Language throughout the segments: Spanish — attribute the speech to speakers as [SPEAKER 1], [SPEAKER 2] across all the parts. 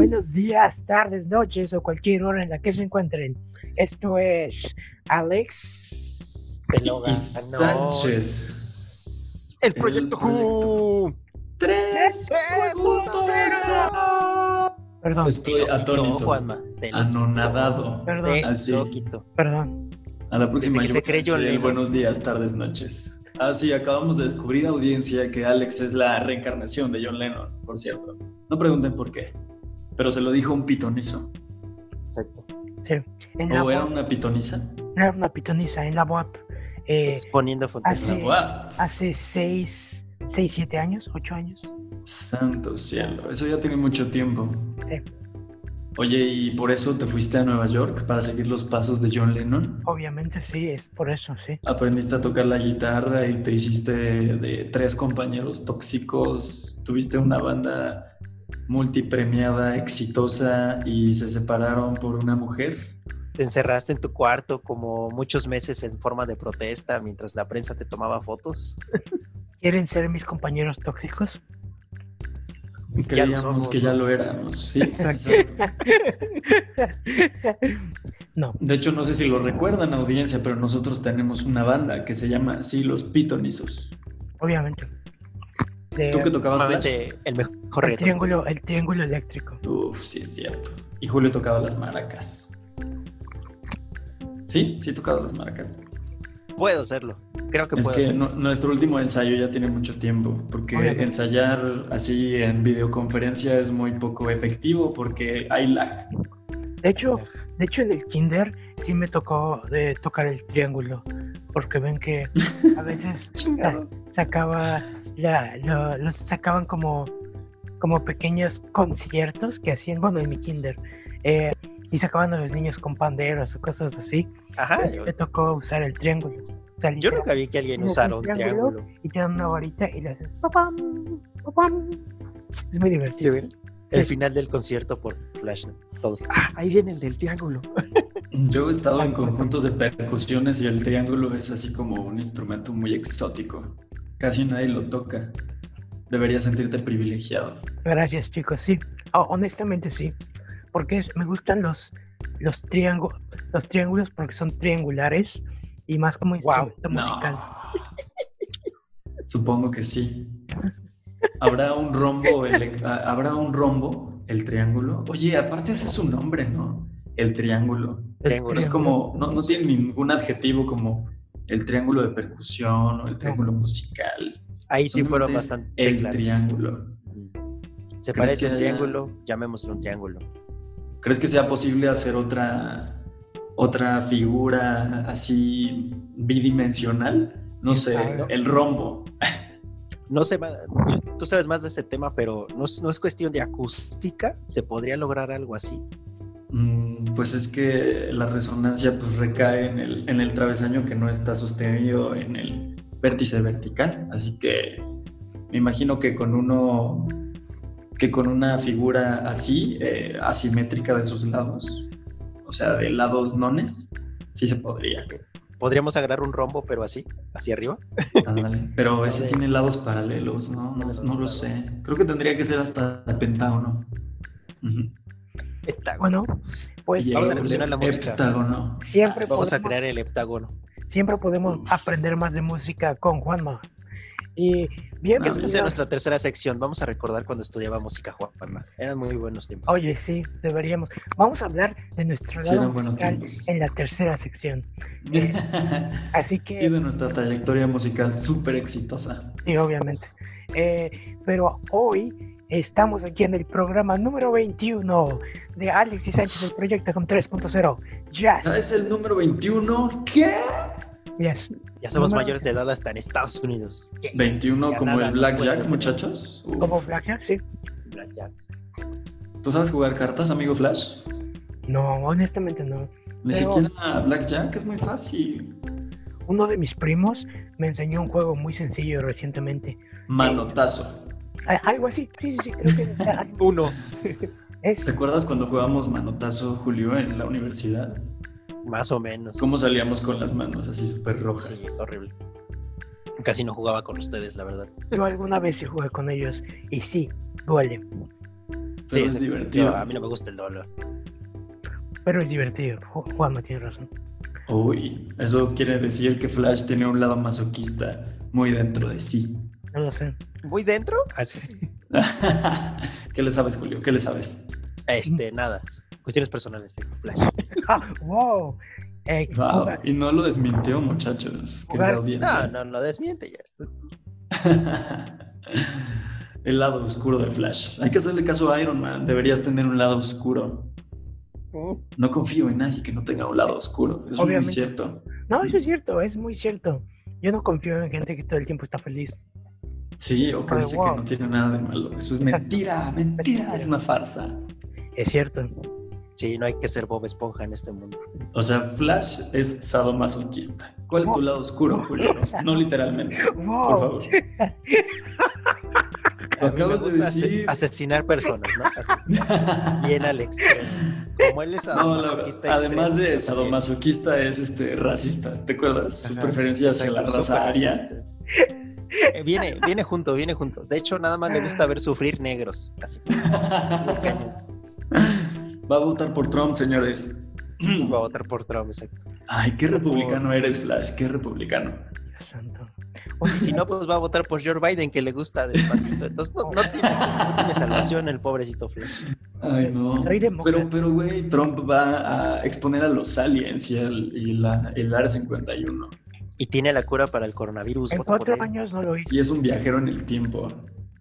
[SPEAKER 1] Buenos días, tardes, noches o cualquier hora en la que se encuentren. Esto es Alex
[SPEAKER 2] lo
[SPEAKER 3] Y. Sánchez.
[SPEAKER 2] El proyecto Q.
[SPEAKER 3] 3.0.
[SPEAKER 1] Perdón,
[SPEAKER 3] Estoy atónito,
[SPEAKER 2] Juanma.
[SPEAKER 3] Anonadado.
[SPEAKER 1] perdón,
[SPEAKER 3] Así.
[SPEAKER 2] quito.
[SPEAKER 1] perdón.
[SPEAKER 3] A la próxima
[SPEAKER 2] Desde que
[SPEAKER 3] yo
[SPEAKER 2] se creyó
[SPEAKER 3] buenos días, tardes, noches. Ah, sí, acabamos de descubrir, audiencia, que Alex es la reencarnación de John Lennon, por cierto. No pregunten por qué, pero se lo dijo un pitonizo.
[SPEAKER 2] Exacto.
[SPEAKER 1] Sí. En
[SPEAKER 3] ¿O era una pitoniza?
[SPEAKER 1] era una pitoniza en la UAP. eh,
[SPEAKER 2] Exponiendo
[SPEAKER 1] Sí.
[SPEAKER 3] Guau.
[SPEAKER 1] hace 6, 6, 7 años, 8 años.
[SPEAKER 3] Santo cielo, eso ya tiene mucho tiempo.
[SPEAKER 1] Sí.
[SPEAKER 3] Oye, ¿y por eso te fuiste a Nueva York para seguir los pasos de John Lennon?
[SPEAKER 1] Obviamente sí, es por eso, sí.
[SPEAKER 3] Aprendiste a tocar la guitarra y te hiciste de tres compañeros tóxicos, tuviste una banda multipremiada, exitosa y se separaron por una mujer.
[SPEAKER 2] Te encerraste en tu cuarto como muchos meses en forma de protesta mientras la prensa te tomaba fotos.
[SPEAKER 1] ¿Quieren ser mis compañeros tóxicos?
[SPEAKER 2] Ya lo
[SPEAKER 3] Creíamos
[SPEAKER 2] somos,
[SPEAKER 3] que
[SPEAKER 2] ¿no?
[SPEAKER 3] ya lo éramos. Sí,
[SPEAKER 2] Exacto.
[SPEAKER 1] no,
[SPEAKER 3] De hecho, no sé si lo recuerdan, audiencia, pero nosotros tenemos una banda que se llama así Los Pitonizos.
[SPEAKER 1] obviamente. De-
[SPEAKER 3] ¿Tú que tocabas
[SPEAKER 2] el mejor
[SPEAKER 1] el triángulo, el triángulo eléctrico.
[SPEAKER 3] Uf, sí es cierto. Y Julio tocaba las maracas. ¿Sí? Sí tocaba las maracas.
[SPEAKER 2] Puedo hacerlo. Creo que
[SPEAKER 3] Es
[SPEAKER 2] puedo
[SPEAKER 3] que nuestro último ensayo ya tiene mucho tiempo, porque
[SPEAKER 1] Obviamente.
[SPEAKER 3] ensayar así en videoconferencia es muy poco efectivo porque hay lag.
[SPEAKER 1] De hecho, de hecho en el kinder sí me tocó de tocar el triángulo, porque ven que a veces
[SPEAKER 2] Chingados.
[SPEAKER 1] sacaba la, lo- los sacaban como como pequeños conciertos que hacían, bueno, en mi kinder, eh, y sacaban a los niños con panderos o cosas así.
[SPEAKER 2] Ajá. Yo,
[SPEAKER 1] Me tocó usar el triángulo. O sea,
[SPEAKER 2] yo nunca vi que alguien usara
[SPEAKER 1] un triángulo.
[SPEAKER 2] triángulo.
[SPEAKER 1] Y te dan una varita y le haces papam, papam. Es muy divertido.
[SPEAKER 2] El
[SPEAKER 1] Sí.
[SPEAKER 2] final del concierto por Flash. Todos. Ah, ahí viene el del triángulo.
[SPEAKER 3] Yo he estado en conjuntos de percusiones y el triángulo es así como un instrumento muy exótico. Casi nadie lo toca. Deberías sentirte privilegiado.
[SPEAKER 1] Gracias, chicos. Sí, Oh, honestamente sí. Porque es- me gustan los, los, los triángulos porque son triangulares y más como instrumento
[SPEAKER 3] No.
[SPEAKER 1] musical.
[SPEAKER 3] Supongo que sí. Habrá un rombo, ele- ah, habrá un rombo, el triángulo. Oye, aparte ese es su nombre, ¿no? El triángulo.
[SPEAKER 1] El
[SPEAKER 2] Triángulo.
[SPEAKER 3] Es como, no, no tiene ningún adjetivo como el triángulo de percusión o el triángulo musical.
[SPEAKER 2] Ahí sí fueron bastante
[SPEAKER 3] El
[SPEAKER 2] claros.
[SPEAKER 3] triángulo.
[SPEAKER 2] Se
[SPEAKER 3] ¿Crees
[SPEAKER 2] parece a un
[SPEAKER 3] haya-
[SPEAKER 2] triángulo, llamémoslo un triángulo.
[SPEAKER 3] ¿Crees que sea posible hacer otra, otra figura así bidimensional? No sé, el rombo.
[SPEAKER 2] No sé, tú sabes más de ese tema, pero no es, no es cuestión de acústica. ¿Se podría lograr algo así?
[SPEAKER 3] Mm, Pues es que la resonancia pues recae en el, en el travesaño que no está sostenido en el vértice vertical. Así que me imagino que con uno que con una figura así, eh, asimétrica de sus lados, o sea, de lados nones, sí se podría.
[SPEAKER 2] ¿Podríamos agarrar un rombo, pero así? ¿Hacia arriba?
[SPEAKER 3] Pero ese tiene lados paralelos, ¿no? No, no lo sé. Creo que tendría que ser hasta pentágono. Ujú.
[SPEAKER 2] Heptágono.
[SPEAKER 1] Bueno, pues
[SPEAKER 3] Y
[SPEAKER 2] Vamos a
[SPEAKER 3] el
[SPEAKER 2] revolucionar la música.
[SPEAKER 3] heptágono.
[SPEAKER 1] siempre
[SPEAKER 2] Vamos a
[SPEAKER 1] podemos,
[SPEAKER 2] crear el heptágono.
[SPEAKER 1] siempre podemos aprender más de música con Juanma. Y bien,
[SPEAKER 2] a ser
[SPEAKER 1] bienvenidos-
[SPEAKER 2] nuestra tercera sección. Vamos a recordar cuando estudiaba música Juanma. Eran muy buenos tiempos.
[SPEAKER 1] Oye, sí, deberíamos. Vamos a hablar de nuestro
[SPEAKER 3] Sí,
[SPEAKER 1] lado
[SPEAKER 3] eran buenos
[SPEAKER 1] musical
[SPEAKER 3] tiempos.
[SPEAKER 1] en la tercera sección. Así
[SPEAKER 3] y
[SPEAKER 1] que,
[SPEAKER 3] de nuestra trayectoria musical súper exitosa.
[SPEAKER 1] sí, obviamente. Eh, pero hoy estamos aquí en el programa número 21 de Alex y Sánchez del proyecto con 3.0. Jazz.
[SPEAKER 3] Ah, ¿Es el número 21? ¿Qué?
[SPEAKER 1] Yes.
[SPEAKER 2] ya somos
[SPEAKER 1] número-
[SPEAKER 2] mayores de edad hasta en Estados Unidos. ¿Qué?
[SPEAKER 3] 21
[SPEAKER 2] Ya
[SPEAKER 3] como el Blackjack, muchachos. Uf.
[SPEAKER 1] Como Blackjack, sí.
[SPEAKER 2] Blackjack.
[SPEAKER 3] ¿Tú sabes jugar cartas, amigo Flash?
[SPEAKER 1] No, honestamente no.
[SPEAKER 3] Ni
[SPEAKER 1] Pero-
[SPEAKER 3] siquiera Blackjack, es muy fácil.
[SPEAKER 1] Uno de mis primos me enseñó un juego muy sencillo recientemente.
[SPEAKER 3] Manotazo.
[SPEAKER 1] Algo así, sí, sí, sí, creo que
[SPEAKER 2] Uno.
[SPEAKER 1] es.
[SPEAKER 3] ¿Te acuerdas cuando jugábamos manotazo, Julio, en la universidad?
[SPEAKER 2] Más o menos.
[SPEAKER 3] ¿Cómo salíamos con las manos así súper
[SPEAKER 2] Sí,
[SPEAKER 3] rojas?
[SPEAKER 2] horrible. Casi no jugaba con ustedes, la verdad.
[SPEAKER 1] Yo alguna vez sí jugué con ellos y sí, duele.
[SPEAKER 3] Pero es
[SPEAKER 2] exacto.
[SPEAKER 3] divertido.
[SPEAKER 2] A mí no me gusta el dolor.
[SPEAKER 1] Pero es divertido. Ju- Juanma tiene razón.
[SPEAKER 3] Uy, eso quiere decir que Flash tiene un lado masoquista muy dentro de sí.
[SPEAKER 1] No lo sé.
[SPEAKER 2] ¿Muy dentro? Así.
[SPEAKER 3] ¿Qué le sabes, Julio? ¿Qué le sabes?
[SPEAKER 2] Este, nada. Cuestiones personales de Flash.
[SPEAKER 1] Ah, wow. Eh,
[SPEAKER 3] Wow, y no lo desmintió, muchachos. Querida
[SPEAKER 2] No,
[SPEAKER 3] audiencia.
[SPEAKER 2] no, no desmiente ya.
[SPEAKER 3] El lado oscuro de Flash. Hay que hacerle caso a Iron Man. Deberías tener un lado oscuro. No confío en nadie que no tenga un lado oscuro. Es muy cierto.
[SPEAKER 1] No, eso es cierto, es muy cierto. Yo no confío en gente que todo el tiempo está feliz.
[SPEAKER 3] Sí, o que dice
[SPEAKER 1] wow.
[SPEAKER 3] que no tiene nada de malo. Eso es mentira, mentira, es una farsa.
[SPEAKER 1] Es cierto.
[SPEAKER 2] Sí, no hay que ser Bob Esponja en este mundo.
[SPEAKER 3] O sea, Flash es sadomasoquista. ¿Cuál es tu lado oscuro, Julio? No literalmente.
[SPEAKER 1] Wow.
[SPEAKER 3] Por favor. Lo
[SPEAKER 2] A mí me
[SPEAKER 3] acabas de decir.
[SPEAKER 2] asesinar personas, ¿no? Así, bien al extremo. Como él es
[SPEAKER 3] No,
[SPEAKER 2] sadomasoquista
[SPEAKER 3] además
[SPEAKER 2] extremo,
[SPEAKER 3] de
[SPEAKER 2] yo
[SPEAKER 3] sadomasoquista es este racista. ¿Te acuerdas? Su
[SPEAKER 2] Ajá,
[SPEAKER 3] preferencia hacia la raza aria.
[SPEAKER 2] Eh, Viene, viene junto, viene junto. De hecho, nada más le gusta ver sufrir negros. Así.
[SPEAKER 3] Va a votar por Trump, señores.
[SPEAKER 2] Va a votar por Trump, exacto.
[SPEAKER 3] Ay, qué republicano eres, Flash, qué republicano.
[SPEAKER 2] Si no, pues va a votar por Joe Biden, que le gusta despacito. Entonces, no, no tiene, no tiene salvación el pobrecito Flash.
[SPEAKER 3] Ay, no. Pero, pero, güey, Trump va a exponer a los aliens y el, y la, el Área 51.
[SPEAKER 2] Y tiene la cura para el coronavirus.
[SPEAKER 1] En cuatro años no lo hice.
[SPEAKER 3] Y es un viajero en el tiempo.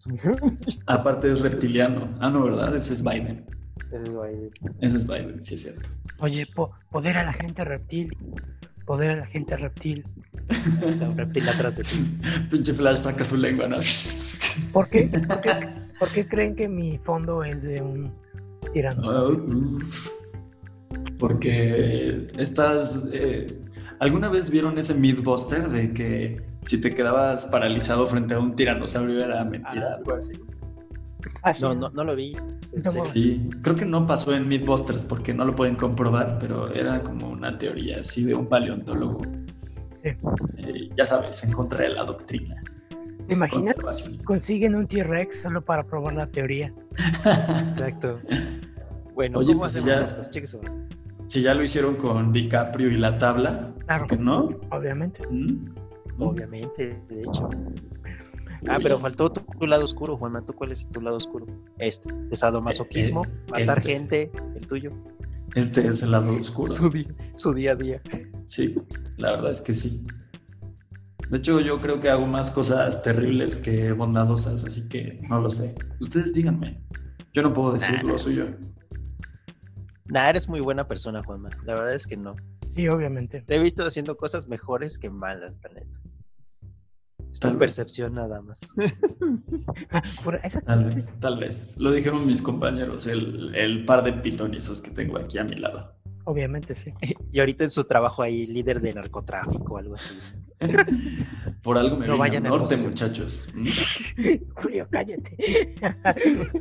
[SPEAKER 3] Aparte es reptiliano. Ah, no, ¿verdad? Ese es Biden.
[SPEAKER 2] Ese es Biden.
[SPEAKER 3] Ese es Biden, sí es cierto.
[SPEAKER 1] Oye, po- poder a la gente reptil. Poder a la gente reptil.
[SPEAKER 2] Está un reptil atrás de ti.
[SPEAKER 3] Pinche Flash saca su lengua, ¿no?
[SPEAKER 1] ¿Por qué? ¿Por qué, por qué creen que mi fondo es de un
[SPEAKER 3] Ah,
[SPEAKER 1] tiranosaurio?
[SPEAKER 3] uf. Porque estás. eh, ¿Alguna vez vieron ese Mythbuster de que si te quedabas paralizado frente a un tiranosaurio era mentira?
[SPEAKER 2] Ah.
[SPEAKER 3] Algo así.
[SPEAKER 1] Ah,
[SPEAKER 2] No, no, no lo vi.
[SPEAKER 3] Sí, creo que no pasó en Mythbusters porque no lo pueden comprobar, pero era como una teoría así de un paleontólogo.
[SPEAKER 1] Sí.
[SPEAKER 3] Eh, ya sabes, en contra de la doctrina
[SPEAKER 1] ¿Te imaginas? Consiguen un T-Rex solo para probar la teoría.
[SPEAKER 2] Exacto. Bueno,
[SPEAKER 3] Oye,
[SPEAKER 2] ¿cómo
[SPEAKER 3] pues
[SPEAKER 2] hacemos
[SPEAKER 3] ya-
[SPEAKER 2] esto? Chéquese.
[SPEAKER 3] Si ya lo hicieron con DiCaprio y la tabla,
[SPEAKER 1] Claro,
[SPEAKER 3] ¿por qué no?
[SPEAKER 1] obviamente.
[SPEAKER 3] ¿Mm?
[SPEAKER 2] Obviamente, de hecho. Ah, pero faltó tu, tu lado oscuro, Juanma. ¿Tú cuál es tu lado oscuro? Este, de sadomasoquismo,
[SPEAKER 3] Eh, eh,
[SPEAKER 2] matar
[SPEAKER 3] este.
[SPEAKER 2] gente, el tuyo.
[SPEAKER 3] Este es el lado oscuro.
[SPEAKER 2] Su, día a día.
[SPEAKER 3] Sí, la verdad es que sí. De hecho, yo creo que hago más cosas terribles que bondadosas, así que no lo sé. Ustedes díganme. Yo no puedo decir lo suyo.
[SPEAKER 2] Nah, eres muy buena persona, Juanma. La verdad es que no.
[SPEAKER 1] Sí, obviamente.
[SPEAKER 2] Te he visto haciendo cosas mejores que malas, la neta. Es
[SPEAKER 3] Tal
[SPEAKER 2] tu
[SPEAKER 3] vez.
[SPEAKER 2] percepción nada más.
[SPEAKER 1] Por- esa-
[SPEAKER 3] Tal vez, tal vez. Lo dijeron mis compañeros, el, el par de pitonizos que tengo aquí a mi lado.
[SPEAKER 1] Obviamente, sí.
[SPEAKER 2] y ahorita en su trabajo ahí, líder de narcotráfico o algo así.
[SPEAKER 3] Por algo me
[SPEAKER 2] No
[SPEAKER 3] vine
[SPEAKER 2] vayan
[SPEAKER 3] al norte, muchachos. ¿Mm?
[SPEAKER 1] Julio, cállate.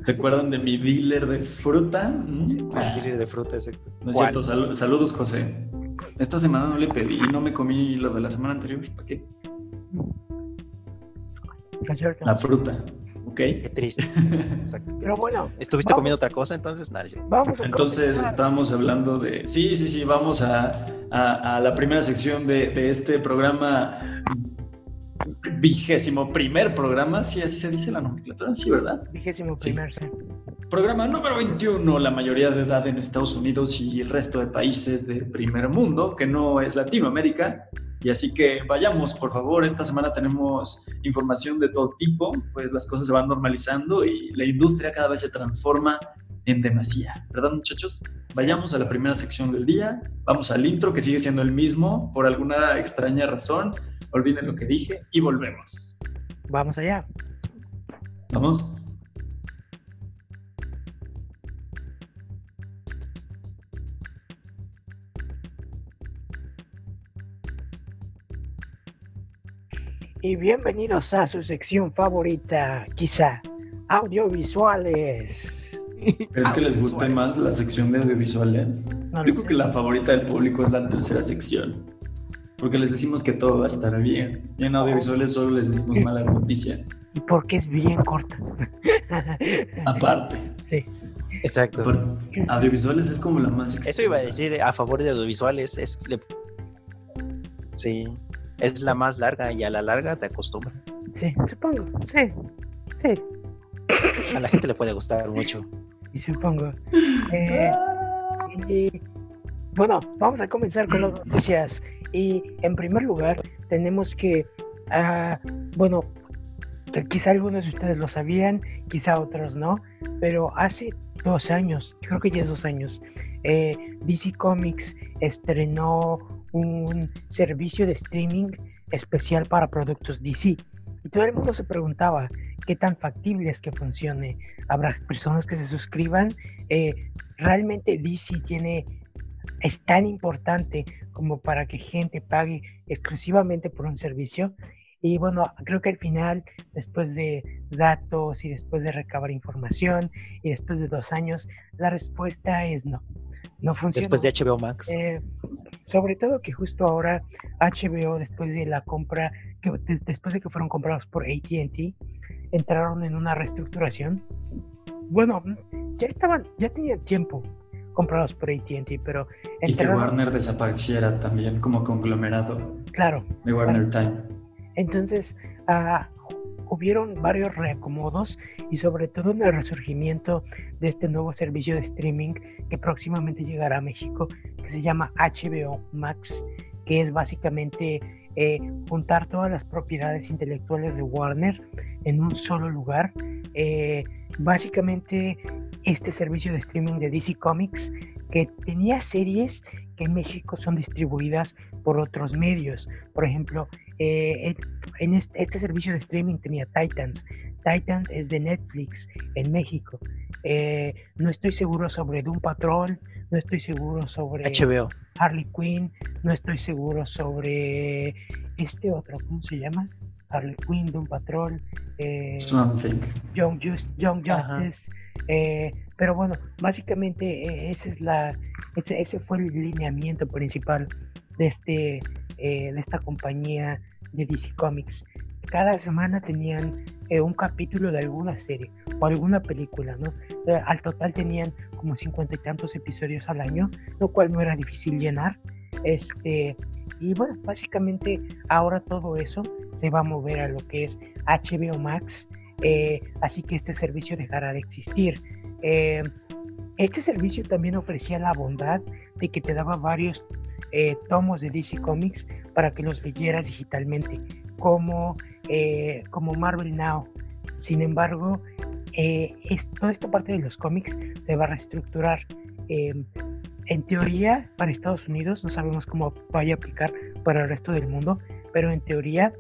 [SPEAKER 3] ¿Se acuerdan de mi dealer de fruta? ¿Mm?
[SPEAKER 2] El líder de fruta, exacto.
[SPEAKER 3] No es
[SPEAKER 2] ¿Cuál?
[SPEAKER 3] cierto, sal- saludos, José. Esta semana no le pedí, no me comí lo de la semana anterior. ¿Para qué? La fruta,
[SPEAKER 2] Qué triste. Exacto, qué
[SPEAKER 1] Pero
[SPEAKER 2] triste.
[SPEAKER 1] bueno,
[SPEAKER 2] ¿Estuviste
[SPEAKER 1] vamos.
[SPEAKER 2] comiendo otra cosa entonces? Nada, sí.
[SPEAKER 1] Vamos a
[SPEAKER 3] Entonces estábamos hablando de... Sí, sí, sí, vamos a, a- a la primera sección de, de este programa, vigésimo primer programa, sí, así se dice la nomenclatura, sí, ¿verdad?
[SPEAKER 1] Vigésimo primer, sí.
[SPEAKER 3] Programa número 21, la mayoría de edad en Estados Unidos y el resto de países del primer mundo, que no es Latinoamérica. Y así que vayamos, por favor, esta semana tenemos información de todo tipo, pues las cosas se van normalizando y la industria cada vez se transforma en demasía, ¿verdad muchachos? Vayamos a la primera sección del día, vamos al intro que sigue siendo el mismo por alguna extraña razón, olviden lo que dije y volvemos.
[SPEAKER 1] Vamos allá.
[SPEAKER 3] Vamos.
[SPEAKER 1] Y bienvenidos a su sección favorita, quizá, audiovisuales.
[SPEAKER 3] ¿Crees que les guste más la sección de audiovisuales?
[SPEAKER 1] No
[SPEAKER 3] Yo creo
[SPEAKER 1] sé.
[SPEAKER 3] que la favorita del público es la tercera sección. Porque les decimos que todo va a estar bien. Y en audiovisuales solo les decimos malas noticias.
[SPEAKER 1] Y porque es bien corta.
[SPEAKER 3] Aparte.
[SPEAKER 1] Sí.
[SPEAKER 2] Exacto.
[SPEAKER 3] Aparte, audiovisuales es como la más
[SPEAKER 2] Eso iba a decir a favor de audiovisuales. Es le- Sí. Es la más larga y a la larga te acostumbras.
[SPEAKER 1] Sí, supongo. Sí. Sí.
[SPEAKER 2] A la gente le puede gustar mucho.
[SPEAKER 1] Y supongo. Eh, y, bueno, vamos a comenzar con las noticias. Y en primer lugar, tenemos que, ah, bueno, quizá algunos de ustedes lo sabían, quizá otros no, pero hace dos años, creo que ya es dos años, eh, DC Comics estrenó un servicio de streaming especial para productos DC. Y todo el mundo se preguntaba qué tan factible es que funcione. Habrá personas que se suscriban. Eh, realmente DC tiene es tan importante como para que gente pague exclusivamente por un servicio. Y bueno, creo que al final, después de datos y después de recabar información y después de dos años, la respuesta es no. No funciona.
[SPEAKER 2] Después de HBO Max.
[SPEAKER 1] Eh, sobre todo que justo ahora HBO, después de la compra, que, de- después de que fueron comprados por ATT, entraron en una reestructuración. Bueno, ya estaban, ya tenían tiempo comprados por ATT, pero
[SPEAKER 3] Y que Warner desapareciera también como conglomerado
[SPEAKER 1] claro,
[SPEAKER 3] de Warner Time.
[SPEAKER 1] Entonces, ah, hubieron varios reacomodos y sobre todo en el resurgimiento de este nuevo servicio de streaming que próximamente llegará a México, que se llama HBO Max, que es básicamente eh, juntar todas las propiedades intelectuales de Warner en un solo lugar. Eh, básicamente, este servicio de streaming de DC Comics que tenía series que en México son distribuidas por otros medios. Por ejemplo, eh, en este, este, servicio de streaming tenía Titans. Titans es de Netflix en México. No estoy seguro sobre Doom Patrol, no estoy seguro sobre
[SPEAKER 2] HBO.
[SPEAKER 1] Harley Quinn, no estoy seguro sobre este otro, ¿cómo se llama? Harley Quinn, Doom Patrol, eh,
[SPEAKER 3] Swamp Thing.
[SPEAKER 1] Young, Just, Young
[SPEAKER 2] Ajá.
[SPEAKER 1] Justice. eh, pero bueno, básicamente eh, ese, es la, ese, ese fue el lineamiento principal de, este, eh, de esta compañía de DC Comics. Cada semana tenían eh, un capítulo de alguna serie o alguna película, ¿no? Eh, al total tenían como cincuenta y tantos episodios al año, lo cual no era difícil llenar. Este, y bueno, básicamente ahora todo eso se va a mover a lo que es HBO Max, eh, así que este servicio dejará de existir. Eh, este servicio también ofrecía la bondad de que te daba varios tomos de DC Comics para que los leyeras digitalmente, como, eh, como Marvel Now. Sin embargo, eh, es, toda esta parte de los cómics se va a reestructurar. Eh, en teoría, para Estados Unidos, no sabemos cómo vaya a aplicar para el resto del mundo, pero en teoría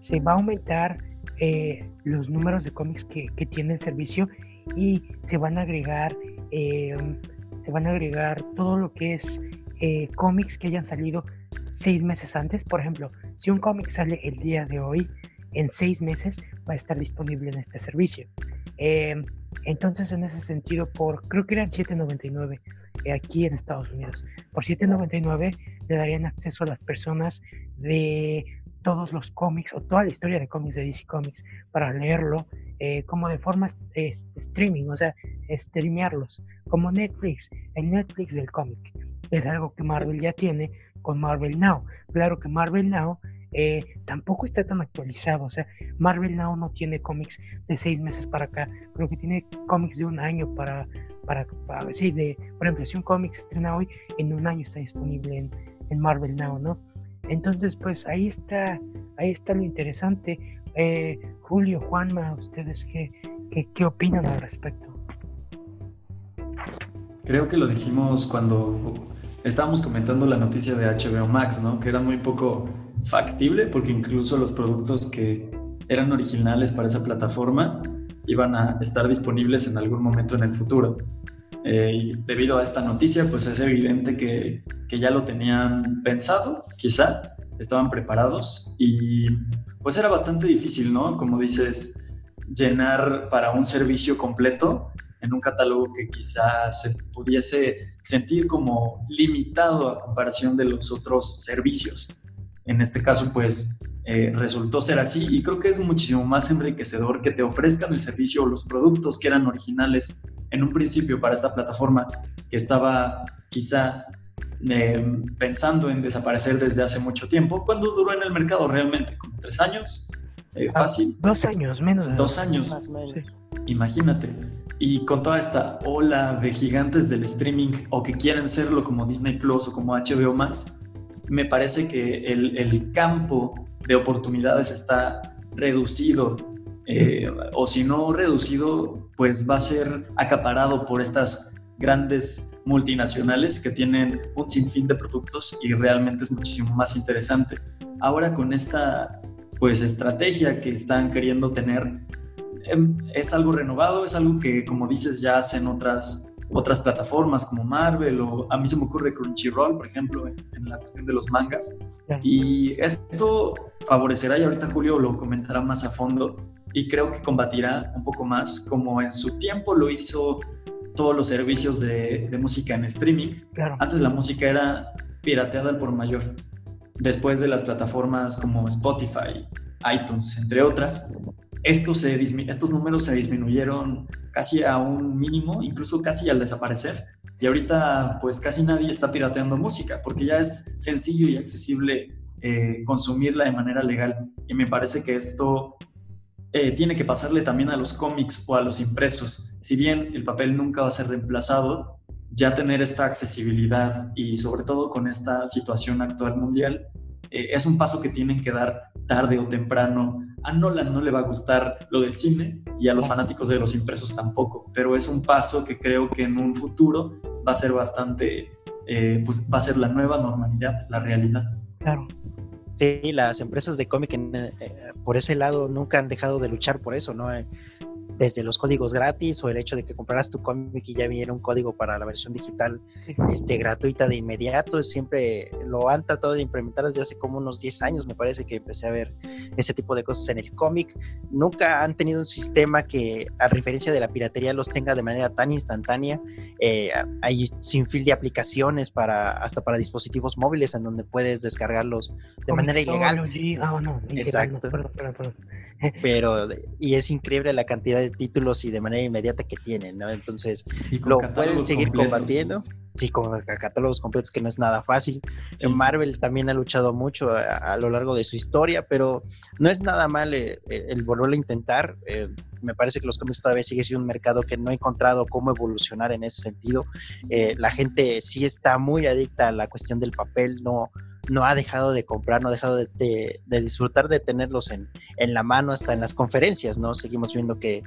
[SPEAKER 1] se va a aumentar eh, los números de cómics que, que, tiene el servicio y se van a agregar eh, se van a agregar todo lo que es cómics que hayan salido seis meses antes por ejemplo si un cómic sale el día de hoy en seis meses va a estar disponible en este servicio eh, entonces en ese sentido por creo que eran 7.99 eh, aquí en Estados Unidos por 7.99 le darían acceso a las personas de todos los cómics o toda la historia de cómics de DC Comics para leerlo eh, como de forma eh, streaming, o sea, streamearlos, como Netflix, el Netflix del cómic. Es algo que Marvel ya tiene con Marvel Now. Claro que Marvel Now eh, tampoco está tan actualizado, o sea, Marvel Now no tiene cómics de seis meses para acá, creo que tiene cómics de un año para, para, para sí, por ejemplo, si un cómic estrena hoy, en un año está disponible en, en Marvel Now, ¿no? Entonces, pues ahí está, ahí está lo interesante. Eh, Julio, Juanma, ¿ustedes qué, qué, qué, opinan al respecto?
[SPEAKER 3] Creo que lo dijimos cuando estábamos comentando la noticia de HBO Max, ¿no? Que era muy poco factible porque incluso los productos que eran originales para esa plataforma iban a estar disponibles en algún momento en el futuro. Eh, y debido a esta noticia, pues es evidente que, que, ya lo tenían pensado, quizá, estaban preparados y pues era bastante difícil, ¿no? Como dices, llenar para un servicio completo en un catálogo que quizá se pudiese sentir como limitado a comparación de los otros servicios. En este caso, pues eh, resultó ser así y creo que es muchísimo más enriquecedor que te ofrezcan el servicio o los productos que eran originales en un principio para esta plataforma que estaba quizá eh, pensando en desaparecer desde hace mucho tiempo. ¿Cuándo duró en el mercado realmente? ¿Como tres años? Eh, ah, fácil.
[SPEAKER 1] dos años, menos de
[SPEAKER 3] dos años. Imagínate. Y con toda esta ola de gigantes del streaming o que quieren serlo como Disney Plus o como HBO Max, me parece que el, el campo de oportunidades está reducido eh, o si no reducido, pues va a ser acaparado por estas grandes multinacionales que tienen un sinfín de productos y realmente es muchísimo más interesante. Ahora con esta pues estrategia que están queriendo tener em, es algo renovado, es algo que como dices ya hacen otras otras plataformas como Marvel o a mí se me ocurre Crunchyroll, por ejemplo, en, la cuestión de los mangas. Y esto favorecerá, y ahorita Julio lo comentará más a fondo, y creo que combatirá un poco más como en su tiempo lo hizo todos los servicios de, música en streaming. Antes la música era pirateada al por mayor. Después de las plataformas como Spotify, iTunes, entre otras, estos, números se disminuyeron casi a un mínimo, incluso casi al desaparecer. Y ahorita pues casi nadie está pirateando música porque ya es sencillo y accesible eh, consumirla de manera legal. Y me parece que esto eh, tiene que pasarle también a los cómics o a los impresos. Si bien el papel nunca va a ser reemplazado, ya tener esta accesibilidad y sobre todo con esta situación actual mundial, eh, es un paso que tienen que dar tarde o temprano. A Nolan no le va a gustar lo del cine y a los fanáticos de los impresos tampoco, pero es un paso que creo que en un futuro va a ser bastante, eh, pues va a ser la nueva normalidad, la realidad.
[SPEAKER 1] Claro.
[SPEAKER 2] Sí, las empresas de cómic eh, por ese lado nunca han dejado de luchar por eso, ¿no? Desde los códigos gratis o el hecho de que compraras tu cómic y ya viniera un código para la versión digital este, gratuita de inmediato, siempre lo han tratado de implementar desde hace como unos 10 años, me parece que empecé a ver ese tipo de cosas en el cómic. Nunca han tenido un sistema que, a referencia de la piratería, los tenga de manera tan instantánea. Eh, hay sin fin de aplicaciones para hasta para dispositivos móviles en donde puedes descargarlos de manera ilegal.
[SPEAKER 1] Ah, no,
[SPEAKER 2] Exacto. Pero, y es increíble la cantidad de títulos y de manera inmediata que tienen, ¿no? Entonces, lo pueden seguir combatiendo. Sí, con catálogos completos que no es nada fácil. Marvel también ha luchado mucho a, lo largo de su historia, pero no es nada mal eh, eh, el, volverlo a intentar. Eh, me parece que los cómics todavía sigue siendo un mercado que no ha encontrado cómo evolucionar en ese sentido. la gente sí está muy adicta a la cuestión del papel, no, no ha dejado de comprar, no ha dejado de, disfrutar de tenerlos en, en, la mano hasta en las conferencias, ¿no? Seguimos viendo que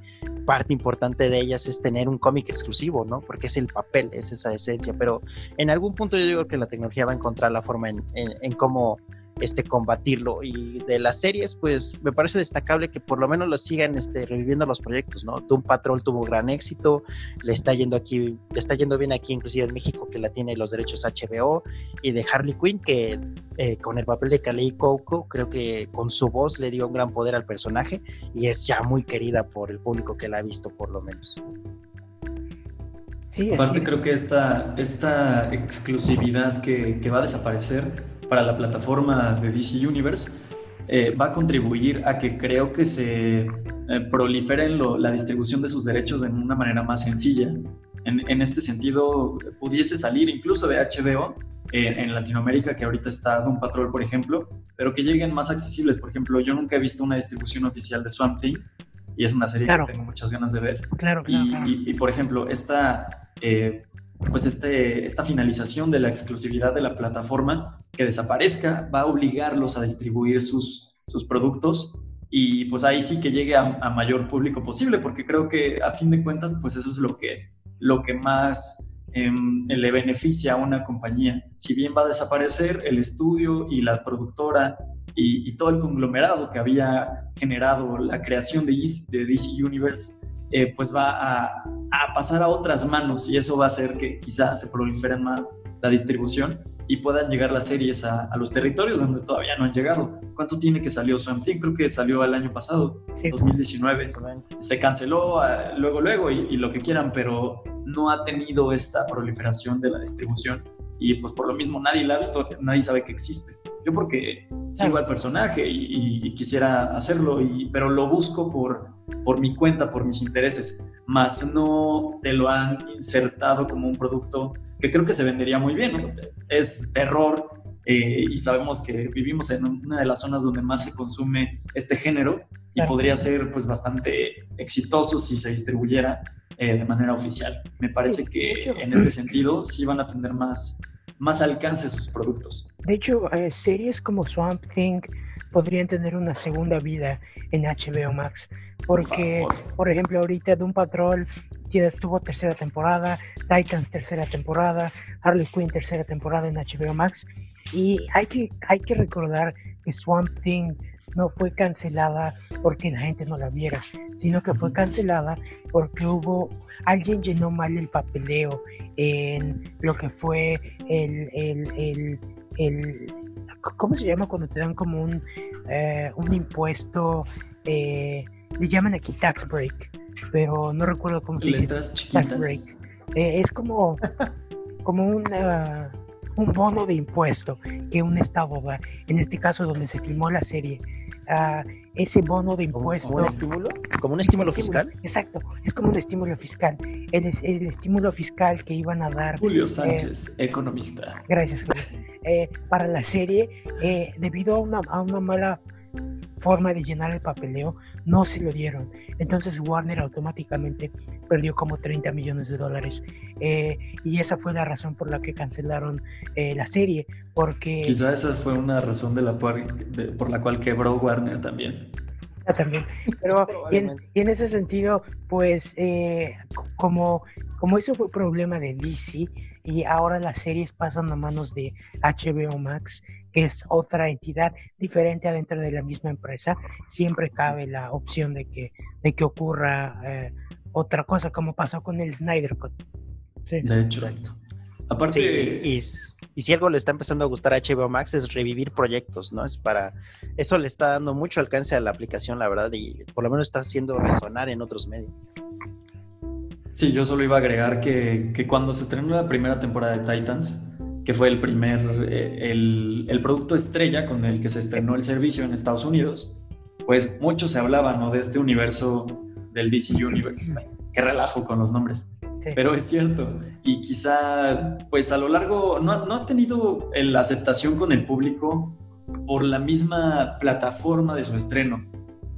[SPEAKER 2] parte importante de ellas es tener un cómic exclusivo, ¿no? Porque es el papel, es esa esencia, pero en algún punto yo digo que la tecnología va a encontrar la forma en, en cómo este, combatirlo. Y de las series, pues me parece destacable que por lo menos lo sigan este, reviviendo los proyectos, ¿no? Doom Patrol tuvo gran éxito, le está yendo aquí, le está yendo bien aquí, inclusive en México, que la tiene los derechos HBO, y de Harley Quinn, que eh, con el papel de Kalei Coco, creo que con su voz le dio un gran poder al personaje y es ya muy querida por el público que la ha visto, por lo menos.
[SPEAKER 3] Aparte, creo que esta, esta exclusividad que, que va a desaparecer para la plataforma de DC Universe eh, va a contribuir a que creo que se eh, prolifere la distribución de sus derechos de una manera más sencilla. En, este sentido, pudiese salir incluso de HBO eh, en Latinoamérica, que ahorita está Doom Patrol, por ejemplo, pero que lleguen más accesibles. Por ejemplo, yo nunca he visto una distribución oficial de Swamp Thing y es una serie que tengo muchas ganas de ver.
[SPEAKER 1] Claro,
[SPEAKER 3] claro, y, por ejemplo, esta pues este, esta finalización de la exclusividad de la plataforma que desaparezca va a obligarlos a distribuir sus, sus productos y pues ahí sí que llegue a, mayor público posible, porque creo que a fin de cuentas pues eso es lo que, lo que más em, le beneficia a una compañía. Si bien va a desaparecer el estudio y la productora y, todo el conglomerado que había generado la creación de, de DC Universe, eh, pues va a, pasar a otras manos y eso va a hacer que quizás se prolifere más la distribución y puedan llegar las series a, los territorios donde todavía no han llegado. ¿Cuánto tiene que salió Swamp Thing? Creo que salió el año pasado, 2019. Se canceló ah, luego, luego y, lo que quieran, pero no ha tenido esta proliferación de la distribución y pues por lo mismo nadie la ha visto, nadie sabe que existe. Yo porque sigo al personaje y, quisiera hacerlo, y, pero lo busco por, por mi cuenta, por mis intereses, más no te lo han insertado como un producto que creo que se vendería muy bien. Es terror eh, y sabemos que vivimos en una de las zonas donde más se consume este género y podría ser pues bastante exitoso si se distribuyera eh, de manera oficial. Me parece que en este sentido sí van a tener más, más alcance sus productos.
[SPEAKER 1] De hecho, eh, series como Swamp Thing podrían tener una segunda vida en HBO Max, porque, por, ejemplo, ahorita Doom Patrol tuvo tercera temporada, Titans tercera temporada, Harley Quinn tercera temporada en HBO Max, y hay que, hay que recordar que Swamp Thing no fue cancelada porque la gente no la viera, sino que fue cancelada porque hubo alguien llenó mal el papeleo en lo que fue el, el, el, ¿cómo se llama cuando te dan como un, eh, un impuesto? Eh, le llaman aquí tax break, pero no recuerdo cómo se llama. Tax break. Eh, es como, como una un bono de impuesto que un Estado da, en este caso donde se filmó la serie, uh, ese bono de impuesto.
[SPEAKER 2] ¿Como un estímulo? ¿Como un estímulo fiscal?
[SPEAKER 1] Exacto, es como un estímulo fiscal. El, el estímulo fiscal que iban a dar.
[SPEAKER 3] Julio eh, Sánchez, economista.
[SPEAKER 1] Gracias, Julio. Eh, para la serie, eh, debido a una, a una mala forma de llenar el papeleo, no se lo dieron. Entonces Warner automáticamente perdió como 30 millones de dólares. Eh, y esa fue la razón por la que cancelaron eh, la serie, porque...
[SPEAKER 3] Quizá esa fue una razón de la por, por la cual quebró Warner también.
[SPEAKER 1] Ah, también, pero y en, ese sentido, pues eh, como, como eso fue problema de DC y ahora las series pasan a manos de HBO Max, que es otra entidad diferente adentro de la misma empresa, siempre cabe la opción de que, de que ocurra eh, otra cosa, como pasó con el Snyder Cut.
[SPEAKER 3] Sí. De hecho.
[SPEAKER 2] Aparte. y, si algo le está empezando a gustar a HBO Max es revivir proyectos, ¿no? Es para. Eso le está dando mucho alcance a la aplicación, la verdad, y por lo menos está haciendo resonar en otros medios.
[SPEAKER 3] Sí, yo solo iba a agregar que, que cuando se estrenó la primera temporada de Titans, que fue el primer, eh, el, el, producto estrella con el que se estrenó el servicio en Estados Unidos, pues mucho se hablaba ¿no? de este universo del DC Universe. Qué relajo con los nombres. Pero es cierto. Y quizá, pues a lo largo, no, no ha tenido la aceptación con el público por la misma plataforma de su estreno.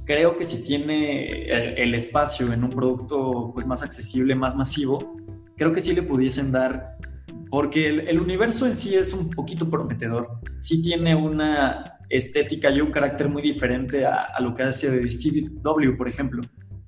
[SPEAKER 3] Creo que si tiene el, el espacio en un producto pues, más accesible, más masivo, creo que sí le pudiesen dar porque el, universo en sí es un poquito prometedor. Sí tiene una estética y un carácter muy diferente a, lo que hace de DCW, por ejemplo.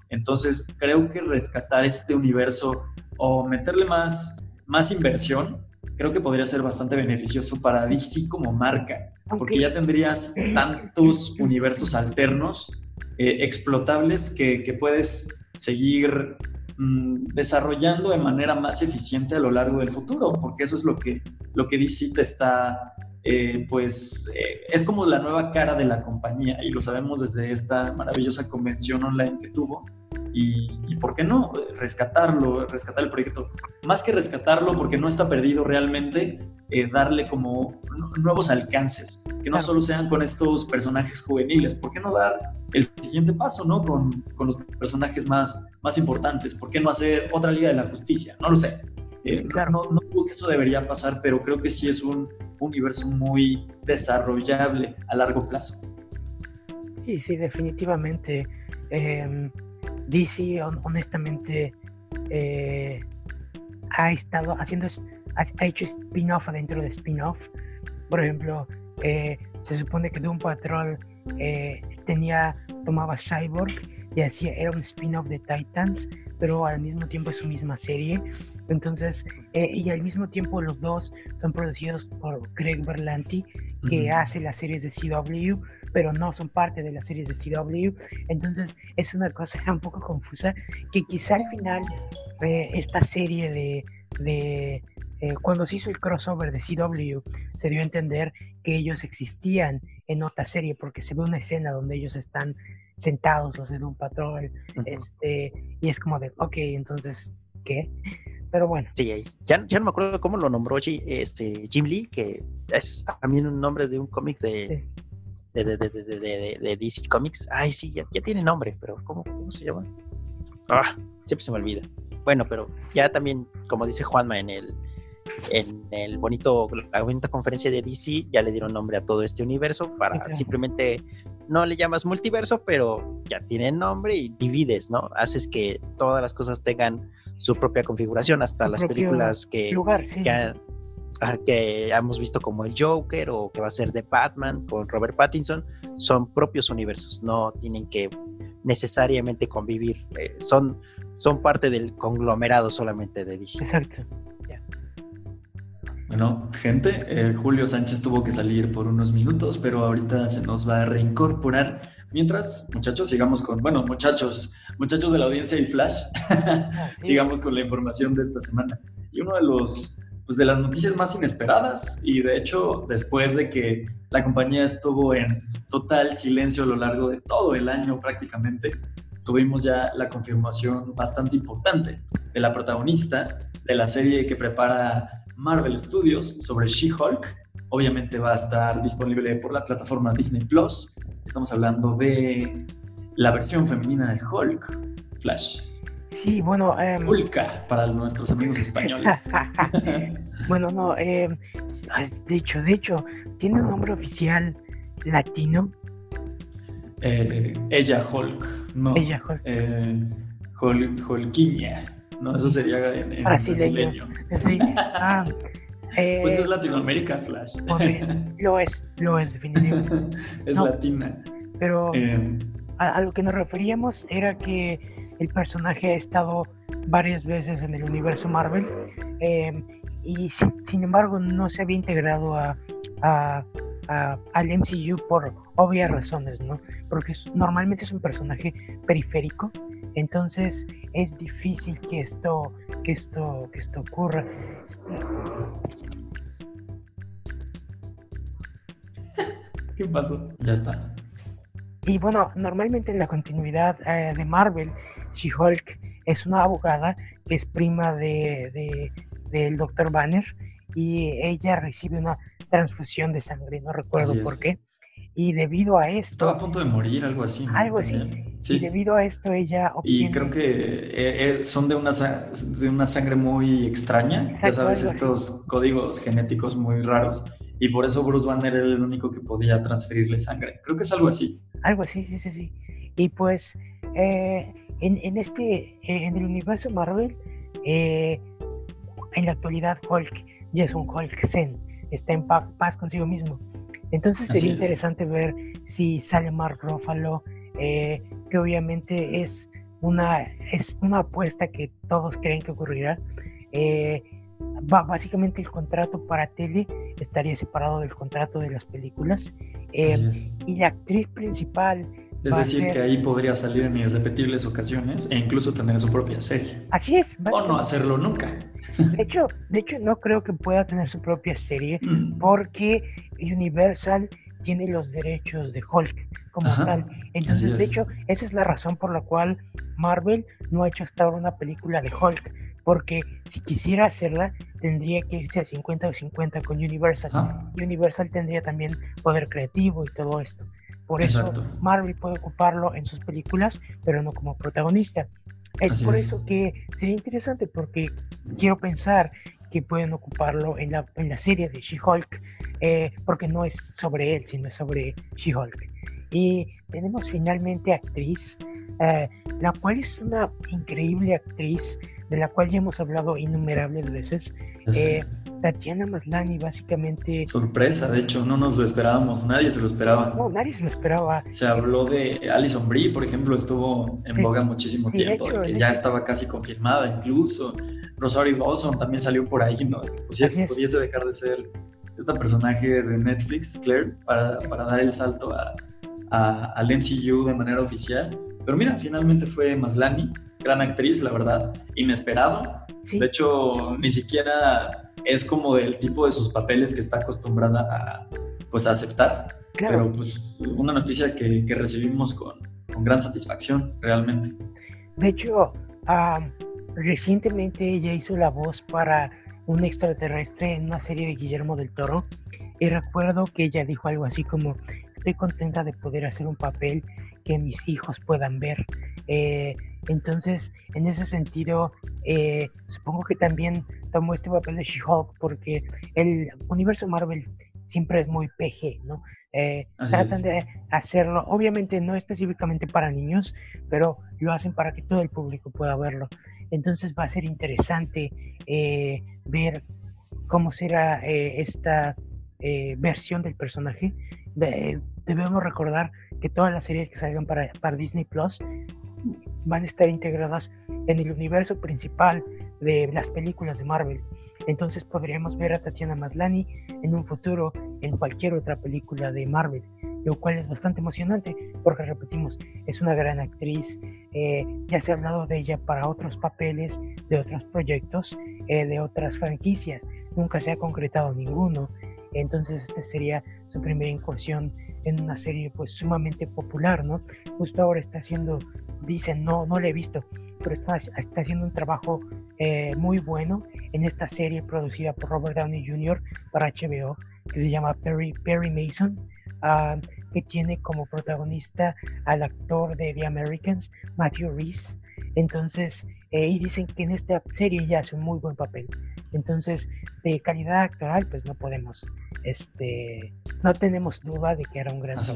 [SPEAKER 3] Entonces, creo que rescatar este universo o meterle más, más inversión, creo que podría ser bastante beneficioso para DC como marca, porque ya tendrías tantos universos alternos eh, explotables que, que puedes seguir Mm, desarrollando de manera más eficiente a lo largo del futuro, porque eso es lo que, lo que DC te está, eh, pues, eh, es como la nueva cara de la compañía y lo sabemos desde esta maravillosa convención online que tuvo. Y, y, por qué no rescatarlo, rescatar el proyecto. Más que rescatarlo porque no está perdido realmente, eh, darle como nuevos alcances, que no solo sean con estos personajes juveniles, ¿por qué no dar el siguiente paso, ¿no? Con, con los personajes más, más importantes, ¿por qué no hacer otra Liga de la Justicia? No lo sé. Eh, claro. No, no creo que eso debería pasar, pero creo que sí es un universo muy desarrollable a largo plazo.
[SPEAKER 1] Sí, sí, definitivamente. Eh, DC, honestamente, eh, ha estado haciendo ha, hecho spin-off adentro de spin-off. Por ejemplo, eh, se supone que Doom Patrol eh, tenía, tomaba Cyborg y hacía, era un spin-off de Titans, pero al mismo tiempo es su misma serie. Entonces, eh, y al mismo tiempo los dos son producidos por Greg Berlanti, que hace las series de CW, pero no son parte de las series de CW. Entonces, es una cosa un poco confusa que quizá al final esta serie de, de eh, cuando se hizo el crossover de CW, se dio a entender que ellos existían en otra serie, porque se ve una escena donde ellos están sentados, los de un patrón, este, y es como de, ok, entonces, ¿qué? Pero bueno.
[SPEAKER 2] Sí, ya, ya no me acuerdo cómo lo nombró este, Jim Lee, que es también un nombre de un cómic de, de, de, de, de DC Comics. Ay, sí, ya, ya, tiene nombre, pero ¿cómo, cómo se llama? Ah, siempre se me olvida. Bueno, pero ya también, como dice Juanma en el, en el bonito, la bonita conferencia de DC, ya le dieron nombre a todo este universo para simplemente no le llamas multiverso, pero ya tiene nombre y divides, ¿no? Haces que todas las cosas tengan su propia configuración, hasta las películas que, que, hemos visto como el Joker o que va a ser de Batman con Robert Pattinson, son propios universos, no tienen que necesariamente convivir, eh, son, son parte del conglomerado solamente de DC.
[SPEAKER 1] Exacto.
[SPEAKER 3] Bueno, gente, eh, Julio Sánchez tuvo que salir por unos minutos, pero ahorita se nos va a reincorporar. Mientras, muchachos, sigamos con, bueno, muchachos, muchachos de la audiencia y Flash, ah, sigamos con la información de esta semana. Y uno de los, pues de las noticias más inesperadas, y de hecho, después de que la compañía estuvo en total silencio a lo largo de todo el año prácticamente, tuvimos ya la confirmación bastante importante de la protagonista de la serie que prepara Marvel Studios sobre She-Hulk. Obviamente va a estar disponible por la plataforma Disney Plus. Estamos hablando de la versión femenina de Hulk, Flash.
[SPEAKER 1] Sí, bueno.
[SPEAKER 3] Hulka para nuestros amigos españoles.
[SPEAKER 1] bueno, no. Eh, de hecho, de hecho, tiene un nombre oficial latino.
[SPEAKER 3] Eh, ella Hulk, no.
[SPEAKER 1] Ella Hulk.
[SPEAKER 3] Eh. No, eso sería en, brasileño. Sí. Ah, pues es eh, Latinoamérica, Flash.
[SPEAKER 1] Lo es, lo es, definitivamente.
[SPEAKER 3] es latina.
[SPEAKER 1] Pero eh, a, lo que nos referíamos era que el personaje ha estado varias veces en el universo Marvel eh, y sin, embargo no se había integrado a, al MCU por obvias razones, ¿no? Porque normalmente es un personaje periférico entonces es difícil que esto, que esto, que esto ocurra.
[SPEAKER 3] ¿Qué pasó? Ya está.
[SPEAKER 1] Y bueno, normalmente en la continuidad eh, de Marvel, She-Hulk es una abogada que es prima de, del Dr. Banner y ella recibe una transfusión de sangre, no recuerdo por qué. Y debido a esto...
[SPEAKER 3] Estaba a punto de morir, algo así.
[SPEAKER 1] Algo así. Y debido a esto ella
[SPEAKER 3] Y creo que eh, eh, son de una, de una sangre muy extraña, ya sabes, estos códigos genéticos muy raros. Y por eso Bruce Banner era el único que podía transferirle sangre. Creo que es algo así.
[SPEAKER 1] Algo así, sí, sí, sí. Y pues eh, en, en, este, en el universo Marvel, en la actualidad Hulk ya es un Hulk Zen, está en paz consigo mismo. Entonces sería interesante ver si sale Mark Ruffalo, eh, que obviamente es una, es una apuesta que todos creen que ocurrirá. Eh, básicamente el contrato para tele estaría separado del contrato de las películas. Eh, y la actriz principal
[SPEAKER 3] es decir, que ahí podría salir en irrepetibles ocasiones e incluso tener su propia serie.
[SPEAKER 1] Así es.
[SPEAKER 3] O no hacerlo nunca.
[SPEAKER 1] De hecho, de hecho, no creo que pueda tener su propia serie mm. porque Universal tiene los derechos de Hulk como tal. Entonces, de hecho, esa es la razón por la cual Marvel no ha hecho hasta ahora una película de Hulk. Porque si quisiera hacerla, tendría que irse a 50 o 50 con Universal. Universal tendría también poder creativo y todo esto. Por eso Marvel puede ocuparlo en sus películas, pero no como protagonista. Es por eso que sería interesante porque quiero pensar que pueden ocuparlo en la, en la serie de She-Hulk, eh, porque no es sobre él, sino es sobre She-Hulk. Y tenemos finalmente actriz, eh, la cual es una increíble actriz, de la cual ya hemos hablado innumerables veces. Eh, Tatiana Maslani, básicamente.
[SPEAKER 3] Sorpresa, de hecho, no nos lo esperábamos, nadie se lo esperaba.
[SPEAKER 1] No, nadie se lo esperaba.
[SPEAKER 3] Se habló de Alison Brie, por ejemplo, estuvo en boga muchísimo tiempo, que ya estaba casi confirmada incluso. Rosario Dawson también salió por ahí, ¿no? Pudiese, pudiese dejar de ser esta personaje de Netflix, Claire, para, para dar el salto a, a, al MCU de manera oficial. Pero mira, finalmente fue Maslani, gran actriz, la verdad, inesperada. De hecho, ni siquiera es como del tipo de sus papeles que está acostumbrada a, pues, a aceptar. Pero pues una noticia que, que recibimos con, con, gran satisfacción, realmente.
[SPEAKER 1] De hecho, recientemente ella hizo la voz para un extraterrestre en una serie de Guillermo del Toro y recuerdo que ella dijo algo así como, estoy contenta de poder hacer un papel que mis hijos puedan ver. Eh, entonces, en ese sentido, eh, supongo que también tomo este papel de She-Hulk porque el universo Marvel siempre es muy PG, ¿no? Eh, tratan de hacerlo, obviamente no específicamente para niños, pero lo hacen para que todo el público pueda verlo. Entonces va a ser interesante ver cómo será esta versión del personaje. debemos recordar que todas las series que salgan para, Disney Plus van a estar integradas en el universo principal de las películas de Marvel. Entonces podríamos ver a Tatiana Maslany en un futuro en cualquier otra película de Marvel, lo cual es bastante emocionante porque repetimos, es una gran actriz, eh, ya se ha hablado de ella para otros papeles, de otros proyectos, eh, de otras franquicias, nunca se ha concretado ninguno, entonces esta sería su primera incursión en una serie pues sumamente popular, ¿no? Justo ahora está haciendo, dicen, no, no la he visto, pero está, está haciendo un trabajo eh, muy bueno en esta serie producida por Robert Downey Jr. para HBO, que se llama Perry, Perry Mason, ah, que tiene como protagonista al actor de The Americans, Matthew Reese. Entonces, eh, y dicen que en esta serie ya hace un muy buen papel. Entonces, de calidad actoral, pues no podemos, este, no tenemos duda de que era un gran
[SPEAKER 3] Así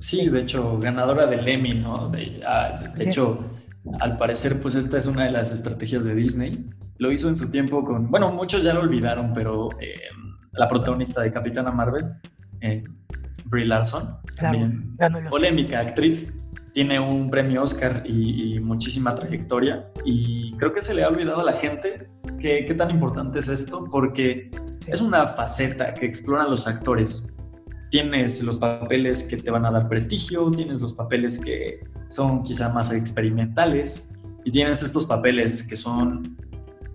[SPEAKER 3] Sí, de hecho, ganadora del Emmy, ¿no? De, ah, hecho, al parecer, pues esta es una de las estrategias de Disney. Lo hizo en su tiempo con, bueno, muchos ya lo olvidaron, pero eh, la protagonista de Capitana Marvel, eh, Brie Larson, también polémica actriz, tiene un premio Oscar y, muchísima trayectoria. Y creo que se le ha olvidado a la gente qué tan importante es esto, porque es una faceta que exploran los actores. Tienes los papeles que te van a dar prestigio, tienes los papeles que son quizá más experimentales y tienes estos papeles que son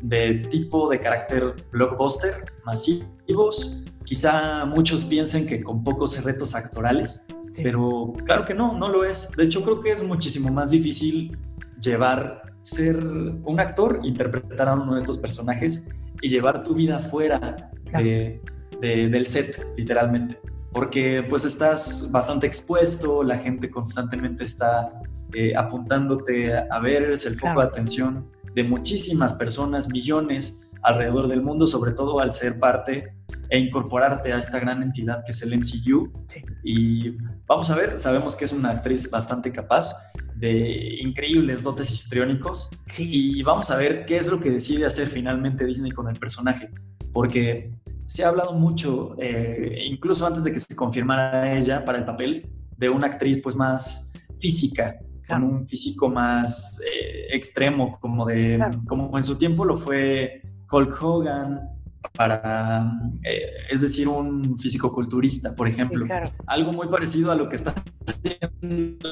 [SPEAKER 3] de tipo de carácter blockbuster, masivos. Quizá muchos piensen que con pocos retos actorales, pero claro que no, no lo es. De hecho, creo que es muchísimo más difícil llevar, ser un actor, interpretar a uno de estos personajes y llevar tu vida fuera de, del set, literalmente. Porque pues estás bastante expuesto, la gente constantemente está eh, apuntándote a ver, es el foco de atención de muchísimas personas, millones alrededor del mundo, sobre todo al ser parte e incorporarte a esta gran entidad que es el MCU. Y vamos a ver, sabemos que es una actriz bastante capaz, de increíbles dotes histriónicos, y vamos a ver qué es lo que decide hacer finalmente Disney con el personaje, porque se ha hablado mucho, eh, incluso antes de que se confirmara ella para el papel, de una actriz pues más física, con un físico más eh, extremo, como de, como en su tiempo lo fue Hulk Hogan, para, eh, es decir, un físico-culturista, por ejemplo. Algo muy parecido a lo que está haciendo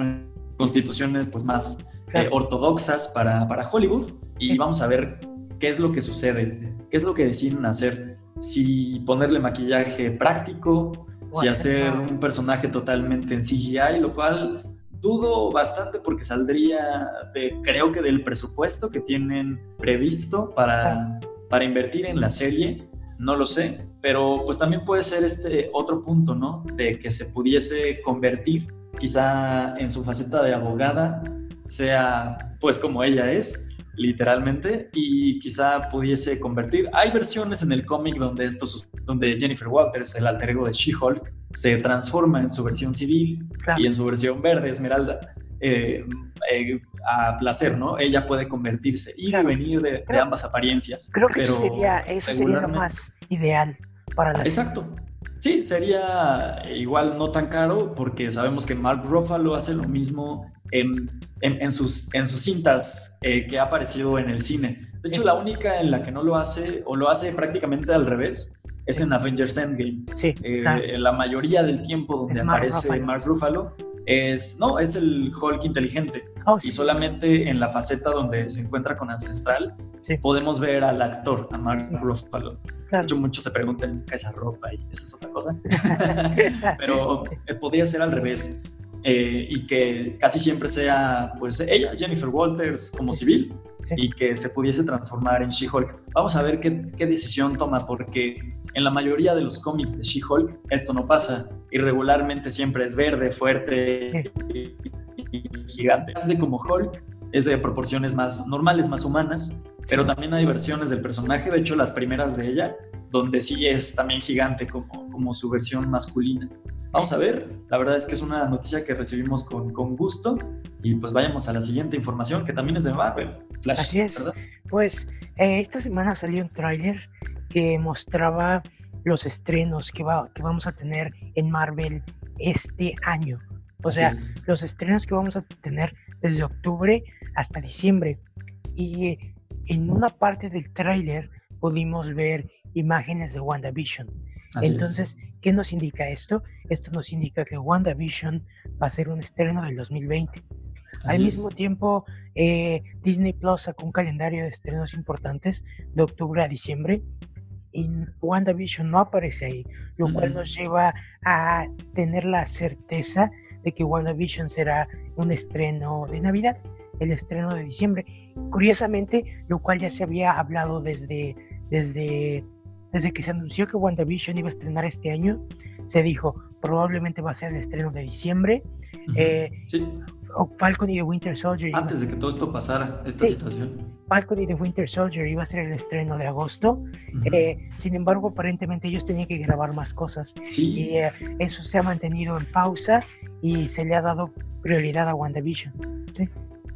[SPEAKER 3] en constituciones pues, más eh, ortodoxas para, para Hollywood y vamos a ver qué es lo que sucede, qué es lo que deciden hacer, si ponerle maquillaje práctico, si hacer un personaje totalmente en CGI, lo cual dudo bastante porque saldría de, creo que del presupuesto que tienen previsto para, para invertir en la serie, no lo sé, pero pues también puede ser este otro punto, ¿no? De que se pudiese convertir quizá en su faceta de abogada, sea pues como ella es, literalmente, y quizá pudiese convertir. Hay versiones en el cómic donde, esto, donde Jennifer Walters, el alter ego de She-Hulk, se transforma en su versión civil y en su versión verde, Esmeralda. Eh, eh, a placer, ¿no? Ella puede convertirse y venir de, ambas apariencias.
[SPEAKER 1] Creo que eso, sería, eso sería lo más ideal para la
[SPEAKER 3] Exacto. Sí, sería igual no tan caro porque sabemos que Mark Ruffalo hace lo mismo en, en, sus, en sus cintas eh, que ha aparecido en el cine. De hecho, la única en la que no lo hace, o lo hace prácticamente al revés, es en Avengers Endgame. Sí, eh, La mayoría del tiempo donde aparece Mark Ruffalo es, no, es el Hulk inteligente. Oh, y solamente en la faceta donde se encuentra con Ancestral podemos ver al actor, a Mark Ruffalo. De hecho, muchos se preguntan qué es esa ropa y esa es otra cosa. Pero eh, podría ser al revés. Eh, y que casi siempre sea pues ella, Jennifer Walters, como civil y que se pudiese transformar en She-Hulk. Vamos a ver qué, qué, decisión toma, porque En la mayoría de los cómics de She-Hulk esto no pasa. Irregularmente siempre es verde, fuerte y, gigante. Grande como Hulk es de proporciones más normales, más humanas, pero también hay versiones del personaje, de hecho las primeras de ella, donde sí es también gigante como, como su versión masculina. Vamos a ver, la verdad es que es una noticia que recibimos con, con gusto y pues vayamos a la siguiente información que también es de Marvel.
[SPEAKER 1] Flash, Así es. Pues eh, esta semana salió un tráiler que mostraba los estrenos que, va, que vamos a tener en Marvel este año. O sea, los estrenos que vamos a tener desde octubre hasta diciembre. Y en una parte del tráiler pudimos ver imágenes de WandaVision. Entonces, ¿qué nos indica esto? Esto nos indica que WandaVision va a ser un estreno del 2020. Al mismo tiempo, eh, Disney Plus sacó un calendario de estrenos importantes de octubre a diciembre y WandaVision no aparece ahí, lo cual nos lleva a tener la certeza de que WandaVision será un estreno de Navidad, el estreno de diciembre. Curiosamente, lo cual ya se había hablado desde, desde, desde que se anunció que WandaVision iba a estrenar este año, se dijo probablemente va a ser el estreno de diciembre.
[SPEAKER 3] Eh, sí.
[SPEAKER 1] Falcon y The Winter Soldier.
[SPEAKER 3] Antes de que todo esto pasara, esta situación.
[SPEAKER 1] Falcon y The Winter Soldier iba a ser el estreno de agosto. Eh, sin embargo, aparentemente ellos tenían que grabar más cosas.
[SPEAKER 3] Sí.
[SPEAKER 1] Y eh, eso se ha mantenido en pausa y se le ha dado prioridad a WandaVision. ¿sí?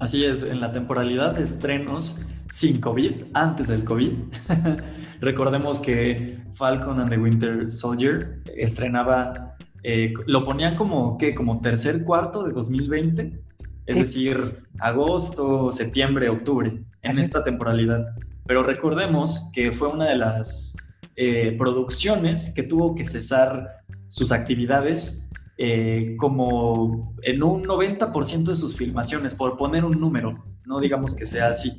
[SPEAKER 3] Así es, en la temporalidad de estrenos sin COVID, antes del COVID, recordemos que Falcon and the Winter Soldier estrenaba, eh, lo ponían como, ¿qué? Como tercer cuarto de 2020 es decir, agosto, septiembre, octubre, en esta temporalidad. Pero recordemos que fue una de las eh, producciones que tuvo que cesar sus actividades eh, como en un 90% de sus filmaciones, por poner un número, no digamos que sea así.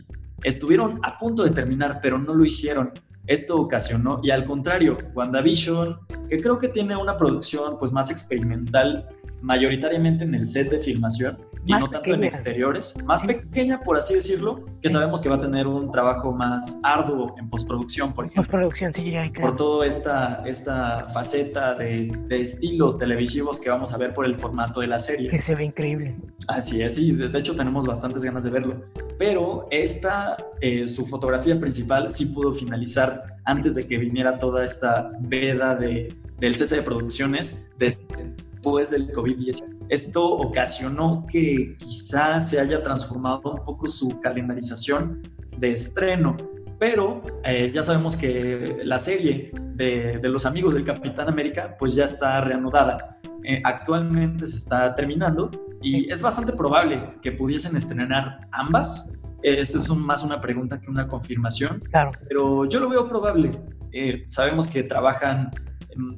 [SPEAKER 3] Estuvieron a punto de terminar, pero no lo hicieron. Esto ocasionó, y al contrario, WandaVision, que creo que tiene una producción pues más experimental, mayoritariamente en el set de filmación, y no tanto en exteriores, más pequeña, por así decirlo, que sabemos que va a tener un trabajo más arduo en postproducción, por ejemplo.
[SPEAKER 1] Postproducción, sí, ya,
[SPEAKER 3] Por toda esta, esta faceta de, de, estilos televisivos que vamos a ver por el formato de la serie.
[SPEAKER 1] Que se ve increíble.
[SPEAKER 3] Así es, y de, hecho tenemos bastantes ganas de verlo. Pero esta, eh, su fotografía principal sí pudo finalizar antes de que viniera toda esta veda de, del cese de producciones después del COVID-19 esto ocasionó que quizá se haya transformado un poco su calendarización de estreno, pero eh, ya sabemos que la serie de, los amigos del Capitán América pues ya está reanudada. Eh, actualmente se está terminando y es bastante probable que pudiesen estrenar ambas. Esta es más una pregunta que una confirmación,
[SPEAKER 1] claro.
[SPEAKER 3] pero yo lo veo probable. Eh, sabemos que trabajan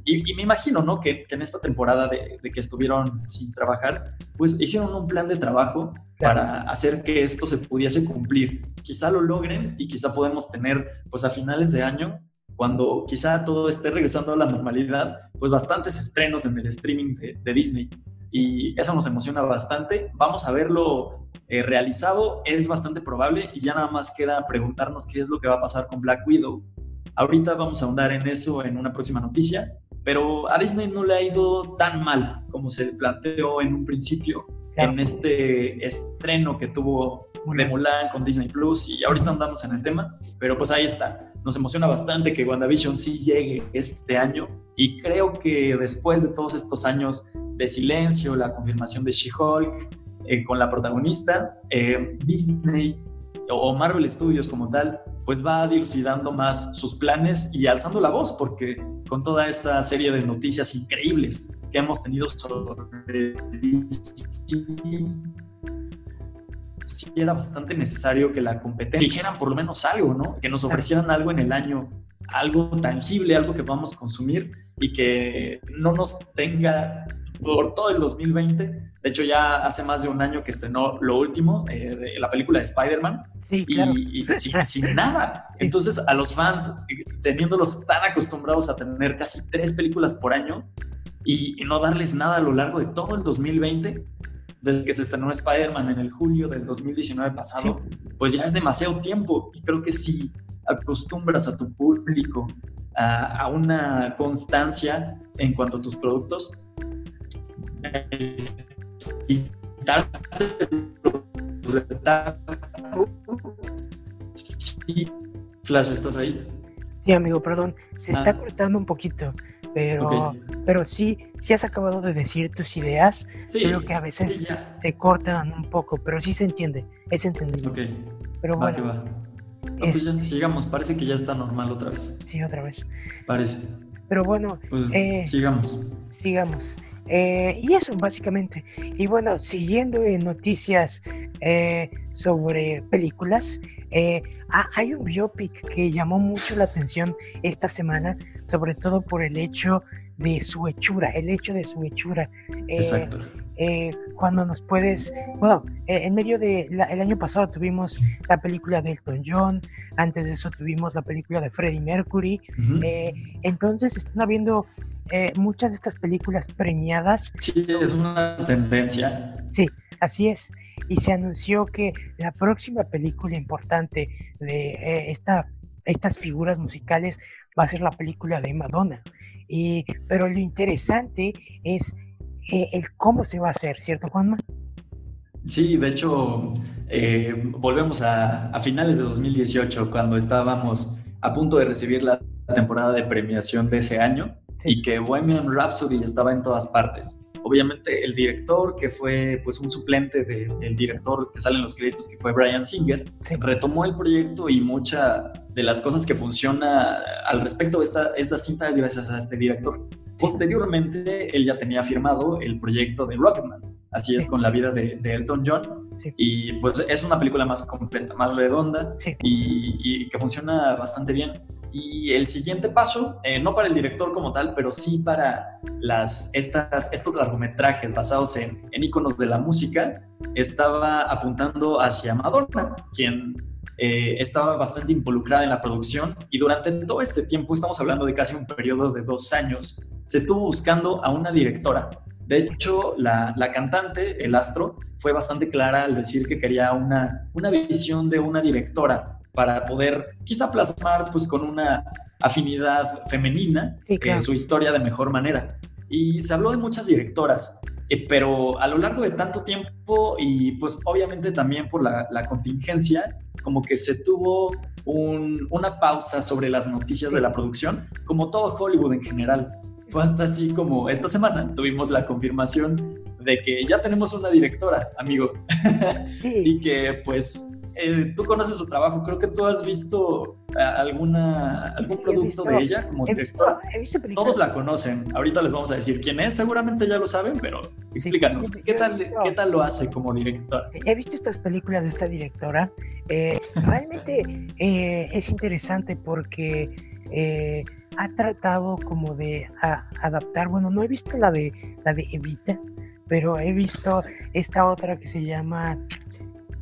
[SPEAKER 3] y, me imagino, ¿no? Que, en esta temporada de, que estuvieron sin trabajar, pues hicieron un plan de trabajo para hacer que esto se pudiese cumplir. Quizá lo logren y quizá podemos tener, pues a finales de año, cuando quizá todo esté regresando a la normalidad, pues bastantes estrenos en el streaming de, Disney. Y eso nos emociona bastante. Vamos a verlo eh, realizado, es bastante probable y ya nada más queda preguntarnos qué es lo que va a pasar con Black Widow Ahorita vamos a ahondar en eso en una próxima noticia, pero a Disney no le ha ido tan mal como se planteó en un principio en este estreno que tuvo de Mulan con Disney Plus y ahorita andamos en el tema, pero pues ahí está. Nos emociona bastante que WandaVision sí llegue este año y creo que después de todos estos años de silencio, la confirmación de She-Hulk eh, con la protagonista, eh, Disney o Marvel Studios como tal, pues va dilucidando más sus planes y alzando la voz, porque con toda esta serie de noticias increíbles que hemos tenido sobre sí era bastante necesario que la competencia dijeran por lo menos algo, ¿no? Que nos ofrecieran algo en el año, algo tangible, algo que podamos consumir y que no nos tenga por todo el 2020. De hecho, ya hace más de un año que estrenó lo último, eh, de la película de Spider-Man, y, sin, nada. Entonces, a los fans, teniéndolos tan acostumbrados a tener casi tres películas por año y, no darles nada a lo largo de todo el 2020, desde que se estrenó Spider-Man en el julio del 2019 pasado, pues ya es demasiado tiempo. Y creo que si acostumbras a tu público a, una constancia en cuanto a tus productos. Y Sí, Flash, ¿estás ahí?
[SPEAKER 1] Sí, amigo, perdón. Se está ah. cortando un poquito, pero, pero sí, sí has acabado de decir tus ideas. Sí, creo que a veces se cortan un poco, pero sí se entiende, es entendido.
[SPEAKER 3] Ok. Pero va, bueno. va. pues ya, este sigamos, parece que ya está normal otra vez.
[SPEAKER 1] Sí, otra vez.
[SPEAKER 3] Parece.
[SPEAKER 1] Pero bueno,
[SPEAKER 3] pues eh, sigamos.
[SPEAKER 1] Sigamos. Eh, y eso básicamente. Y bueno, siguiendo en noticias eh, sobre películas, eh, hay un biopic que llamó mucho la atención esta semana, sobre todo por el hecho de su hechura, el hecho de su hechura.
[SPEAKER 3] Exacto.
[SPEAKER 1] cuando nos puedes, bueno, en medio de el año pasado tuvimos la película de Elton John, antes de eso tuvimos la película de Freddie Mercury, entonces están habiendo eh, muchas de estas películas premiadas.
[SPEAKER 3] Sí, es una tendencia.
[SPEAKER 1] Sí, así es. Y se anunció que la próxima película importante de eh, esta, estas figuras musicales va a ser la película de Madonna. Y, pero lo interesante es eh, el cómo se va a hacer, ¿cierto, Juanma?
[SPEAKER 3] Sí, de hecho, volvemos a, a finales de 2018, cuando estábamos a punto de recibir la temporada de premiación de ese año y que Bohemian Rhapsody estaba en todas partes. Obviamente el director, que fue pues un suplente del director que sale en los créditos, que fue Brian Singer, retomó el proyecto y mucha de las cosas que funciona al respecto de esta, esta cinta es gracias a este director. Posteriormente, él ya tenía firmado el proyecto de Rocketman, así es con la vida de, Elton John, y pues es una película más completa, más redonda y, y que funciona bastante bien. Y el siguiente paso, eh, no para el director como tal, pero sí para las, estas, estos largometrajes basados en, en iconos de la música, estaba apuntando hacia Madonna, quien eh, estaba bastante involucrada en la producción y durante todo este tiempo, estamos hablando de casi un periodo de dos años, se estuvo buscando a una directora. De hecho, la, la cantante, el astro, fue bastante clara al decir que quería una, una visión de una directora para poder quizá plasmar pues con una afinidad femenina en su historia de mejor manera. Y se habló de muchas directoras, eh, pero a lo largo de tanto tiempo y pues obviamente también por la, contingencia, como que se tuvo una pausa sobre las noticias de la producción, como todo Hollywood en general. Fue hasta así como esta semana tuvimos la confirmación de que ya tenemos una directora, amigo, y que pues eh, tú conoces su trabajo, creo que tú has visto eh, alguna, algún producto de ella como directora. Todos la conocen, ahorita les vamos a decir quién es, seguramente ya lo saben, pero explícanos, ¿qué tal, ¿qué tal lo hace como directora?
[SPEAKER 1] He visto estas películas de esta directora, eh, realmente es interesante porque ha tratado como de adaptar, bueno, no he visto la de, la de Evita, pero he visto esta otra que se llama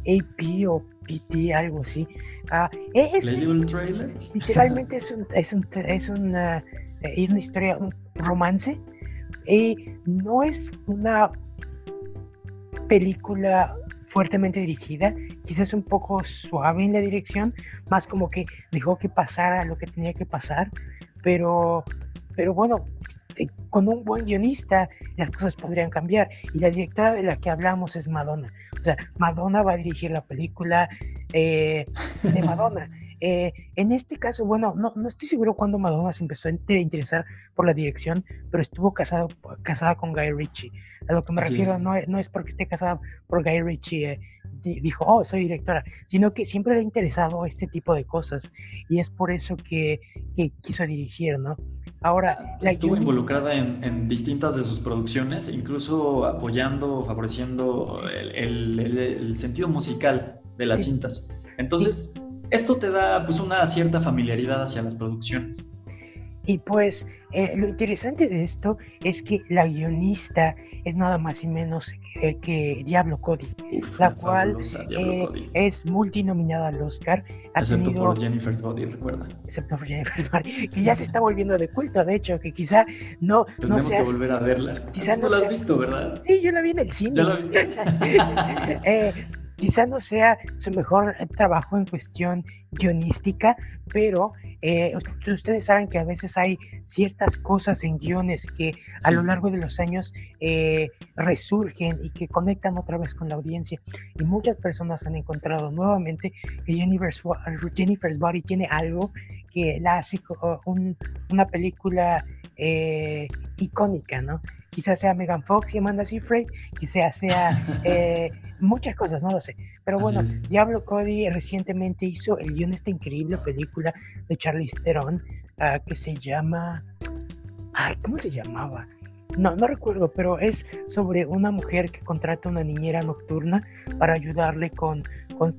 [SPEAKER 1] AP o PT, algo así. Ah, es, Literalmente es, un, es, un, es una, eh, una historia, un romance. Y no es una película fuertemente dirigida, quizás un poco suave en la dirección, más como que dejó que pasara lo que tenía que pasar, pero, pero bueno, eh, con un buen guionista las cosas podrían cambiar. Y la directora de la que hablamos es Madonna. Sea, Madonna va a dirigir la película eh, de Madonna. Eh, en este caso, bueno, no, no estoy seguro cuándo Madonna se empezó a interesar por la dirección, pero estuvo casado, casada con Guy Ritchie. A lo que me refiero no, no, es porque esté casada por Guy Ritchie, dijo, oh, soy directora, sino que siempre le ha interesado este tipo de cosas y es por eso que, que quiso dirigir, ¿no? Ahora,
[SPEAKER 3] estuvo involucrada en, distintas de sus producciones, incluso apoyando, favoreciendo el, sentido musical de las cintas. Entonces, esto te da pues una cierta familiaridad hacia las producciones.
[SPEAKER 1] Y pues eh, lo interesante de esto es que la guionista es nada más y menos que Diablo Cody, la, cual eh, es multinominada al Oscar.
[SPEAKER 3] excepto por Jennifer's Body, recuerda.
[SPEAKER 1] Excepto por Jennifer's Body, que ya se está volviendo de culto, de hecho, que quizá no.
[SPEAKER 3] Tenemos que volver a verla. Quizá no, la has visto, ¿verdad?
[SPEAKER 1] Sí, yo la vi en el cine.
[SPEAKER 3] ¿Ya la viste?
[SPEAKER 1] Eh, quizá no sea su mejor trabajo en cuestión guionística, pero eh, ustedes saben que a veces hay ciertas cosas en guiones que a lo largo de los años eh, resurgen y que conectan otra vez con la audiencia. Y muchas personas han encontrado nuevamente que Jennifer's, Jennifer's Body tiene algo que la hace una película eh, icónica, ¿no? Quizás sea Megan Fox y Amanda Seyfried, quizás sea eh, muchas cosas, no lo sé. Pero bueno, Diablo Cody recientemente hizo el guion de esta increíble película de Charlize Theron uh, que se llama... Ay, ¿cómo se llamaba? No, no recuerdo, pero es sobre una mujer que contrata una niñera nocturna para ayudarle con,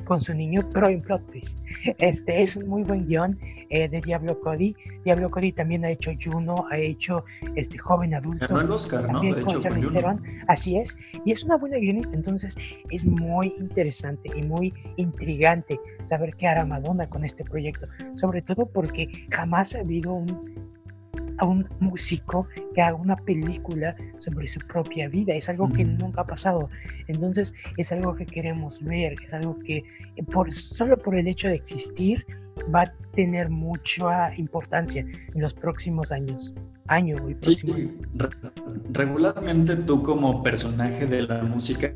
[SPEAKER 1] con, su niño, pero en plot twist. Este es un muy buen guion eh, de Diablo Cody. Diablo Cody también ha hecho Juno, ha hecho este joven adulto.
[SPEAKER 3] Ganó el Oscar, ¿no? De hecho, con
[SPEAKER 1] Así es. Y es una buena guionista, entonces es muy interesante y muy intrigante saber qué hará Madonna con este proyecto. Sobre todo porque jamás ha habido un a un músico que haga una película sobre su propia vida. Es algo que nunca ha pasado. Entonces es algo que queremos ver, es algo que por, solo por el hecho de existir va a tener mucha importancia en los próximos años. Año y próximo
[SPEAKER 3] Regularmente tú como personaje de la música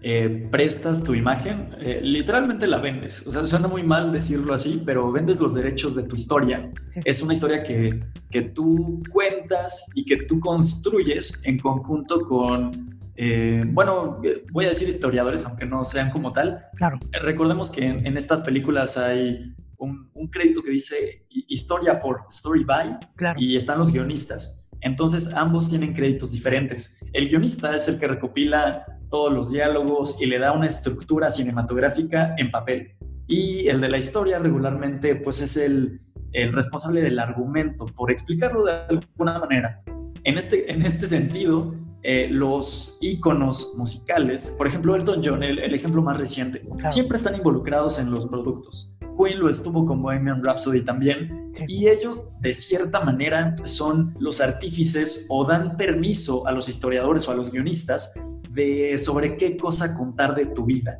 [SPEAKER 3] eh, prestas tu imagen, eh, literalmente la vendes. O sea, suena muy mal decirlo así, pero vendes los derechos de tu historia. Es una historia que, que tú cuentas y que tú construyes en conjunto con eh, bueno, voy a decir historiadores, aunque no sean como tal.
[SPEAKER 1] Claro.
[SPEAKER 3] recordemos que en, estas películas hay un, crédito que dice historia por story by y están los guionistas. Entonces ambos tienen créditos diferentes. El guionista es el que recopila todos los diálogos y le da una estructura cinematográfica en papel. Y el de la historia regularmente pues es el, el responsable del argumento, por explicarlo de alguna manera. En este, en este sentido, eh, los íconos musicales, por ejemplo Elton John, el, ejemplo más reciente, siempre están involucrados en los productos. Queen lo estuvo con Bohemian Rhapsody también, y ellos de cierta manera son los artífices o dan permiso a los historiadores o a los guionistas de sobre qué cosa contar de tu vida.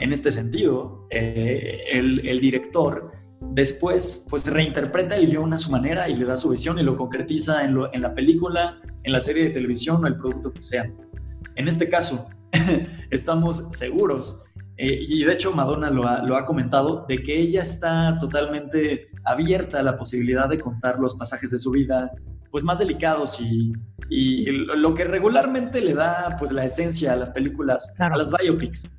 [SPEAKER 3] En este sentido, eh, el, director después pues reinterpreta el guion a su manera y le da su visión y lo concretiza en, en la película, en la serie de televisión o el producto que sea. En este caso, estamos seguros, eh, y de hecho Madonna lo ha, lo ha, comentado, de que ella está totalmente abierta a la posibilidad de contar los pasajes de su vida, pues más delicados y, y lo que regularmente le da pues la esencia a las películas, a las biopics.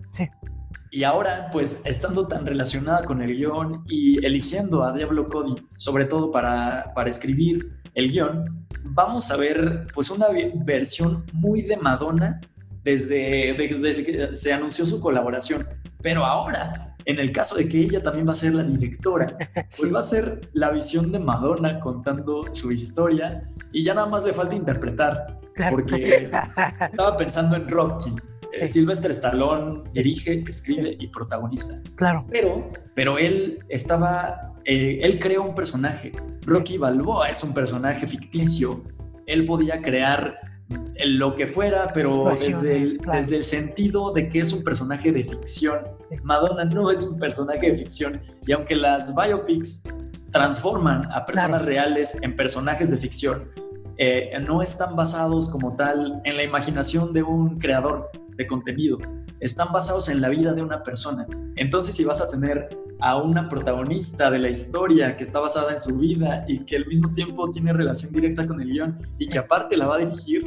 [SPEAKER 3] Y ahora, pues estando tan relacionada con el guion y eligiendo a Diablo Cody, sobre todo para, para escribir el guion, vamos a ver pues una versión muy de Madonna desde, desde que se anunció su colaboración. Pero ahora en el caso de que ella también va a ser la directora, pues va a ser la visión de Madonna contando su historia y ya nada más le falta interpretar, porque estaba pensando en Rocky. Eh, Sylvester Stallone dirige, escribe y protagoniza.
[SPEAKER 1] Claro.
[SPEAKER 3] Pero, pero él estaba, eh, él creó un personaje. Rocky Balboa es un personaje ficticio. Él podía crear lo que fuera, pero desde el, desde el sentido de que es un personaje de ficción. Madonna no es un personaje de ficción y aunque las biopics transforman a personas reales en personajes de ficción, eh, no están basados como tal en la imaginación de un creador de contenido, están basados en la vida de una persona. Entonces, si vas a tener a una protagonista de la historia que está basada en su vida y que al mismo tiempo tiene relación directa con el guion y que aparte la va a dirigir,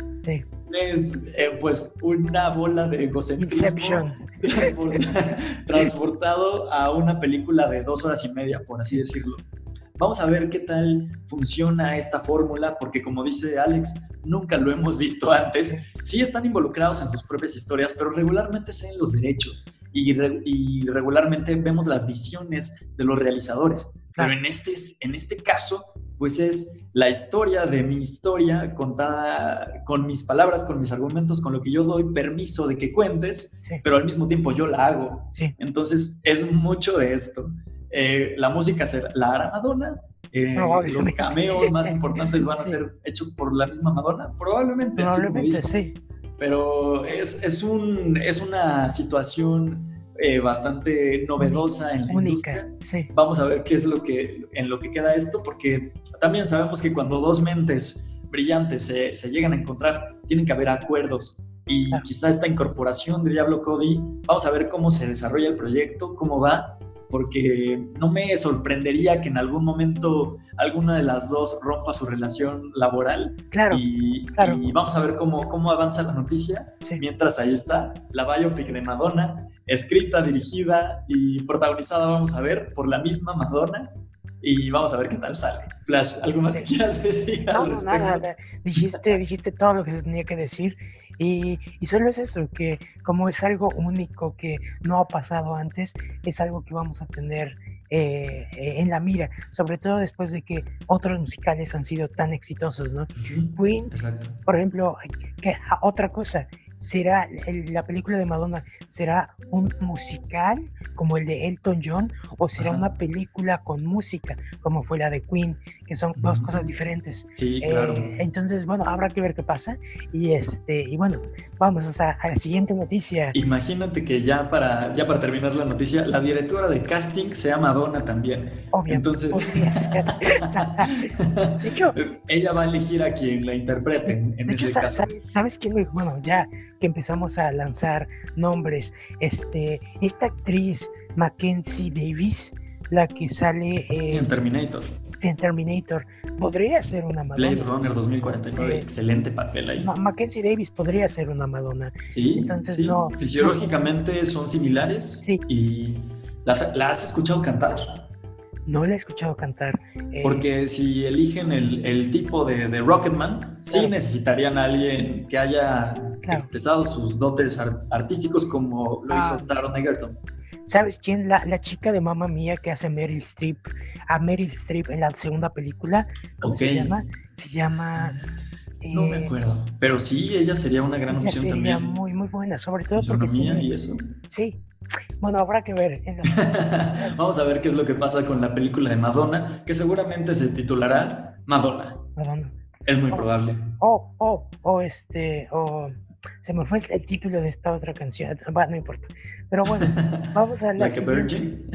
[SPEAKER 3] es eh, pues una bola de egocentrismo transportado a una película de dos horas y media, por así decirlo. Vamos a ver qué tal funciona esta fórmula, porque como dice Alex, nunca lo hemos visto antes. Sí están involucrados en sus propias historias, pero regularmente se los derechos y, regularmente vemos las visiones de los realizadores. Pero en este, en este caso, pues es la historia de mi historia contada con mis palabras, con mis argumentos, con lo que yo doy permiso de que cuentes, pero al mismo tiempo yo la hago. Entonces es mucho de esto. Eh, la música la hará Madonna. Eh, los cameos más importantes van a ser hechos por la misma Madonna, probablemente.
[SPEAKER 1] Probablemente, sí.
[SPEAKER 3] pero es, es, un, es una situación eh, bastante novedosa en la industria. Vamos a ver qué es lo que, en lo que queda esto, porque también sabemos que cuando dos mentes brillantes se, se llegan a encontrar, tienen que haber acuerdos. Y quizá esta incorporación de Diablo Cody, vamos a ver cómo se desarrolla el proyecto, cómo va, porque no me sorprendería que en algún momento alguna de las dos rompa su relación laboral.
[SPEAKER 1] Claro.
[SPEAKER 3] Y, y vamos a ver cómo, cómo avanza la noticia. Mientras ahí está la biopic de Madonna, escrita, dirigida y protagonizada, vamos a ver, por la misma Madonna. Y vamos a ver qué tal sale. Flash, ¿algo más que quieras decir?
[SPEAKER 1] No, no, nada. Dijiste, dijiste todo lo que se tenía que decir. Y, solo es eso, que como es algo único que no ha pasado antes, es algo que vamos a tener eh, eh, en la mira, sobre todo después de que otros musicales han sido tan exitosos, ¿no? Queen, por ejemplo, que, otra cosa, será la película de Madonna será un musical como el de Elton John o será una película con música como fue la de Queen que son dos cosas diferentes
[SPEAKER 3] sí claro.
[SPEAKER 1] eh, entonces bueno habrá que ver qué pasa. Y este y bueno vamos a, a, la siguiente noticia.
[SPEAKER 3] Imagínate que ya para ya para terminar la noticia la directora de casting se llama Madonna también. Entonces de hecho ella va a elegir a quien la interprete en ese caso.
[SPEAKER 1] sabes quién bueno ya que empezamos a lanzar nombres. Este, esta actriz Mackenzie Davis, la que sale
[SPEAKER 3] en Terminator.
[SPEAKER 1] En Terminator, podría ser una Madonna.
[SPEAKER 3] Blade Runner 2049, excelente papel ahí.
[SPEAKER 1] Mackenzie Davis podría ser una Madonna.
[SPEAKER 3] Sí, Entonces, No, fisiológicamente son similares.
[SPEAKER 1] Sí.
[SPEAKER 3] ¿Y las, la has escuchado cantar?
[SPEAKER 1] No la he escuchado cantar.
[SPEAKER 3] Eh, Porque si eligen el, el tipo de, de, Rocketman, sí necesitarían a alguien que haya expresado sus dotes artísticos como lo hizo ah. Taron Egerton.
[SPEAKER 1] ¿Sabes quién? La, la, chica de Mamma Mía que hace Meryl Streep, a Meryl Streep en la segunda película. ¿Cómo se llama? Se llama...
[SPEAKER 3] no me eh, acuerdo, pero sí, ella sería una gran opción
[SPEAKER 1] sería
[SPEAKER 3] también.
[SPEAKER 1] muy, muy buena, sobre todo
[SPEAKER 3] porque... y eso.
[SPEAKER 1] Sí, bueno, habrá que ver.
[SPEAKER 3] Vamos a ver qué es lo que pasa con la película de Madonna, que seguramente se titulará Madonna.
[SPEAKER 1] Madonna.
[SPEAKER 3] Es muy probable.
[SPEAKER 1] O, o, o este, o se me fue el, título de esta otra canción. Bueno, no importa. Pero bueno, vamos a la
[SPEAKER 3] Like a Virgin.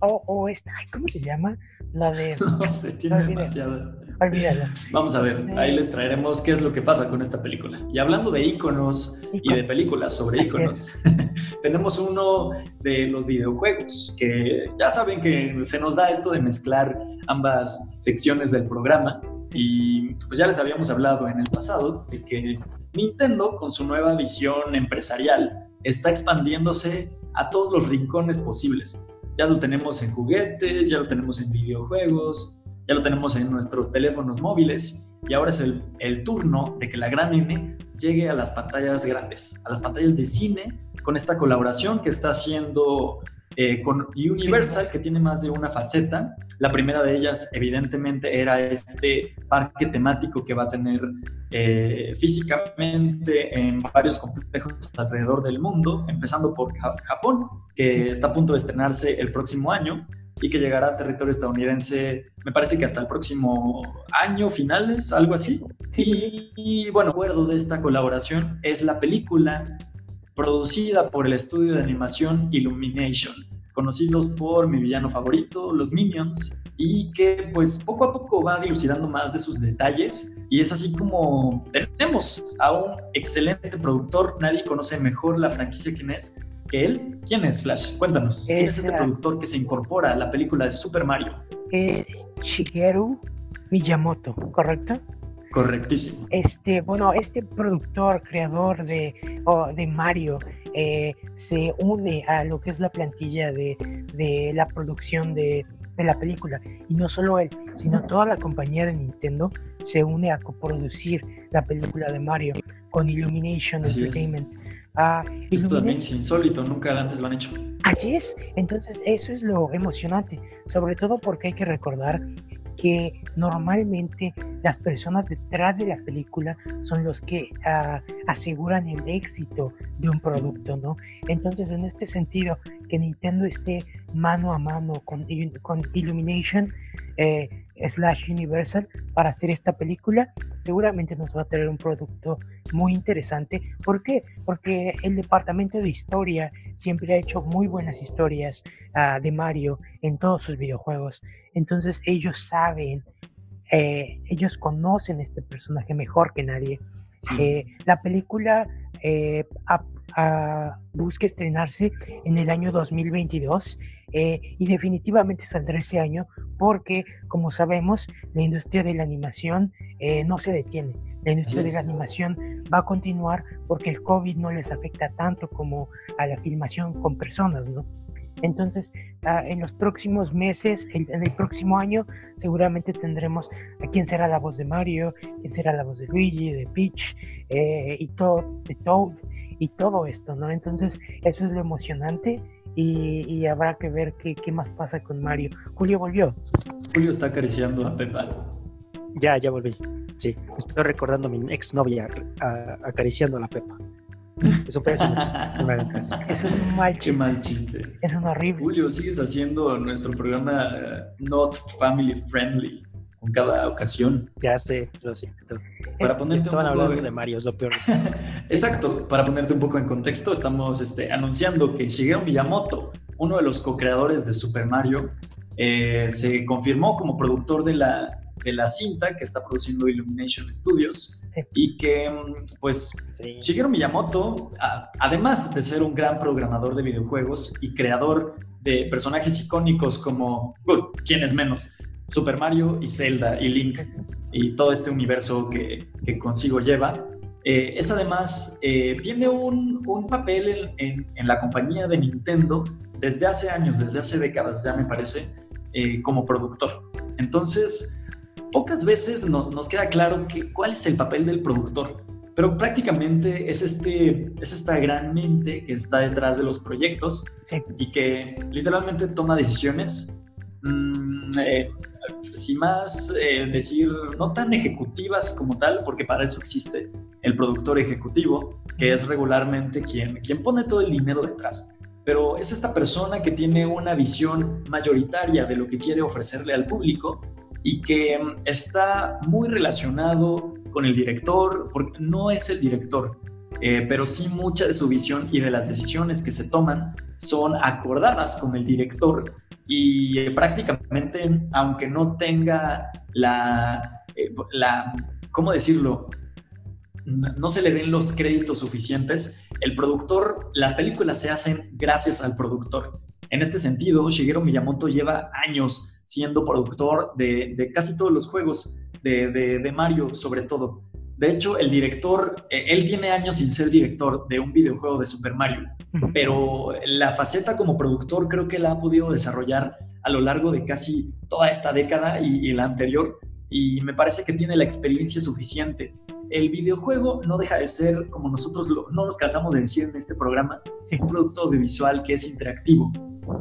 [SPEAKER 1] O, o esta, ¿cómo se llama? La de.
[SPEAKER 3] No sé, tiene demasiadas.
[SPEAKER 1] Olvídalo.
[SPEAKER 3] Vamos a ver, ahí les traeremos qué es lo que pasa con esta película. Y hablando de iconos y de películas sobre iconos, tenemos uno de los videojuegos, que ya saben que se nos da esto de mezclar ambas secciones del programa. Y pues ya les habíamos hablado en el pasado de que Nintendo, con su nueva visión empresarial, está expandiéndose a todos los rincones posibles. Ya lo tenemos en juguetes, ya lo tenemos en videojuegos, ya lo tenemos en nuestros teléfonos móviles y ahora es el, el, turno de que la gran N llegue a las pantallas grandes, a las pantallas de cine, con esta colaboración que está haciendo eh, con Universal, que tiene más de una faceta. La primera de ellas, evidentemente, era este parque temático que va a tener eh, físicamente en varios complejos alrededor del mundo, empezando por Japón, que está a punto de estrenarse el próximo año y que llegará a territorio estadounidense, me parece que hasta el próximo año, finales, algo así. Y, y bueno, acuerdo de esta colaboración es la película producida por el estudio de animación Illumination, conocidos por mi villano favorito, los Minions, y que pues poco a poco va dilucidando más de sus detalles y es así como tenemos a un excelente productor, nadie conoce mejor la franquicia quién es que él. ¿Quién es Flash? Cuéntanos, ¿quién es, este productor que se incorpora a la película de Super Mario?
[SPEAKER 1] Es Shigeru Miyamoto, ¿correcto?
[SPEAKER 3] Correctísimo.
[SPEAKER 1] Este, bueno, este productor, creador de, de Mario, eh, se une a lo que es la plantilla de, de la producción de, de, la película. Y no solo él, sino toda la compañía de Nintendo se une a coproducir la película de Mario con Illumination Entertainment.
[SPEAKER 3] Ah, Esto también es insólito, nunca antes lo han hecho.
[SPEAKER 1] Así es, entonces eso es lo emocionante, sobre todo porque hay que recordar que normalmente las personas detrás de la película son los que ah, aseguran el éxito de un producto, ¿no? Entonces, en este sentido, que Nintendo esté mano a mano con, con Illumination, eh, slash Universal para hacer esta película, seguramente nos va a traer un producto muy interesante. ¿Por qué? Porque el departamento de historia siempre ha hecho muy buenas historias uh, de Mario en todos sus videojuegos. Entonces ellos saben, eh, ellos conocen este personaje mejor que nadie. Eh, la película eh, busca estrenarse en el año 2022 eh, y definitivamente saldrá ese año porque, como sabemos, la industria de la animación eh, no se detiene. La industria de la animación va a continuar porque el COVID no les afecta tanto como a la filmación con personas, ¿no? Entonces, ah, en los próximos meses, en el próximo año, seguramente tendremos a quién será la voz de Mario, quién será la voz de Luigi, de Peach eh, y todo, de Toad y todo esto, ¿no? Entonces, eso es lo emocionante y, habrá que ver qué, qué, más pasa con Mario. Julio volvió.
[SPEAKER 3] Julio está acariciando a Pepa.
[SPEAKER 2] Ya, ya volví. Sí, estoy recordando a mi exnovia acariciando a la Pepa. Es un pésimo chiste. No
[SPEAKER 1] Es un mal chiste.
[SPEAKER 3] Qué mal chiste.
[SPEAKER 1] Es un horrible.
[SPEAKER 3] Julio, sigues haciendo nuestro programa eh, Not Family Friendly con cada ocasión.
[SPEAKER 2] Ya sé, lo siento.
[SPEAKER 3] Para ponerte
[SPEAKER 2] Estaban hablando de... Mario, es lo peor.
[SPEAKER 3] Exacto, para ponerte un poco en contexto, estamos este, anunciando que Shigeru Miyamoto, uno de los co-creadores de Super Mario, eh, se confirmó como productor de la, de la cinta que está produciendo Illumination Studios y que pues Shigeru Miyamoto, además de ser un gran programador de videojuegos y creador de personajes icónicos como, ¿quién es menos? Super Mario y Zelda y Link y todo este universo que, que consigo lleva. Eh, es además, eh, tiene un, un papel en, en, la compañía de Nintendo desde hace años, desde hace décadas ya me parece, eh, como productor. Entonces, pocas veces nos queda claro que, cuál es el papel del productor, pero prácticamente es, este, es esta gran mente que está detrás de los proyectos y que literalmente toma decisiones. Mm, sin más eh, decir, no tan ejecutivas como tal, porque para eso existe el productor ejecutivo, que es regularmente quien, quien pone todo el dinero detrás. Pero es esta persona que tiene una visión mayoritaria de lo que quiere ofrecerle al público y que mm, está muy relacionado con el director, porque no es el director, eh, pero sí mucha de su visión y de las decisiones que se toman son acordadas con el director y eh, prácticamente, aunque no tenga la, eh, la, ¿cómo decirlo? No se le den los créditos suficientes, el productor, las películas se hacen gracias al productor. En este sentido, Shigeru Miyamoto lleva años siendo productor de, de casi todos los juegos, de, de, de, Mario sobre todo. De hecho, el director, eh, él tiene años sin ser director de un videojuego de Super Mario, pero la faceta como productor creo que la ha podido desarrollar a lo largo de casi toda esta década y, la anterior, y me parece que tiene la experiencia suficiente. El videojuego no deja de ser, como nosotros no nos cansamos de decir en este programa, un producto audiovisual que es interactivo,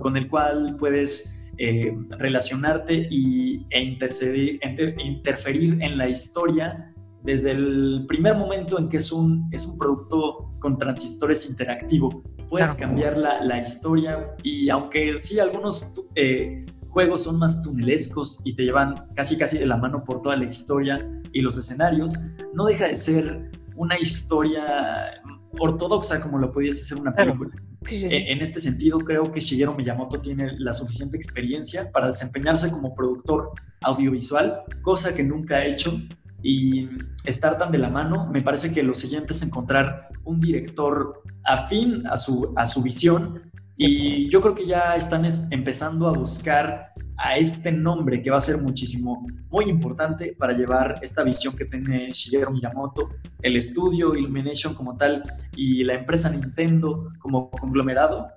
[SPEAKER 3] con el cual puedes eh, relacionarte y, e interferir en la historia desde el primer momento en que es un, es un producto con transistores interactivo. Puedes cambiar la, la, historia y aunque sí algunos eh, juegos son más tunelescos y te llevan casi casi de la mano por toda la historia y los escenarios, no deja de ser una historia ortodoxa como lo pudiese ser una película. E, en este sentido, creo que Shigeru Miyamoto tiene la suficiente experiencia para desempeñarse como productor audiovisual, cosa que nunca ha hecho y estar tan de la mano, me parece que lo siguiente es encontrar un director afín a su, a su visión. Y yo creo que ya están empezando a buscar a este nombre que va a ser muchísimo, muy importante para llevar esta visión que tiene Shigeru Miyamoto, el estudio Illumination como tal y la empresa Nintendo como conglomerado.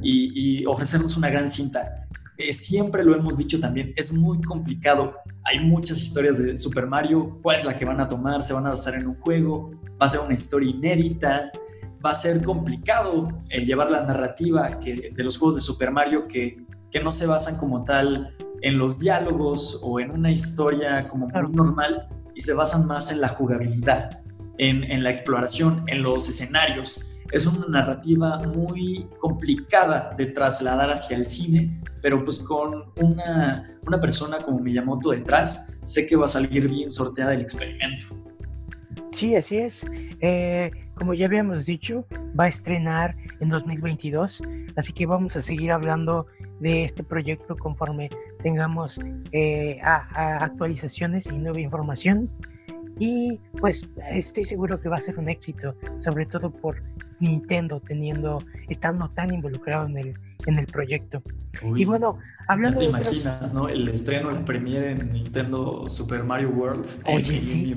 [SPEAKER 3] Y, y ofrecernos una gran cinta. Eh, siempre lo hemos dicho también, es muy complicado. Hay muchas historias de Super Mario, cuál es la que van a tomar, se van a basar en un juego, va a ser una historia inédita, va a ser complicado eh, llevar la narrativa que, de los juegos de Super Mario que, que, no se basan como tal en los diálogos o en una historia como muy normal y se basan más en la jugabilidad, en, en la exploración, en los escenarios, es una narrativa muy complicada de trasladar hacia el cine, pero pues con una, una persona como Miyamoto detrás, sé que va a salir bien sorteada el experimento.
[SPEAKER 1] Sí, así es. Eh, como ya habíamos dicho, va a estrenar en 2022, así que vamos a seguir hablando de este proyecto conforme tengamos eh, actualizaciones y nueva información. Y pues estoy seguro que va a ser un éxito, sobre todo por Nintendo teniendo, estando tan involucrado en el, en el proyecto. y bueno, hablando
[SPEAKER 3] te imaginas, ¿no? El estreno, el premiere en Nintendo Super Mario World.
[SPEAKER 1] Oye, sí,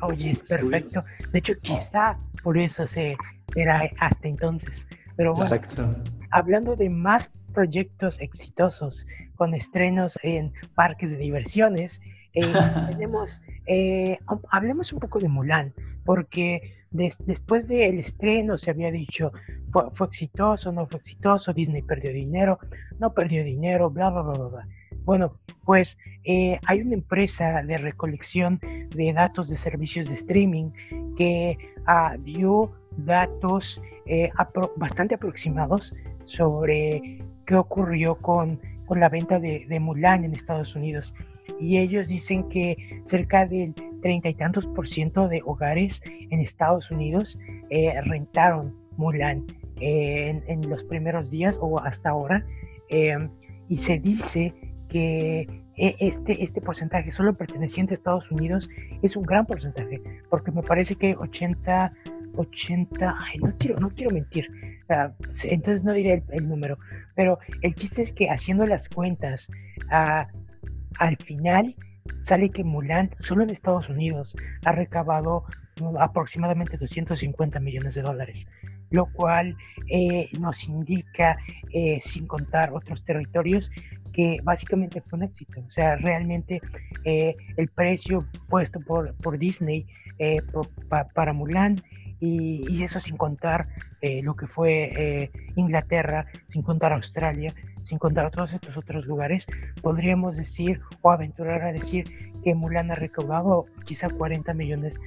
[SPEAKER 1] oye, es perfecto. De hecho, quizá por eso se era hasta entonces. Pero bueno, Exacto. hablando de más proyectos exitosos con estrenos en parques de diversiones, eh, tenemos, eh, hablemos un poco de Mulan, porque después del estreno se había dicho, fue, fue, exitoso, no fue exitoso, Disney perdió dinero, no perdió dinero, bla, bla, bla, bla. Bueno, pues eh, hay una empresa de recolección de datos de servicios de streaming que ah, dio datos eh, bastante aproximados sobre qué ocurrió con, con la venta de, de Mulan en Estados Unidos. Y ellos dicen que cerca del treinta y tantos por ciento de hogares en Estados Unidos eh, rentaron Mulan eh, en, los primeros días o hasta ahora. Em, y se dice que e, este, este porcentaje solo perteneciente a Estados Unidos es un gran porcentaje, porque me parece que 80, 80, ay, no quiero, no quiero mentir, entonces no diré el, número, pero el chiste es que haciendo las cuentas, ah, al final sale que Mulan solo en Estados Unidos ha recabado aproximadamente 250 millones de dólares, lo cual eh, nos indica, eh, sin contar otros territorios, que básicamente fue un éxito. O sea, realmente eh, el precio puesto por, por Disney para Mulan y, eso sin contar lo que fue Inglaterra, sin contar Australia, sin contar todos estos otros lugares, podríamos decir o aventurar a decir que Mulan ha recaudado quizá 40 millones,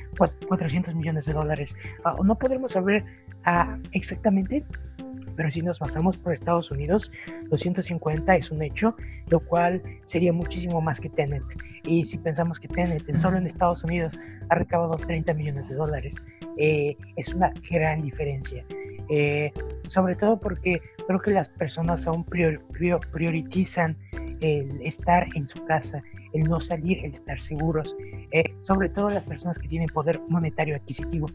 [SPEAKER 1] 400 millones de dólares. Ah, no podremos saber ah, exactamente, pero si nos basamos por Estados Unidos, 250 es un hecho, lo cual sería muchísimo más que Tenet. Y si pensamos que Tenet solo en Estados Unidos ha recaudado 30 millones de dólares, eh, es una gran diferencia. Eh, sobre todo porque creo que las personas aún priorizan el estar en su casa, el no salir, el estar seguros, eh, sobre todo las personas que tienen poder monetario adquisitivo.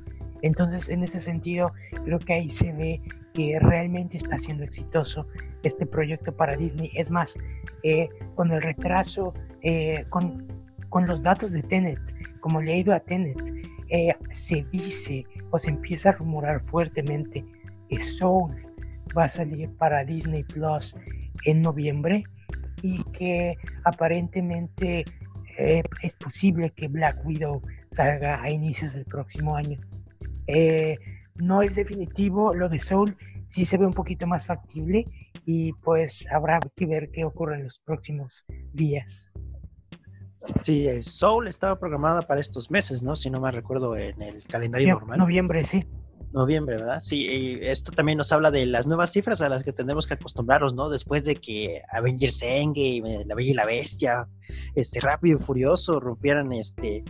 [SPEAKER 1] Entonces, en ese sentido, creo que ahí se ve que realmente está siendo exitoso este proyecto para Disney. Es más, eh, con el retraso, con, con, los datos de Tenet, como le he ido a Tenet, se dice o se empieza a rumorar fuertemente que Soul va a salir para Disney Plus en noviembre y que aparentemente eh, es posible que Black Widow salga a inicios del próximo año. Eh, no es definitivo lo de Soul, sí se ve un poquito más factible y pues habrá que ver qué ocurre en los próximos días.
[SPEAKER 2] Sí, Soul estaba programada para estos meses, ¿no? Si no me recuerdo en el calendario normal.
[SPEAKER 1] Noviembre, sí.
[SPEAKER 2] Noviembre, ¿verdad? Sí, y esto también nos habla de las nuevas cifras a las que tenemos que acostumbrarnos, ¿no? Después de que Avengers Endgame, La Bella y la Bestia, este Rápido y Furioso rompieran este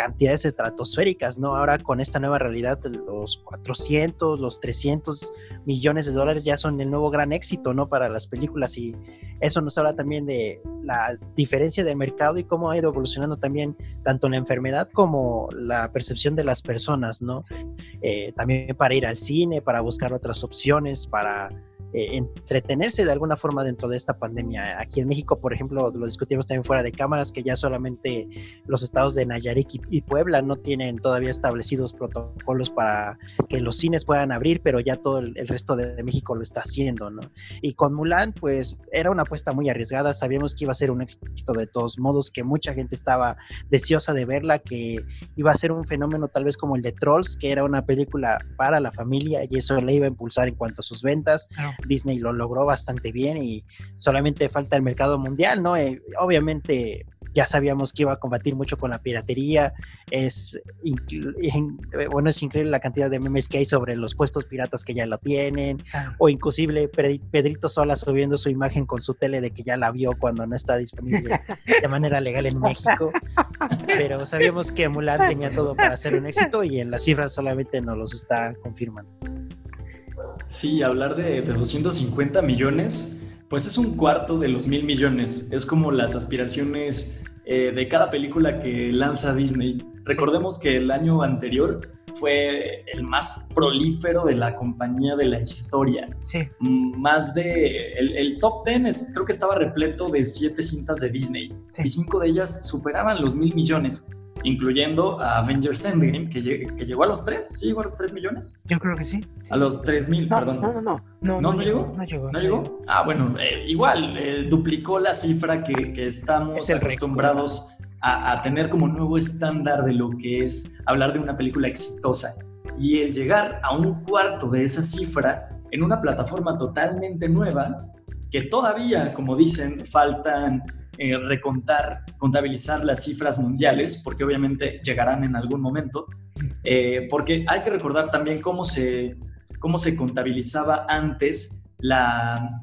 [SPEAKER 2] cantidades estratosféricas, ¿no? Ahora con esta nueva realidad, los 400, los 300 millones de dólares ya son el nuevo gran éxito, ¿no? Para las películas y eso nos habla también de la diferencia del mercado y cómo ha ido evolucionando también tanto la enfermedad como la percepción de las personas, ¿no? Eh, también para ir al cine, para buscar otras opciones, para eh, entretenerse de alguna forma dentro de esta pandemia. Aquí en México, por ejemplo, lo discutimos también fuera de cámaras, que ya solamente los estados de Nayarit y, Puebla no tienen todavía establecidos protocolos para que los cines puedan abrir, pero ya todo el, resto de, México lo está haciendo, ¿no? Y con Mulan, pues era una apuesta muy arriesgada, sabíamos que iba a ser un éxito de todos modos, que mucha gente estaba deseosa de verla, que iba a ser un fenómeno tal vez como el de Trolls, que era una película para la familia y eso le iba a impulsar en cuanto a sus ventas. Disney lo logró bastante bien y solamente falta el mercado mundial, ¿no? Eh, obviamente ya sabíamos que iba a combatir mucho con la piratería, es, bueno, es increíble la cantidad de memes que hay sobre los puestos piratas que ya lo tienen, o inclusive Pedrito Sola subiendo su imagen con su tele de que ya la vio cuando no está disponible de manera legal en México, pero sabíamos que Mulan tenía todo para ser un éxito y en las cifras solamente nos los está confirmando.
[SPEAKER 3] Sí, hablar de, de 250 millones pues es un cuarto de los mil millones. Es como las aspiraciones eh, de cada película que lanza Disney. Recordemos que el año anterior fue el más prolífero de la compañía de la historia. Sí. Más de. El, top ten creo que estaba repleto de siete cintas de Disney. Y cinco de ellas superaban los mil millones incluyendo a Avengers Endgame, que, que llegó a los 3, ¿sí llegó a los 3 millones?
[SPEAKER 1] Yo creo que sí.
[SPEAKER 3] A los 3 mil, perdón.
[SPEAKER 1] No, no, no. ¿No, no,
[SPEAKER 3] llegó? No llegó. ¿No llegó? Ah, bueno, eh, igual, eh, duplicó la cifra que, que estamos acostumbrados a, a, tener como nuevo estándar de lo que es hablar de una película exitosa. Y el llegar a un cuarto de esa cifra en una plataforma totalmente nueva, que todavía, como dicen, faltan eh, recontar, contabilizar las cifras mundiales, porque obviamente llegarán en algún momento, eh, porque hay que recordar también cómo se, cómo se contabilizaba antes la,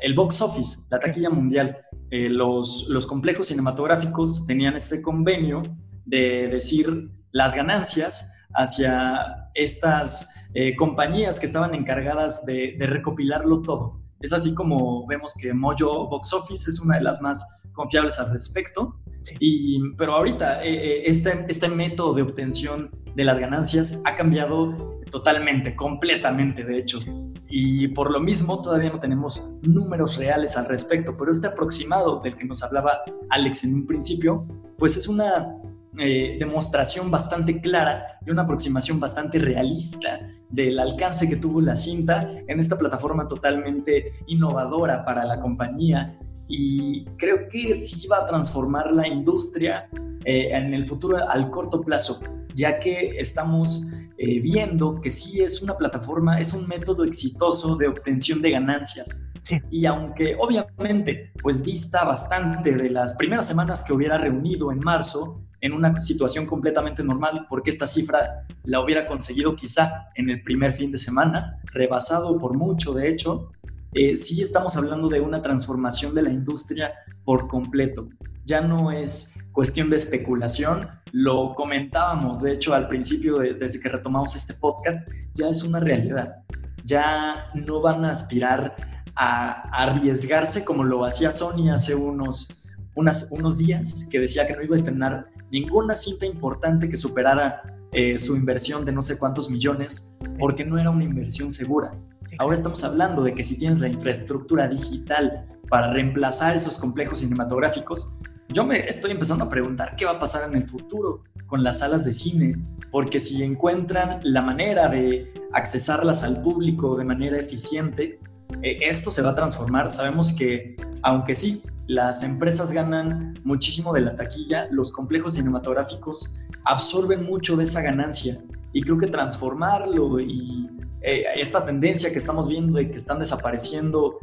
[SPEAKER 3] el box office, la taquilla mundial. Eh, los, los complejos cinematográficos tenían este convenio de decir las ganancias hacia estas compañías que estaban encargadas de recopilarlo todo. Es así como vemos que Mojo Box Office es una de las más confiables al respecto. Y, pero ahorita eh, eh, este, este método de obtención de las ganancias ha cambiado totalmente, completamente, de hecho. Y por lo mismo todavía no tenemos números reales al respecto, pero este aproximado del que nos hablaba Alex en un principio, pues es una eh, demostración bastante clara y una aproximación bastante realista del alcance que tuvo la cinta en esta plataforma totalmente innovadora para la compañía y creo que sí va a transformar la industria eh, en el futuro al corto plazo, ya que estamos eh, viendo que sí es una plataforma, es un método exitoso de obtención de ganancias. Y aunque obviamente pues dista bastante de las primeras semanas que hubiera reunido en marzo, en una situación completamente normal, porque esta cifra la hubiera conseguido quizá en el primer fin de semana, rebasado por mucho, de hecho, eh, sí estamos hablando de una transformación de la industria por completo. Ya no es cuestión de especulación, lo comentábamos, de hecho, al principio, desde que retomamos este podcast, ya es una realidad. Ya no van a aspirar a arriesgarse como lo hacía Sony hace unos, unos días, que decía que no iba a estrenar ninguna cinta importante que superara eh, su inversión de no sé cuántos millones, porque no era una inversión segura. Ahora estamos hablando de que si tienes la infraestructura digital para reemplazar esos complejos cinematográficos, yo me estoy empezando a preguntar qué va a pasar en el futuro con las salas de cine, porque si encuentran la manera de accesarlas al público de manera eficiente, eh, esto se va a transformar. Sabemos que, aunque sí, las empresas ganan muchísimo de la taquilla, los complejos cinematográficos absorben mucho de esa ganancia. Y creo que transformarlo y eh, esta tendencia que estamos viendo de que están desapareciendo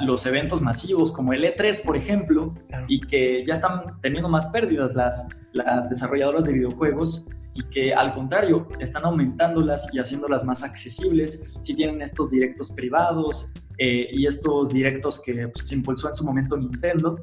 [SPEAKER 3] los eventos masivos como el E3, por ejemplo, y que ya están teniendo más pérdidas las, las desarrolladoras de videojuegos y que al contrario están aumentándolas y haciéndolas más accesibles si tienen estos directos privados, eh, y estos directos que pues, se impulsó en su momento Nintendo,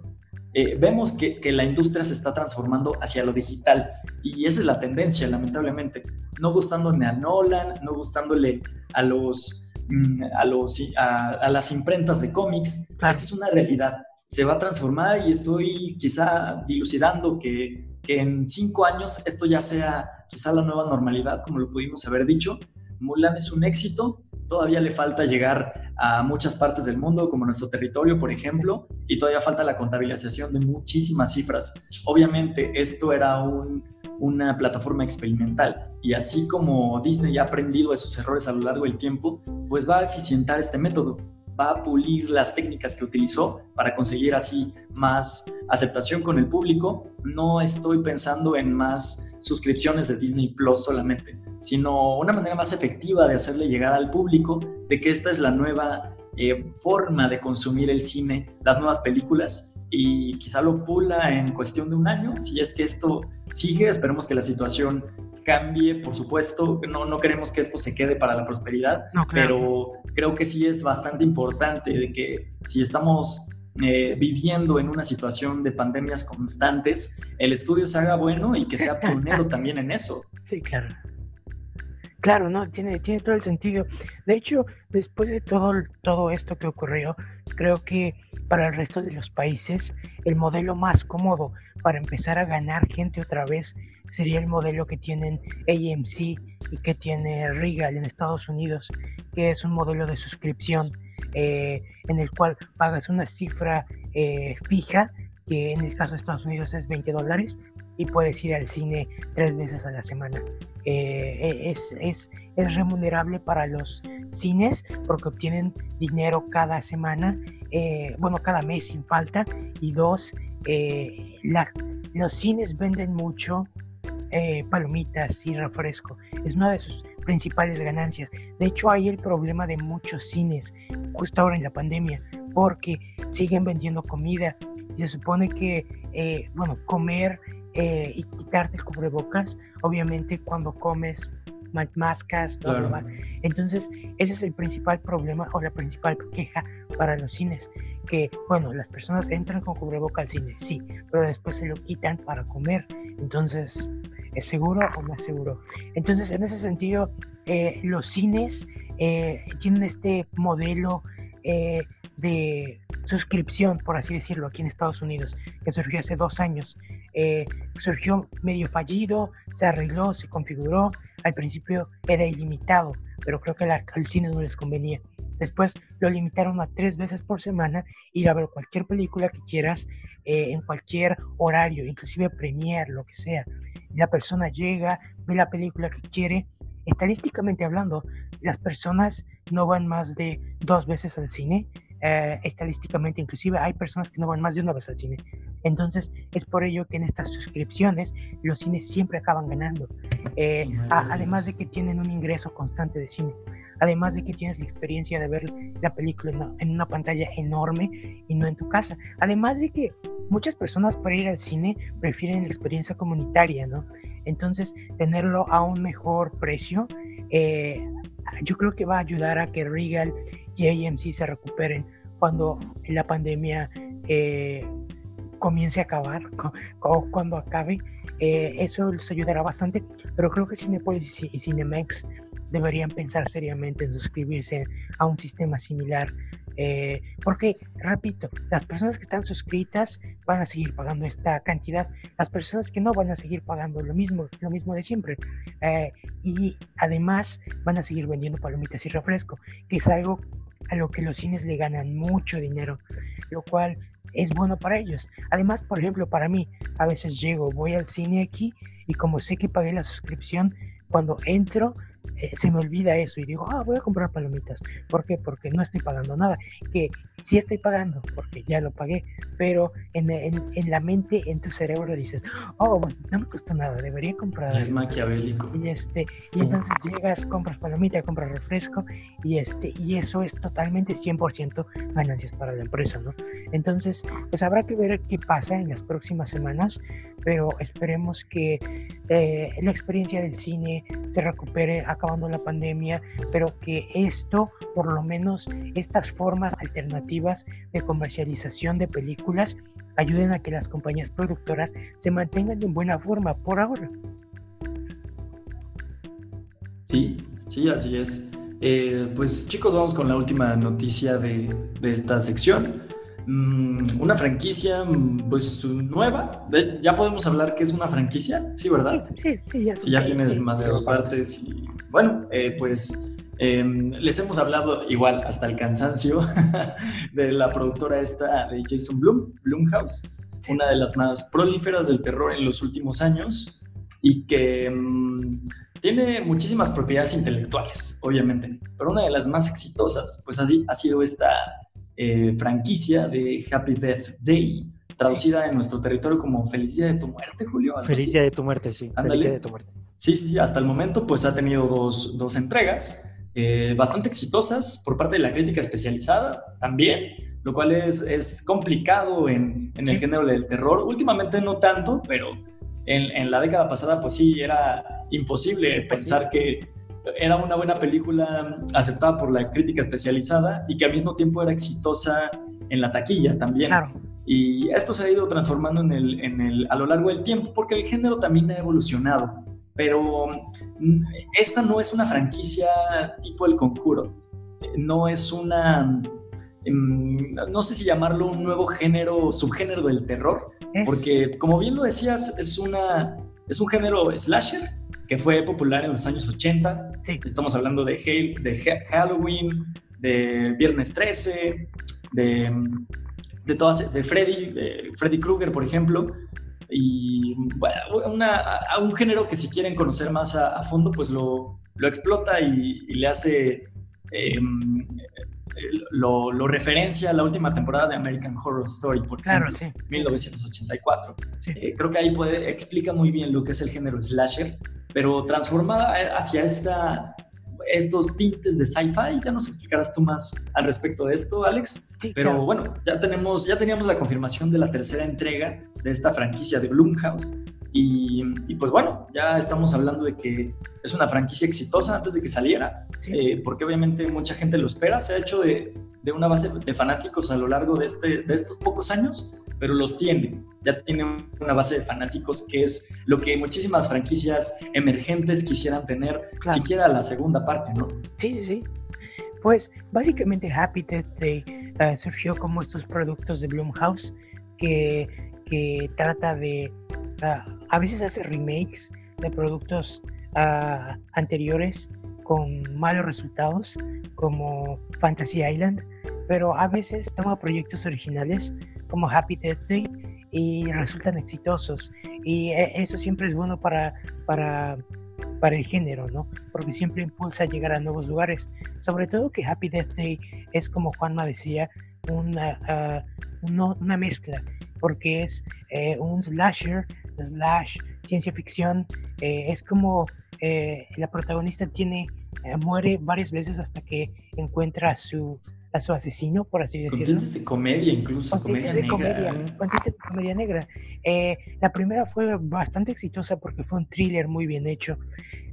[SPEAKER 3] eh, vemos que, que, la industria se está transformando hacia lo digital y esa es la tendencia, lamentablemente. No gustándole a Nolan, no gustándole a los, mm, a, los, a, las imprentas de cómics, esto es una realidad. Se va a transformar y estoy quizá dilucidando que, que en cinco años esto ya sea quizá la nueva normalidad, como lo pudimos haber dicho. Mulan es un éxito, todavía le falta llegar a muchas partes del mundo, como nuestro territorio, por ejemplo, y todavía falta la contabilización de muchísimas cifras. Obviamente, esto era una plataforma experimental y así como Disney ha aprendido de sus errores a lo largo del tiempo, pues va a eficientar este método, va a pulir las técnicas que utilizó para conseguir así más aceptación con el público. No estoy pensando en más suscripciones de Disney Plus solamente sino una manera más efectiva de hacerle llegar al público de que esta es la nueva eh, forma de consumir el cine, las nuevas películas, y quizá lo pula en cuestión de un año. Si es que esto sigue, esperemos que la situación cambie, por supuesto. No, no queremos que esto se quede para la prosperidad, pero creo que sí es bastante importante de que si estamos eh, viviendo en una situación de pandemias constantes, el estudio se haga bueno y que sea pionero también en eso.
[SPEAKER 1] Sí, claro. Claro, no, tiene, tiene todo el sentido. De hecho, después de todo, todo esto que ocurrió, creo que para el resto de los países, el modelo más cómodo para empezar a ganar gente otra vez sería el modelo que tienen AMC y que tiene Regal en Estados Unidos, que es un modelo de suscripción eh, en el cual pagas una cifra eh, fija, que en el caso de Estados Unidos es 20 dólares, y puedes ir al cine tres veces a la semana. Eh, es, es, es, remunerable para los cines porque obtienen dinero cada semana, eh, bueno, cada mes sin falta. Y dos, eh, los cines venden mucho palomitas y refresco. Es una de sus principales ganancias. De hecho, hay el problema de muchos cines justo ahora en la pandemia porque siguen vendiendo comida. Y se supone que, bueno, comer eh, y quitarte el cubrebocas, obviamente cuando comes mascas, entonces ese es el principal problema o la principal queja para los cines, que bueno, las personas entran con cubrebocas al cine, sí, pero después se lo quitan para comer, entonces, ¿es seguro o no es seguro? Entonces, en ese sentido, eh, los cines eh, tienen este modelo de suscripción, por así decirlo, aquí en Estados Unidos, que surgió hace dos años. Eh, surgió medio fallido, se arregló, se configuró. Al principio era ilimitado, pero creo que al cine no les convenía. Después lo limitaron a tres veces por semana, ir a ver cualquier película que quieras eh, en cualquier horario, inclusive premier, lo que sea. La persona llega, ve la película que quiere. Estadísticamente hablando, las personas no van más de dos veces al cine eh, estadísticamente inclusive hay personas que no van más de una vez al cine. Entonces es por ello que en estas suscripciones los cines siempre acaban ganando. Eh, además de que tienen un ingreso constante de cine. Además de que tienes la experiencia de ver la película en una, pantalla enorme y no en tu casa. Además de que muchas personas para ir al cine prefieren la experiencia comunitaria, ¿no? Entonces tenerlo a un mejor precio, eh, yo creo que va a ayudar a que Regal y AMC se recuperen cuando la pandemia eh, comience a acabar o cuando acabe. Eh, eso les ayudará bastante, pero creo que Cinepolis y Cinemex deberían pensar seriamente en suscribirse a un sistema similar. Eh, porque, repito, las personas que están suscritas van a seguir pagando esta cantidad, las personas que no van a seguir pagando lo mismo, lo mismo de siempre. y además van a seguir vendiendo palomitas y refresco, que es algo a lo que los cines le ganan mucho dinero, lo cual es bueno para ellos. Además, por ejemplo, para mí, a veces llego, voy al cine aquí y como sé que pagué la suscripción, cuando entro eh, se me olvida eso y digo, ah, voy a comprar palomitas. ¿Por qué? Porque no estoy pagando nada. Que sí estoy pagando porque ya lo pagué, pero en, en, la mente, en tu cerebro dices, oh, bueno, no me costó nada, debería comprar.
[SPEAKER 3] Es maquiavélico.
[SPEAKER 1] Y, este, y entonces llegas, compras palomita, compras refresco y, este, y eso es totalmente 100% ganancias para la empresa, ¿no? Entonces, pues habrá que ver qué pasa en las próximas semanas, pero esperemos que eh, la experiencia del cine se recupere acabando la pandemia, pero que esto, por lo menos estas formas alternativas de comercialización de películas, ayuden a que las compañías productoras se mantengan en buena forma por ahora.
[SPEAKER 3] Sí, sí, así es. Eh, pues chicos, vamos con la última noticia de, de esta sección. Mm, una franquicia mm, pues nueva. Ya podemos hablar que es una franquicia, sí, ¿verdad?
[SPEAKER 1] Sí, sí, ya.
[SPEAKER 3] Sí, ya tiene más de dos partes y bueno, eh, pues em, les hemos hablado igual hasta el cansancio de la productora esta de Jason Blum, Blumhouse, una de las más prolíferas del terror en los últimos años y que mm, tiene muchísimas propiedades intelectuales, obviamente, pero una de las más exitosas, pues así ha sido esta eh, franquicia de Happy Death Day, traducida en nuestro territorio como Feliz Día de tu Muerte, Julio.
[SPEAKER 2] Feliz Día de tu Muerte, sí. Feliz Día de tu Muerte.
[SPEAKER 3] Sí, sí, sí, hasta el momento pues ha tenido dos, dos entregas eh, bastante exitosas por parte de la crítica especializada también, lo cual es, es complicado en, en el género del terror. Últimamente no tanto, pero en, en, la década pasada pues sí, era imposible pensar que era una buena película aceptada por la crítica especializada y que al mismo tiempo era exitosa en la taquilla también. Y esto se ha ido transformando en el, en el, a lo largo del tiempo porque el género también ha evolucionado. Pero mm, esta no es una franquicia tipo El Conjuro. No es una, mm, no sé si llamarlo un nuevo género, subgénero del terror, porque como bien lo decías, es, una, es un género slasher que fue popular en los años 80. Estamos hablando de, de Halloween, de Viernes 13, de, de todas, de Freddy, Freddy Krueger, por ejemplo. Y una, a un género que si quieren conocer más a, fondo, pues lo, lo explota y, le hace, em, lo, lo, referencia a la última temporada de American Horror Story, por ejemplo, 1984. Eh, creo que ahí puede, explica muy bien lo que es el género slasher, pero transformada hacia esta estos tintes de sci-fi. Ya nos explicarás tú más al respecto de esto, Alex. Pero bueno, ya tenemos, ya teníamos la confirmación de la tercera entrega de esta franquicia de Blumhouse. Y, pues bueno, ya estamos hablando de que es una franquicia exitosa antes de que saliera, eh, porque obviamente mucha gente lo espera. Se ha hecho de, de, una base de fanáticos a lo largo de, este, de estos pocos años pero los tiene. Ya tiene una base de fanáticos que es lo que muchísimas franquicias emergentes quisieran tener, siquiera la segunda parte, ¿no?
[SPEAKER 1] Sí, sí, sí. Pues básicamente Happy Death Day eh, surgió como estos productos de Blumhouse que, que trata de, ah, a veces hace remakes de productos ah, anteriores con malos resultados, como Fantasy Island, pero a veces toma proyectos originales como Happy Death Day y resultan exitosos. Y e, eso siempre es bueno para, para, para el género, ¿no? Porque siempre impulsa a llegar a nuevos lugares. Sobre todo que Happy Death Day es, como Juanma decía, una, ah, una mezcla, porque es eh, un slasher, slash, ciencia ficción, eh, es como eh, la protagonista tiene, muere varias veces hasta que encuentra a su, a su asesino, por así decirlo.
[SPEAKER 3] Con de comedia, incluso, comedia de negra.
[SPEAKER 1] Comedia, de comedia negra. Eh, la primera fue bastante exitosa porque fue un thriller muy bien hecho.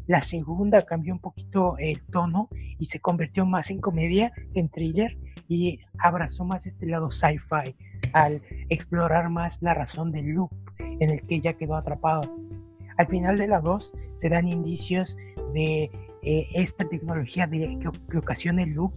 [SPEAKER 1] La segunda cambió un poquito el tono y se convirtió más en comedia en thriller y abrazó más este lado sci-fi al explorar más la razón del loop en el que ella quedó atrapado. Al final de la dos se dan indicios de eh, esta tecnología de, que ocasiona el loop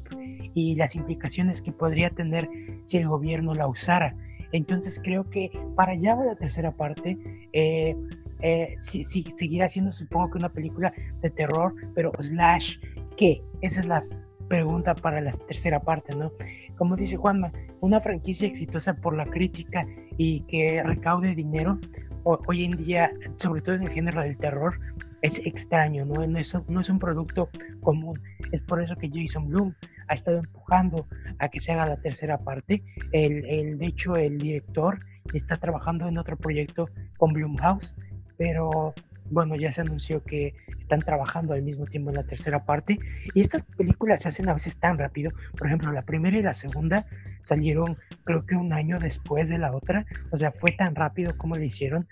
[SPEAKER 1] y las implicaciones que podría tener si el gobierno la usara. Entonces creo que para allá va la tercera parte. Eh, eh, si, seguirá siendo supongo que una película de terror, pero slash, ¿qué? Esa es la pregunta para la tercera parte, ¿no? Como dice Juanma, una franquicia exitosa por la crítica y que recaude dinero, hoy en día, sobre todo en el género del terror, es extraño, ¿no? No es, no es un producto común. Es por eso que Jason Bloom ha estado empujando a que se haga la tercera parte. El, el, de hecho, el director está trabajando en otro proyecto con Blumhouse, pero bueno, ya se anunció que están trabajando al mismo tiempo en la tercera parte. Y estas películas se hacen a veces tan rápido. Por ejemplo, la primera y la segunda salieron creo que un año después de la otra. O sea, fue tan rápido como lo hicieron.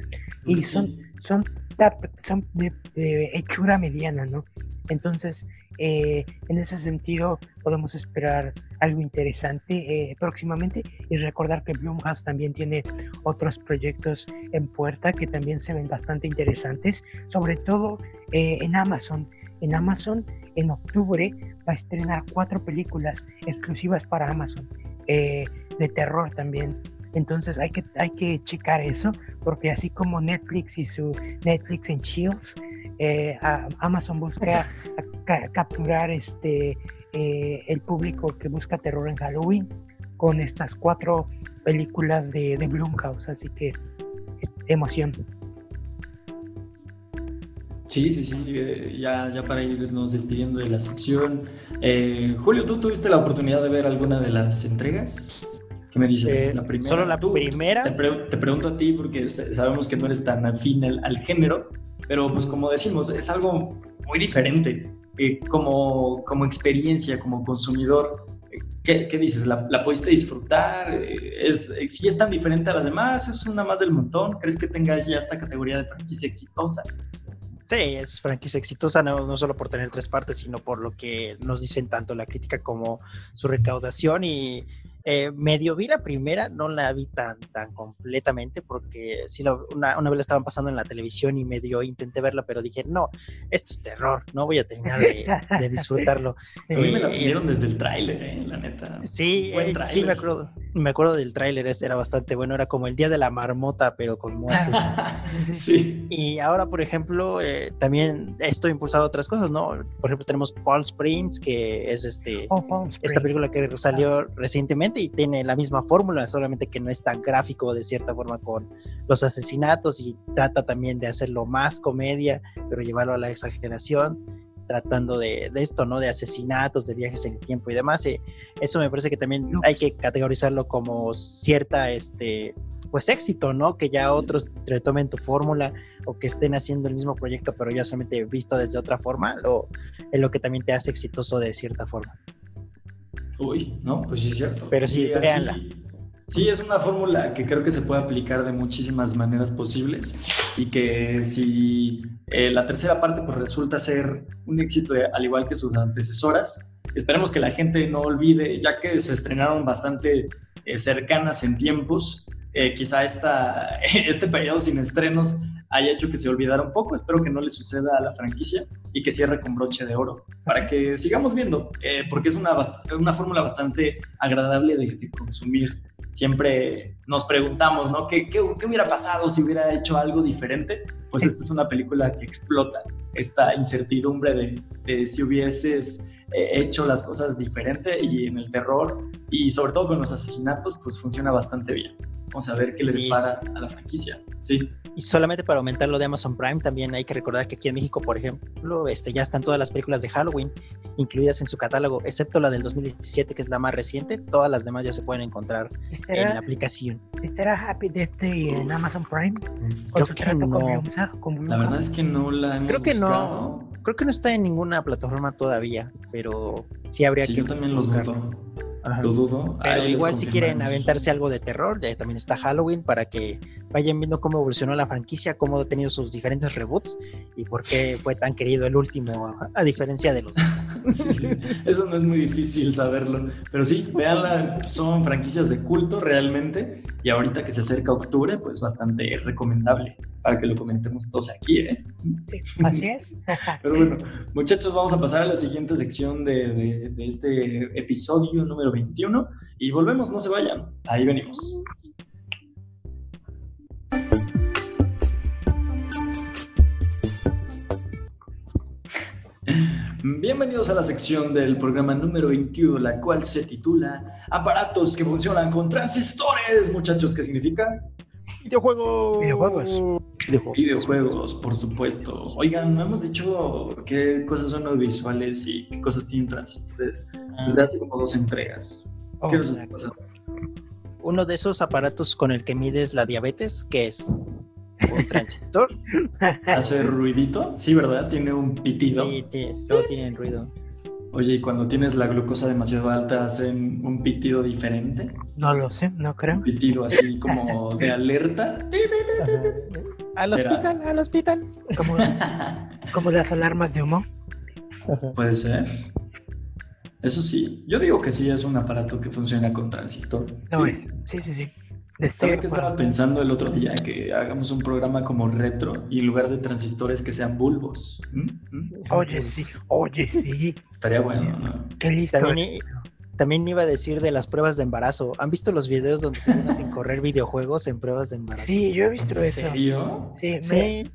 [SPEAKER 1] Y son, son, son de, de hechura mediana, ¿no? Entonces, eh, en ese sentido, podemos esperar algo interesante eh, próximamente y recordar que Blumhouse también tiene otros proyectos en puerta que también se ven bastante interesantes, sobre todo eh, en Amazon. En Amazon, en octubre, va a estrenar cuatro películas exclusivas para Amazon, de terror también. Entonces hay que, hay que checar eso, porque así como Netflix y su Netflix en Chills, eh, Amazon busca capturar este eh, el público que busca terror en Halloween con estas cuatro películas de, de Blumhouse, así que emoción.
[SPEAKER 3] Sí, sí, sí, eh, ya, ya para irnos despidiendo de la sección. Julio, ¿tú tuviste la oportunidad de ver alguna de las entregas? ¿Qué me dices?
[SPEAKER 2] la primera. Solo la primera.
[SPEAKER 3] Te, pregunto a ti porque sabemos que no eres tan afín al género, pero pues como decimos, es algo muy diferente. como, como experiencia, como consumidor, ¿qué, dices? ¿La, ¿La, pudiste disfrutar? ¿Es, ¿Si es tan diferente a las demás? ¿Es una más del montón? ¿Crees que tengas ya esta categoría de franquicia exitosa?
[SPEAKER 2] Es franquicia exitosa, no, no, solo por tener tres partes, sino por lo que nos dicen tanto la crítica como su recaudación y eh, medio vi la primera, no la vi tan, tan completamente porque sí, una, una, vez la estaban pasando en la televisión y medio intenté verla, pero dije, no, esto es terror, no voy a terminar de, disfrutarlo.
[SPEAKER 3] A mí me la pidieron desde el tráiler, eh, la neta.
[SPEAKER 2] Sí, eh, sí, me acuerdo, me acuerdo del tráiler, ese era bastante bueno, era como el día de la marmota, pero con muertes.
[SPEAKER 3] sí.
[SPEAKER 2] Y ahora, por ejemplo, eh, también estoy impulsado a otras cosas, ¿no? Por ejemplo, tenemos Paul Springs, que es este, oh, esta película que salió recientemente y tiene la misma fórmula, solamente que no es tan gráfico de cierta forma con los asesinatos y trata también de hacerlo más comedia, pero llevarlo a la exageración, tratando de, esto, ¿no? De asesinatos, de viajes en el tiempo y demás. Eso me parece que también hay que categorizarlo como cierta, este, pues éxito, ¿no? Que ya otros retomen tu fórmula o que estén haciendo el mismo proyecto, pero ya solamente visto desde otra forma, o es lo que también te hace exitoso de cierta forma.
[SPEAKER 3] Uy, no, pues sí es cierto.
[SPEAKER 2] Pero sí, créanla.
[SPEAKER 3] Sí, es una fórmula que creo que se puede aplicar de muchísimas maneras posibles y que si eh, la tercera parte pues resulta ser un éxito al igual que sus antecesoras, esperemos que la gente no olvide, ya que se estrenaron bastante eh, cercanas en tiempos, eh, quizá esta, este periodo sin estrenos haya hecho que se olvidara un poco. Espero que no le suceda a la franquicia y que cierre con broche de oro para que sigamos viendo, eh, porque es una, una fórmula bastante agradable de, consumir. Siempre nos preguntamos, ¿no? ¿Qué, ¿Qué, hubiera pasado si hubiera hecho algo diferente? Pues esta es una película que explota esta incertidumbre de, de si hubieses eh, hecho las cosas diferente y en el terror y sobre todo con los asesinatos, pues funciona bastante bien. Vamos a ver qué le depara a la franquicia. Sí.
[SPEAKER 2] Y solamente para aumentar lo de Amazon Prime, también hay que recordar que aquí en México, por ejemplo, este, ya están todas las películas de Halloween incluidas en su catálogo, excepto la del 2017, que es la más reciente. Todas las demás ya se pueden encontrar en la aplicación.
[SPEAKER 1] ¿Estará Happy Death Day en Amazon Prime?
[SPEAKER 2] Creo que no.
[SPEAKER 3] la verdad es que no la
[SPEAKER 2] Creo que no. Creo que no está en ninguna plataforma todavía, pero sí habría que.
[SPEAKER 3] Yo también los lo dudo.
[SPEAKER 2] Pero igual si quieren aventarse algo de terror, eh, también está Halloween para que vayan viendo cómo evolucionó la franquicia, cómo ha tenido sus diferentes reboots y por qué fue tan querido el último, a, diferencia de los demás.
[SPEAKER 3] eso no es muy difícil saberlo. Pero sí, veanla, son franquicias de culto realmente y ahorita que se acerca octubre, pues bastante recomendable para que lo comentemos todos aquí, ¿eh?
[SPEAKER 1] así es.
[SPEAKER 3] Pero bueno, muchachos, vamos a pasar a la siguiente sección de, de este episodio número 21 y volvemos, no se vayan, ahí venimos. Bienvenidos a la sección del programa número 21, la cual se titula Aparatos que funcionan con transistores. Muchachos, ¿qué significa?
[SPEAKER 2] Videojuegos.
[SPEAKER 1] Videojuegos.
[SPEAKER 3] Videojuegos. por supuesto. Oigan, hemos dicho qué cosas son audiovisuales y qué cosas tienen transistores desde hace como dos entregas. Oh, ¿Qué nos está
[SPEAKER 2] Uno de esos aparatos con el que mides la diabetes, ¿qué es? ¿Un transistor?
[SPEAKER 3] ¿Hace ruidito? Sí, ¿verdad? Tiene un pitido.
[SPEAKER 2] Sí, luego tiene ruido.
[SPEAKER 3] Oye, ¿y cuando tienes la glucosa demasiado alta hacen un pitido diferente?
[SPEAKER 1] No lo sé, no creo. Un
[SPEAKER 3] pitido así como de alerta.
[SPEAKER 2] Al hospital, al hospital.
[SPEAKER 1] Como, como las alarmas de humo.
[SPEAKER 3] Puede ser. Eso sí, yo digo que sí es un aparato que funciona con transistor.
[SPEAKER 1] No es, sí, sí, sí.
[SPEAKER 3] Estoy que estaba pensando el otro día que hagamos un programa como retro y en lugar de transistores que sean bulbos. ¿Mm?
[SPEAKER 1] ¿Mm? Oye, sí, oye, sí.
[SPEAKER 3] Estaría bueno, ¿no?
[SPEAKER 1] Qué listo.
[SPEAKER 2] También, iba a decir de las pruebas de embarazo. ¿Han visto los videos donde se hacen correr videojuegos en pruebas de embarazo?
[SPEAKER 1] Sí, yo he visto
[SPEAKER 3] ¿En
[SPEAKER 1] eso.
[SPEAKER 3] serio?
[SPEAKER 1] Sí, sí.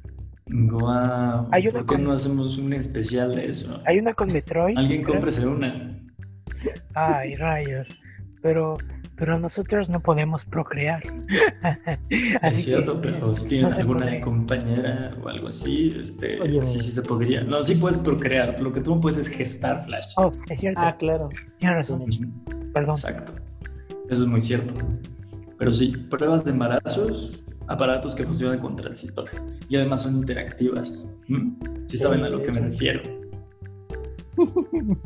[SPEAKER 3] Guau. ¿Por qué no hacemos un especial de eso?
[SPEAKER 1] Hay una con Metroid.
[SPEAKER 3] Alguien cómprese una.
[SPEAKER 1] Ay, rayos. Pero pero nosotros no podemos procrear.
[SPEAKER 3] es cierto, pero si tienen alguna compañera o algo así, este, sí, sí se podría. No, sí puedes procrear, lo que tú no puedes es gestar Flash.
[SPEAKER 1] Oh, es cierto.
[SPEAKER 2] Ah, claro.
[SPEAKER 1] Tienes razón. Perdón.
[SPEAKER 3] Exacto. Eso es muy cierto. Pero sí, pruebas de embarazos, aparatos que funcionan con transistor y además son interactivas. ¿Mm? Sí saben a lo que me refiero.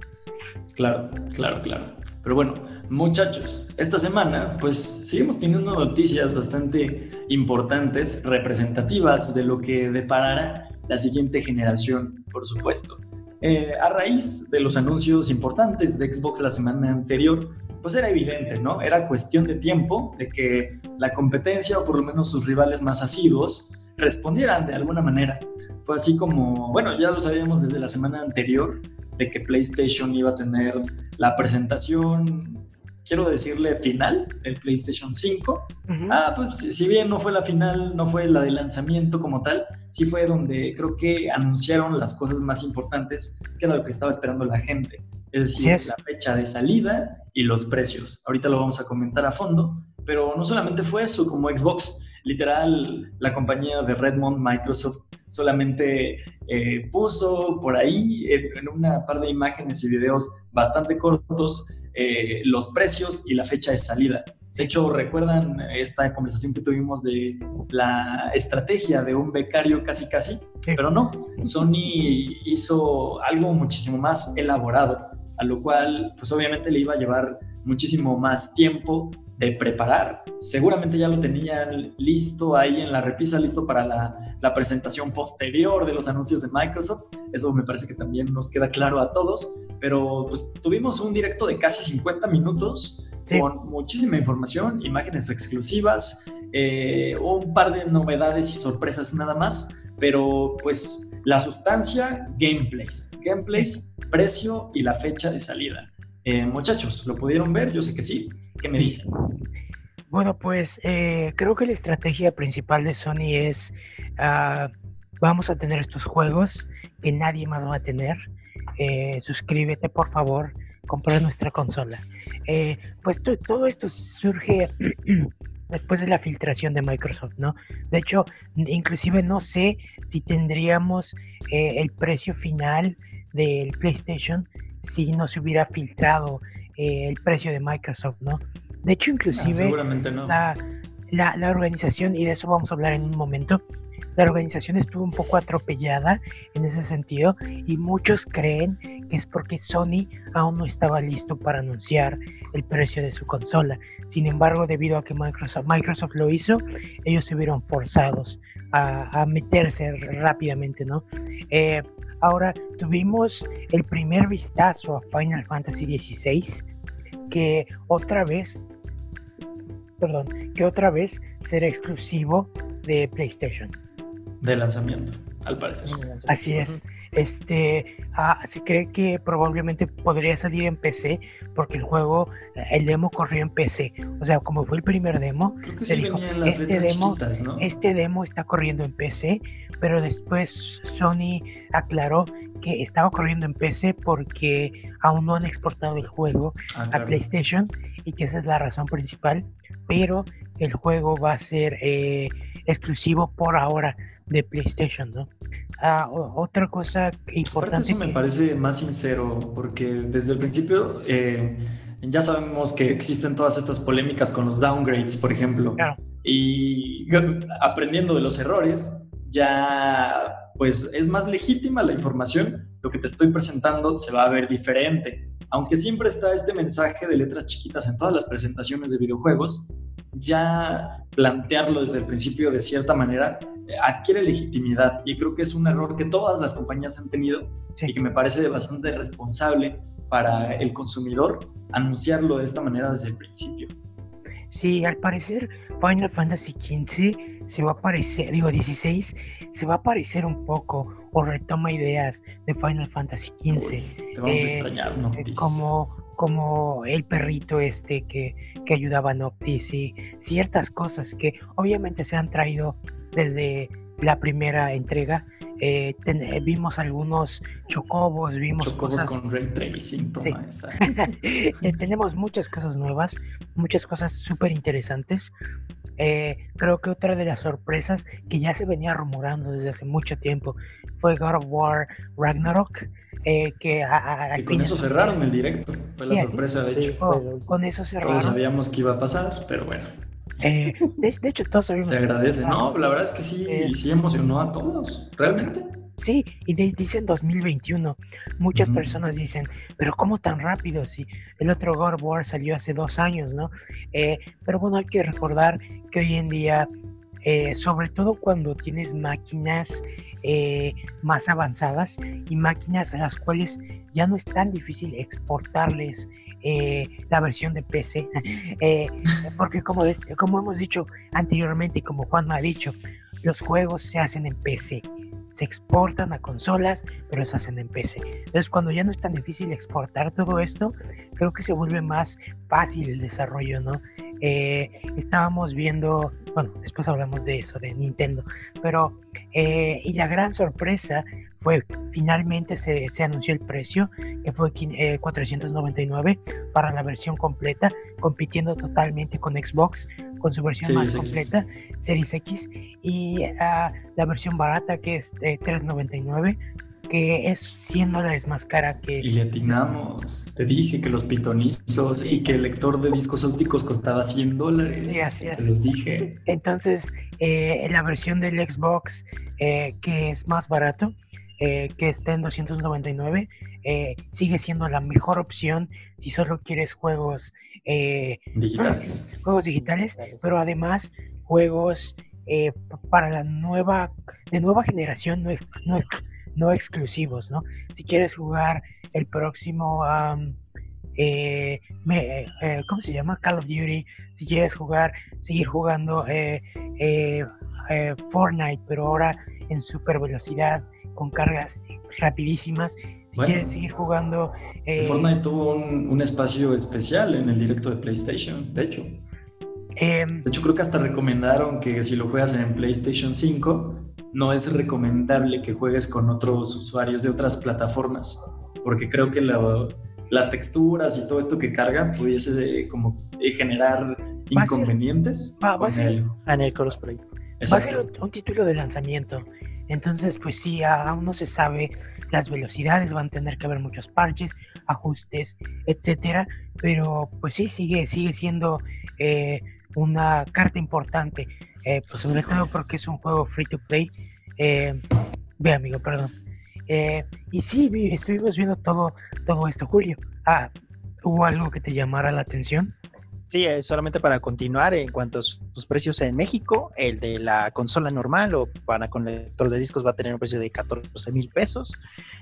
[SPEAKER 3] Claro, claro, claro. Pero bueno, muchachos, esta semana pues seguimos teniendo noticias bastante importantes, representativas de lo que deparará la siguiente generación, por supuesto. Eh, a raíz de los anuncios importantes de Xbox la semana anterior, pues era evidente, ¿no? Era cuestión de tiempo de que la competencia o por lo menos sus rivales más asiduos respondieran de alguna manera. Fue así como, bueno, ya lo sabíamos desde la semana anterior de que PlayStation iba a tener la presentación, quiero decirle, final del PlayStation 5. Ah, pues si bien no fue la final, no fue la de lanzamiento como tal, sí fue donde creo que anunciaron las cosas más importantes, que era lo que estaba esperando la gente. Es decir, la fecha de salida y los precios. Ahorita lo vamos a comentar a fondo, pero no solamente fue eso como Xbox, literal la compañía de Redmond, Microsoft, solamente eh, puso por ahí en, una par de imágenes y videos bastante cortos eh, los precios y la fecha de salida. De hecho, ¿recuerdan esta conversación que tuvimos de la estrategia de un becario casi casi? Pero no, Sony hizo algo muchísimo más elaborado, a lo cual pues obviamente le iba a llevar muchísimo más tiempo de preparar. Seguramente ya lo tenían listo ahí en la repisa, listo para la, presentación posterior de los anuncios de Microsoft. Eso me parece que también nos queda claro a todos. Pero pues tuvimos un directo de casi 50 minutos con muchísima información, imágenes exclusivas, eh, un par de novedades y sorpresas nada más. Pero pues la sustancia, gameplays. Gameplays, precio y la fecha de salida. Eh, muchachos, ¿lo pudieron ver? Yo sé que sí. ¿Qué me dicen?
[SPEAKER 1] Bueno, pues eh, creo que la estrategia principal de Sony es, ah, vamos a tener estos juegos que nadie más va a tener. Eh, suscríbete, por favor, compra nuestra consola. pues todo esto surge después de la filtración de Microsoft, ¿no? De hecho, inclusive no sé si tendríamos el precio final del PlayStation si no se hubiera filtrado eh, el precio de Microsoft, ¿no? De hecho, inclusive
[SPEAKER 3] ah,
[SPEAKER 1] la, la, organización, y de eso vamos a hablar en un momento, la organización estuvo un poco atropellada en ese sentido y muchos creen que es porque Sony aún no estaba listo para anunciar el precio de su consola. Sin embargo, debido a que Microsoft, Microsoft lo hizo, ellos se vieron forzados a, a meterse rápidamente, ¿no? Eh, Ahora tuvimos el primer vistazo a Final Fantasy XVI, que otra vez, perdón, que otra vez será exclusivo de PlayStation.
[SPEAKER 3] De lanzamiento, al parecer.
[SPEAKER 1] Así es. Este, ah, se cree que probablemente podría salir en PC porque el juego, el demo corrió en PC. O sea, como fue el primer demo,
[SPEAKER 3] este
[SPEAKER 1] demo,
[SPEAKER 3] ¿no?
[SPEAKER 1] este demo está corriendo en PC, pero después Sony aclaró que estaba corriendo en PC porque aún no han exportado el juego ah, a PlayStation y que esa es la razón principal, pero el juego va a ser eh, exclusivo por ahora de PlayStation, ¿no? Ah, otra cosa importante.
[SPEAKER 3] eso me parece más sincero, porque desde el principio eh, ya sabemos que existen todas estas polémicas con los downgrades, por ejemplo. Y aprendiendo de los errores, ya pues es más legítima la información. Lo que te estoy presentando se va a ver diferente. Aunque siempre está este mensaje de letras chiquitas en todas las presentaciones de videojuegos, ya plantearlo desde el principio de cierta manera adquiere legitimidad y creo que es un error que todas las compañías han tenido y que me parece bastante responsable para el consumidor anunciarlo de esta manera desde el principio.
[SPEAKER 1] Sí, al parecer Final Fantasy XV se va a parecer, digo 16, se va a parecer un poco o retoma ideas de Final Fantasy XV.
[SPEAKER 3] te vamos a eh, extrañar, ¿no?
[SPEAKER 1] Eh, como como el perrito este que, que ayudaba a Noctis y ciertas cosas que obviamente se han traído desde la primera entrega. Eh, eh, vimos algunos chocobos, vimos
[SPEAKER 3] chocobos con ray tracing, toma
[SPEAKER 1] eh, tenemos muchas cosas nuevas, muchas cosas súper interesantes. Creo que otra de las sorpresas que ya se venía rumorando desde hace mucho tiempo fue God of War Ragnarok. Eh, que,
[SPEAKER 3] con eso cerraron el directo, fue la sorpresa de hecho.
[SPEAKER 1] con eso cerraron.
[SPEAKER 3] Todos sabíamos que iba a pasar, pero bueno.
[SPEAKER 1] Eh, de, hecho, todos sabíamos.
[SPEAKER 3] Se agradece, no, la verdad es que sí, eh, sí emocionó a todos, realmente.
[SPEAKER 1] Sí, y dicen 2021. Muchas personas dicen, pero ¿cómo tan rápido? Si el otro God of War salió hace dos años, ¿no? Eh, pero bueno, hay que recordar que hoy en día, eh, sobre todo cuando tienes máquinas eh, más avanzadas y máquinas a las cuales ya no es tan difícil exportarles la versión de PC, porque como, como hemos dicho anteriormente y como Juan me ha dicho, los juegos se hacen en PC se exportan a consolas, pero se hacen en PC. Entonces, cuando ya no es tan difícil exportar todo esto, creo que se vuelve más fácil el desarrollo, ¿no? Eh, estábamos viendo, bueno, después hablamos de eso, de Nintendo, pero, eh, y la gran sorpresa fue, finalmente se, se anunció el precio, que fue 499 eh, para la versión completa, compitiendo totalmente con Xbox, con su versión más completa, Series X, y uh, la versión barata que es 399 que es 100 dólares más cara que...
[SPEAKER 3] Y le atinamos. Te dije que los pitonizos y que el lector de discos ópticos costaba 100 dólares. Sí, así. Te los dije.
[SPEAKER 1] Entonces, eh, la versión del Xbox, eh, que es más barato, eh, que está en 299, eh, sigue siendo la mejor opción si solo quieres juegos
[SPEAKER 3] eh, digitales.
[SPEAKER 1] Juegos digitales, pero además juegos para la nueva, de nueva generación, no, no, no, exclusivos, ¿no? Si quieres jugar el próximo, ¿cómo se llama? Call of Duty, si quieres jugar, seguir jugando Fortnite, pero ahora en super velocidad con cargas rapidísimas. Si quieres seguir jugando...
[SPEAKER 3] Eh, Fortnite tuvo un, espacio especial en el directo de PlayStation, de hecho. Em, de hecho, creo que hasta recomendaron que si lo juegas en PlayStation 5, no es recomendable que juegues con otros usuarios de otras plataformas, porque creo que las texturas y todo esto que carga pudiese eh, como eh, generar inconvenientes
[SPEAKER 1] va, con el,
[SPEAKER 2] en el crossplay.
[SPEAKER 1] Va a ser un título de lanzamiento. Entonces, pues sí, aún no se sabe las velocidades, van a tener que haber muchos parches, ajustes, etcétera, pero pues sí, sigue, sigue siendo eh, una carta importante, eh, pues sobre todo porque es un juego free to play. Eh, ve, amigo, perdón. Eh, y sí, estuvimos viendo todo, todo esto, Julio. Ah, ¿hubo algo que te llamara la atención?
[SPEAKER 2] Sí, solamente para continuar en cuanto a sus precios en México, el de la consola normal o para con lector de discos va a tener un precio de 14 mil pesos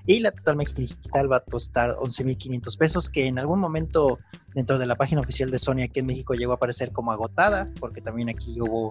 [SPEAKER 2] y la totalmente digital va a costar 11 mil 500 pesos, que en algún momento dentro de la página oficial de Sony aquí en México llegó a aparecer como agotada, porque también aquí hubo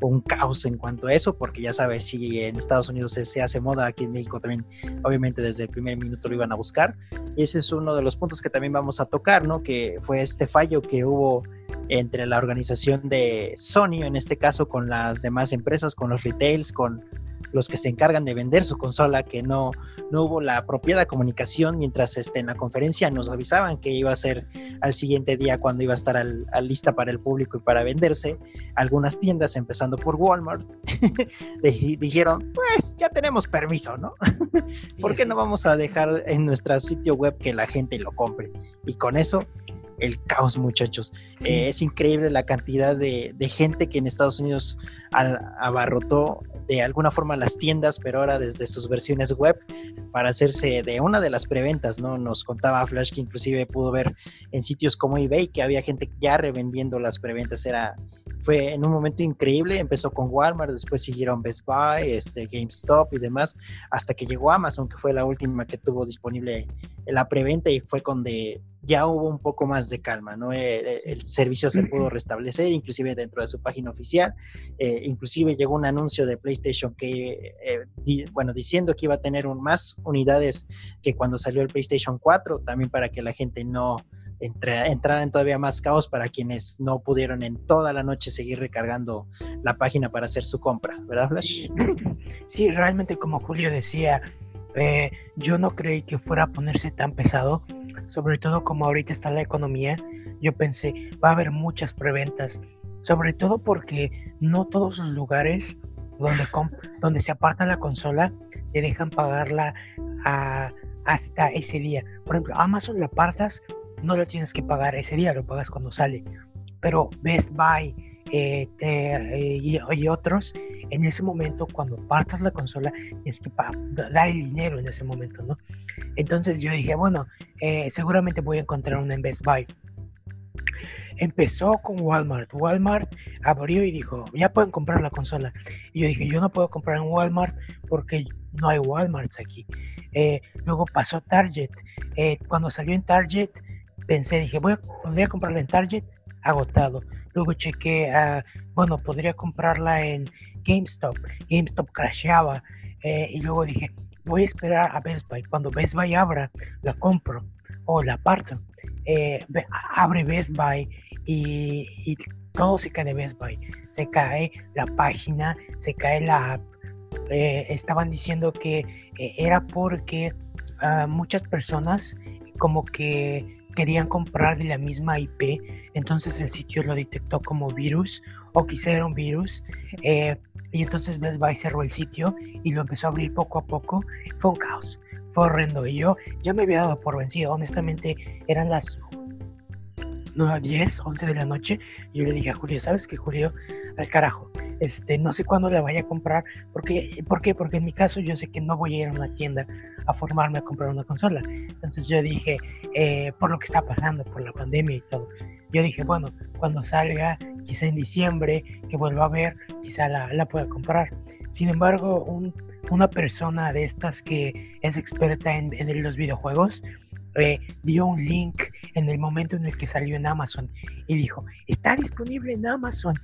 [SPEAKER 2] un caos en cuanto a eso, porque ya sabes, si en Estados Unidos se, hace moda, aquí en México también, obviamente desde el primer minuto lo iban a buscar. Y ese es uno de los puntos que también vamos a tocar, ¿no? Que fue este fallo que hubo entre la organización de Sony, en este caso con las demás empresas, con los retails, con los que se encargan de vender su consola, que no, no hubo la apropiada comunicación mientras este, en la conferencia nos avisaban que iba a ser al siguiente día cuando iba a estar al, lista para el público y para venderse. Algunas tiendas, empezando por Walmart, dijeron, pues ya tenemos permiso, ¿no? ¿Por qué no vamos a dejar en nuestro sitio web que la gente lo compre? Y con eso el caos, muchachos. Eh, es increíble la cantidad de, gente que en Estados Unidos abarrotó de alguna forma las tiendas, pero ahora desde sus versiones web para hacerse de una de las preventas, ¿no? Nos contaba Flash que inclusive pudo ver en sitios como eBay que había gente ya revendiendo las preventas, era fue en un momento increíble, empezó con Walmart, después siguieron Best Buy, este, GameStop y demás, hasta que llegó Amazon, que fue la última que tuvo disponible la preventa y fue donde ya hubo un poco más de calma, ¿no? Eh, eh, el, servicio se pudo restablecer, inclusive dentro de su página oficial, eh, inclusive llegó un anuncio de PlayStation que, bueno, diciendo que iba a tener un, más unidades que cuando salió el PlayStation 4, también para que la gente no entrara en todavía más caos para quienes no pudieron en toda la noche seguir recargando la página para hacer su compra, ¿verdad, Flash?
[SPEAKER 1] Sí, realmente como Julio decía, yo no creí que fuera a ponerse tan pesado sobre todo como ahorita está la economía, yo pensé, va a haber muchas preventas, sobre todo porque no todos los lugares donde, donde se aparta la consola te dejan pagarla hasta ese día. Por ejemplo, Amazon la apartas, no lo tienes que pagar ese día, lo pagas cuando sale. Pero Best Buy eh, eh, y, otros en ese momento, cuando partas la consola, es que dar el dinero en ese momento, ¿no? Entonces yo dije, bueno, eh, seguramente voy a encontrar una en Best Buy. Empezó con Walmart. Walmart abrió y dijo, ya pueden comprar la consola. Y yo dije, yo no puedo comprar en Walmart porque no hay Walmarts aquí. Luego pasó Target. Cuando salió en Target, pensé, dije, voy a, podría comprarla en Target, agotado. Luego chequé, uh, bueno, podría comprarla en GameStop. GameStop crasheaba. Eh, y luego dije, voy a esperar a Best Buy. Cuando Best Buy abra, la compro o la parto. Eh, abre Best Buy y, todo se cae de Best Buy. Se cae la página, se cae la app. Eh, estaban diciendo que era porque ah, muchas personas como que querían comprar de la misma IP, entonces el sitio lo detectó como virus o quizá era un virus. Eh, y entonces Best Buy cerró el sitio y lo empezó a abrir poco a poco. Fue un caos, fue horrendo. Y yo ya me había dado por vencido. Honestamente, eran las 10, 11 de la noche. Y yo le dije a Julio, ¿sabes qué, Julio? Al carajo. Este, no sé cuándo la vaya a comprar. Porque, ¿Por qué? Porque en mi caso yo sé que no voy a ir a una tienda formarme a comprar una consola. Entonces yo dije, eh, por lo que está pasando, por la pandemia y todo, yo dije, bueno, cuando salga, quizá en diciembre, que vuelva a ver, quizá la, la pueda comprar. Sin embargo, un, una persona de estas que es experta en, en los videojuegos, eh, dio un link en el momento en el que salió en Amazon y dijo, está disponible en Amazon.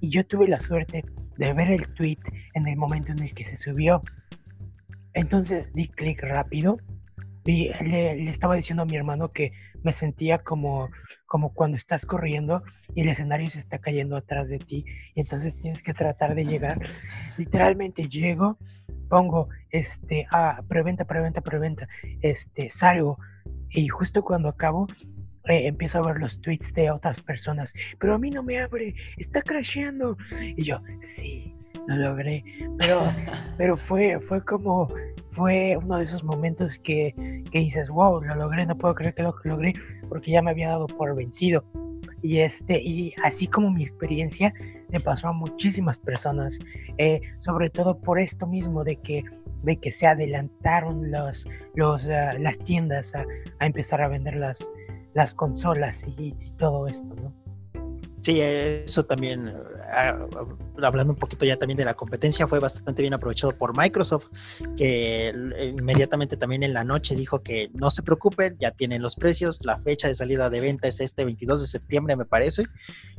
[SPEAKER 1] Y yo tuve la suerte de ver el tweet en el momento en el que se subió. Entonces di clic rápido y le, estaba diciendo a mi hermano que me sentía como, como cuando estás corriendo y el escenario se está cayendo atrás de ti y entonces tienes que tratar de llegar. Literalmente llego, pongo este, a preventa, preventa, preventa, este, salgo y justo cuando acabo eh, empiezo a ver los tweets de otras personas, pero a mí no me abre, está crasheando. Y yo, sí, lo logré. Pero, pero fue, fue como, fue uno de esos momentos que, que, dices, wow, lo logré, no puedo creer que lo logré, porque ya me había dado por vencido. Y, este, y así como mi experiencia le pasó a muchísimas personas, eh, sobre todo por esto mismo de que, de que se adelantaron los, los, uh, las tiendas a, a, empezar a vender las, las consolas y, y todo esto, ¿no?
[SPEAKER 2] Sí, eso también, ah, hablando un poquito ya también de la competencia, fue bastante bien aprovechado por Microsoft, que inmediatamente también en la noche dijo que no se preocupen, ya tienen los precios, la fecha de salida de venta es este 22 de septiembre, me parece,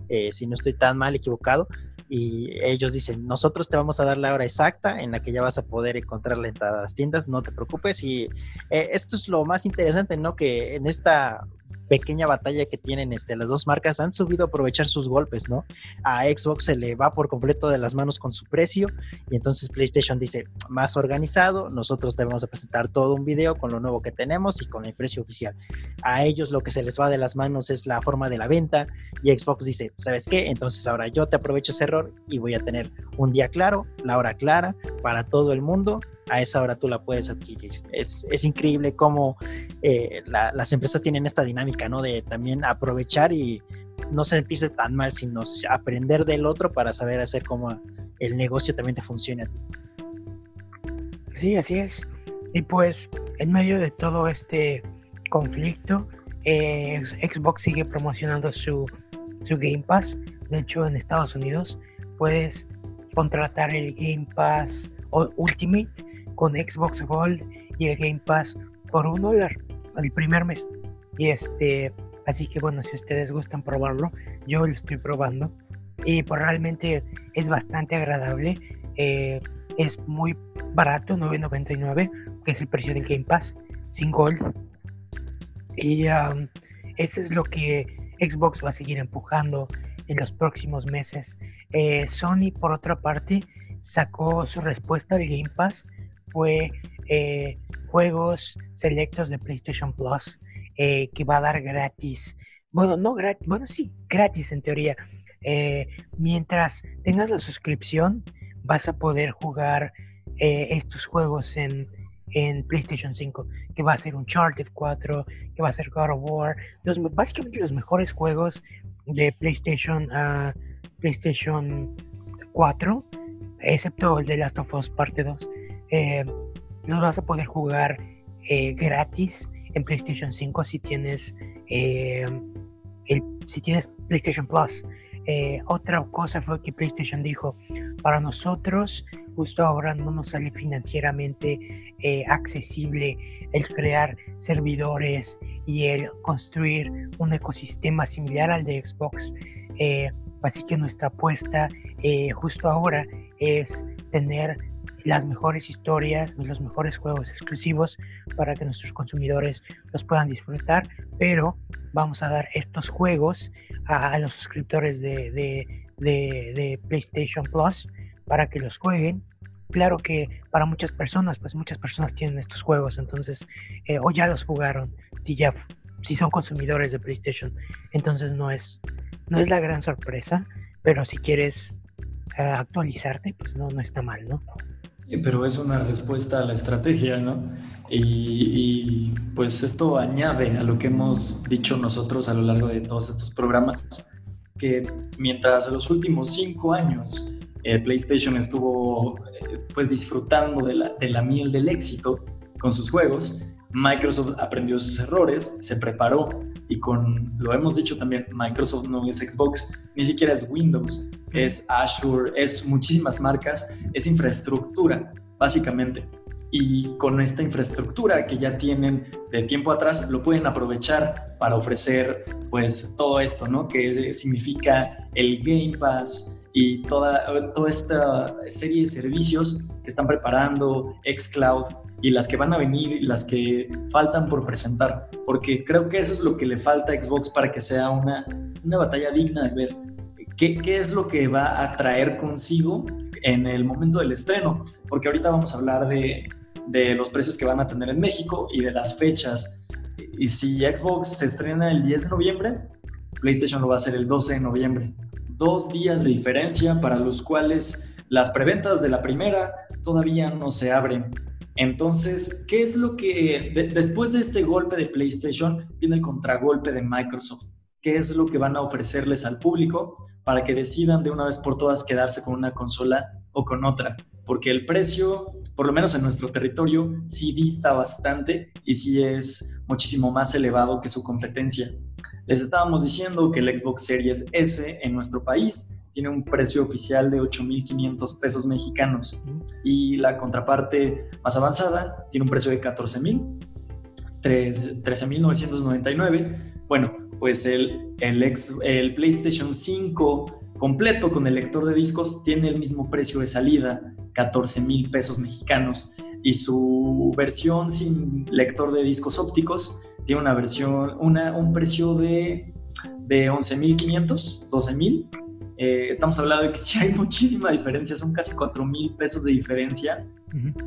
[SPEAKER 2] eh, si no estoy tan mal equivocado, y ellos dicen, nosotros te vamos a dar la hora exacta en la que ya vas a poder encontrarla en las tiendas, no te preocupes, y eh, esto es lo más interesante, ¿no? Que en esta pequeña batalla que tienen este, las dos marcas han subido a aprovechar sus golpes, ¿no? A Xbox se le va por completo de las manos con su precio y entonces PlayStation dice, más organizado, nosotros debemos de presentar todo un video con lo nuevo que tenemos y con el precio oficial. A ellos lo que se les va de las manos es la forma de la venta y Xbox dice, ¿sabes qué? Entonces ahora yo te aprovecho ese error y voy a tener un día claro, la hora clara para todo el mundo a esa hora tú la puedes adquirir. Es, es increíble cómo eh, las empresas tienen esta dinámica, ¿no? De también aprovechar y no sentirse tan mal, sino aprender del otro para saber hacer cómo el negocio también te funcione a ti.
[SPEAKER 1] Sí, así es. Y pues, en medio de todo este conflicto, eh, Xbox sigue promocionando su, su Game Pass. De hecho, en Estados Unidos puedes contratar el Game Pass Ultimate con Xbox Gold y el Game Pass por un dólar el primer mes. Y este, así que bueno, si ustedes gustan probarlo, yo lo estoy probando. Y pues realmente es bastante agradable. Eh, es muy barato, 9.99, que es el precio del Game Pass, sin Gold. Y eso es lo que Xbox va a seguir empujando en los próximos meses. Eh, Sony, por otra parte, sacó su respuesta al Game Pass fue eh, juegos selectos de PlayStation Plus eh, que va a dar gratis. Bueno, no gratis, bueno, sí, gratis en teoría. Eh, mientras tengas la suscripción, vas a poder jugar estos juegos en, en PlayStation 5, que va a ser Uncharted 4, que va a ser God of War, los, básicamente los mejores juegos de PlayStation, uh, PlayStation 4 excepto el de Last of Us parte 2, eh, vas a poder jugar eh, gratis en PlayStation 5 si tienes, eh, el, si tienes PlayStation Plus. Eh, otra cosa fue que PlayStation dijo, para nosotros justo ahora no nos sale financieramente accesible el crear servidores y el construir un ecosistema similar al de Xbox. así que nuestra apuesta justo ahora es tener las mejores historias, los mejores juegos exclusivos para que nuestros consumidores los puedan disfrutar, pero vamos a dar estos juegos a, los suscriptores de, PlayStation Plus para que los jueguen. Claro que para muchas personas, pues muchas personas tienen estos juegos, entonces, eh, o ya los jugaron, si ya si son consumidores de PlayStation, entonces no es, no es la gran sorpresa, pero si quieres eh, actualizarte, pues no, no está mal, ¿no?
[SPEAKER 3] Pero es una respuesta a la estrategia, ¿no? Y, pues esto añade a lo que hemos dicho nosotros a lo largo de todos estos programas, que mientras en los últimos cinco años eh, PlayStation estuvo eh, pues disfrutando de la, de la miel del éxito con sus juegos, Microsoft aprendió sus errores, se preparó y con, lo hemos dicho también, Microsoft no es Xbox, ni siquiera es Windows, es Azure, es muchísimas marcas, es infraestructura, básicamente. Y con esta infraestructura que ya tienen de tiempo atrás, lo pueden aprovechar para ofrecer pues todo esto, ¿no? Que significa el Game Pass y toda, toda esta serie de servicios que están preparando, xCloud, y las que van a venir y las que faltan por presentar, porque creo que eso es lo que le falta a Xbox para que sea una, una batalla digna de ver. ¿Qué, ¿Qué, es lo que va a traer consigo en el momento del estreno? Porque ahorita vamos a hablar de, de los precios que van a tener en México y de las fechas. Y si Xbox se estrena el 10 de noviembre, PlayStation lo va a hacer el 12 de noviembre. Dos días de diferencia para los cuales las preventas de la primera todavía no se abren. Entonces, ¿qué es lo que, después de este golpe de PlayStation, viene el contragolpe de Microsoft? ¿Qué es lo que van a ofrecerles al público para que decidan de una vez por todas quedarse con una consola o con otra? Porque el precio, por lo menos en nuestro territorio, sí dista bastante y sí es muchísimo más elevado que su competencia. Les estábamos diciendo que el Xbox Series S en nuestro país tiene un precio oficial de 8.500 pesos mexicanos y la contraparte más avanzada tiene un precio de 14.000, 13.999. Bueno, pues el, el, el PlayStation 5 completo con el lector de discos tiene el mismo precio de salida, 14.000 pesos mexicanos, y su versión sin lector de discos ópticos tiene una versión, una, un precio de, de 11.500, 12.000 eh, estamos hablando de que sí hay muchísima diferencia, son casi 4 mil pesos de diferencia.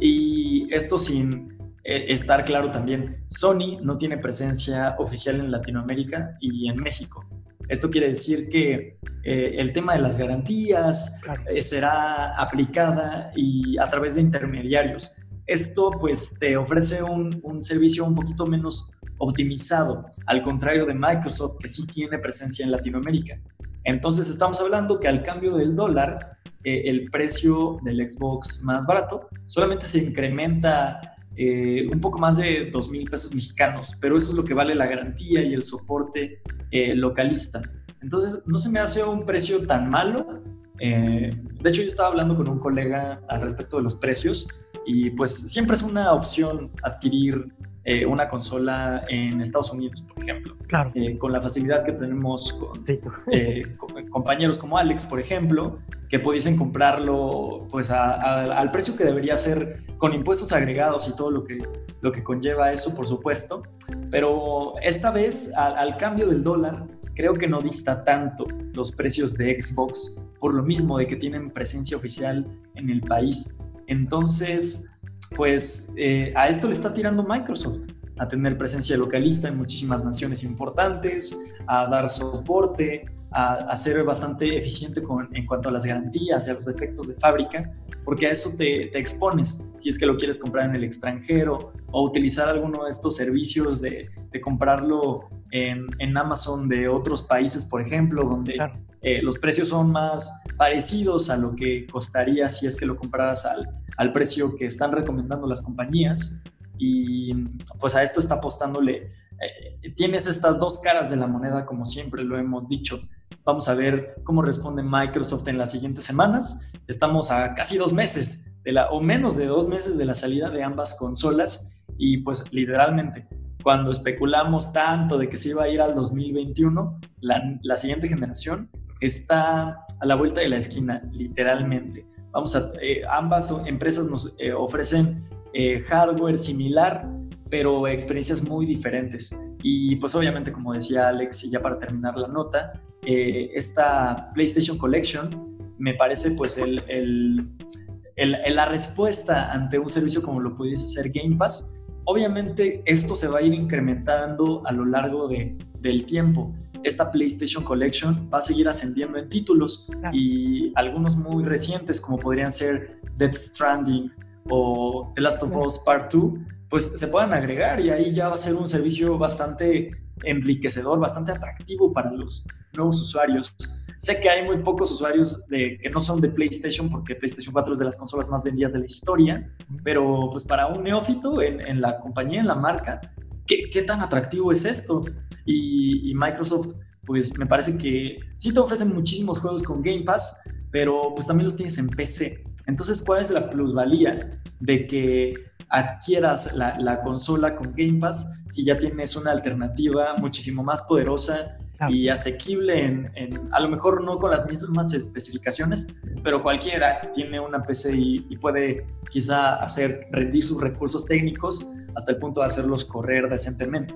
[SPEAKER 3] Y esto sin eh, estar claro también, Sony no tiene presencia oficial en Latinoamérica y en México. Esto quiere decir que eh, el tema de las garantías será aplicada y a través de intermediarios. Esto pues te ofrece un, servicio un poquito menos optimizado, al contrario de Microsoft que sí tiene presencia en Latinoamérica. Entonces estamos hablando que al cambio del dólar, eh, el precio del Xbox más barato solamente se incrementa eh, un poco más de 2 mil pesos mexicanos, pero eso es lo que vale la garantía y el soporte eh, localista. Entonces no se me hace un precio tan malo. de hecho yo estaba hablando con un colega al respecto de los precios y pues siempre es una opción adquirir eh, una consola en Estados Unidos, por ejemplo.
[SPEAKER 1] Claro.
[SPEAKER 3] Eh, con la facilidad que tenemos con, eh, compañeros como Alex, por ejemplo, que pudiesen comprarlo pues al precio que debería ser con impuestos agregados y todo lo que, lo que conlleva eso, por supuesto. Pero esta vez, al cambio del dólar, creo que no dista tanto los precios de Xbox por lo mismo de que tienen presencia oficial en el país. Entonces, pues eh, a esto le está tirando Microsoft, a tener presencia localista en muchísimas naciones importantes, a dar soporte, a, ser bastante eficiente en cuanto a las garantías y a los defectos de fábrica, porque a eso te, expones si es que lo quieres comprar en el extranjero o utilizar alguno de estos servicios de, comprarlo en, Amazon de otros países, por ejemplo, donde eh, los precios son más parecidos a lo que costaría si es que lo compraras al, al precio que están recomendando las compañías. Y pues a esto está apostándole. Eh, tienes estas dos caras de la moneda, como siempre lo hemos dicho. Vamos a ver cómo responde Microsoft en las siguientes semanas. Estamos a casi dos meses de la, o menos de dos meses de la salida de ambas consolas y pues literalmente cuando especulamos tanto de que se iba a ir al 2021, la, siguiente generación está a la vuelta de la esquina, literalmente. Vamos a, eh, ambas empresas nos eh, ofrecen eh, hardware similar, pero experiencias muy diferentes. Y pues obviamente, como decía Alex, y ya para terminar la nota, esta PlayStation Collection me parece pues el, el, la respuesta ante un servicio como lo pudiese ser Game Pass, Obviamente esto se va a ir incrementando a lo largo de, del tiempo. Esta PlayStation Collection va a seguir ascendiendo en títulos y algunos muy recientes como podrían ser Death Stranding o The Last of Us Part 2, pues se puedan agregar y ahí ya va a ser un servicio bastante enriquecedor, bastante atractivo para los nuevos usuarios. Sé que hay muy pocos usuarios de, que no son de PlayStation, porque PlayStation 4 es de las consolas más vendidas de la historia, pero pues para un neófito en, la compañía, en la marca, ¿qué, ¿qué, tan atractivo es esto? Y, Microsoft, pues me parece que sí te ofrecen muchísimos juegos con Game Pass, pero pues también los tienes en PC. Entonces, ¿cuál es la plusvalía de que adquieras la, la, consola con Game Pass si ya tienes una alternativa muchísimo más poderosa y asequible en, a lo mejor no con las mismas especificaciones, pero cualquiera tiene una PC y, puede quizá hacer rendir sus recursos técnicos hasta el punto de hacerlos correr decentemente.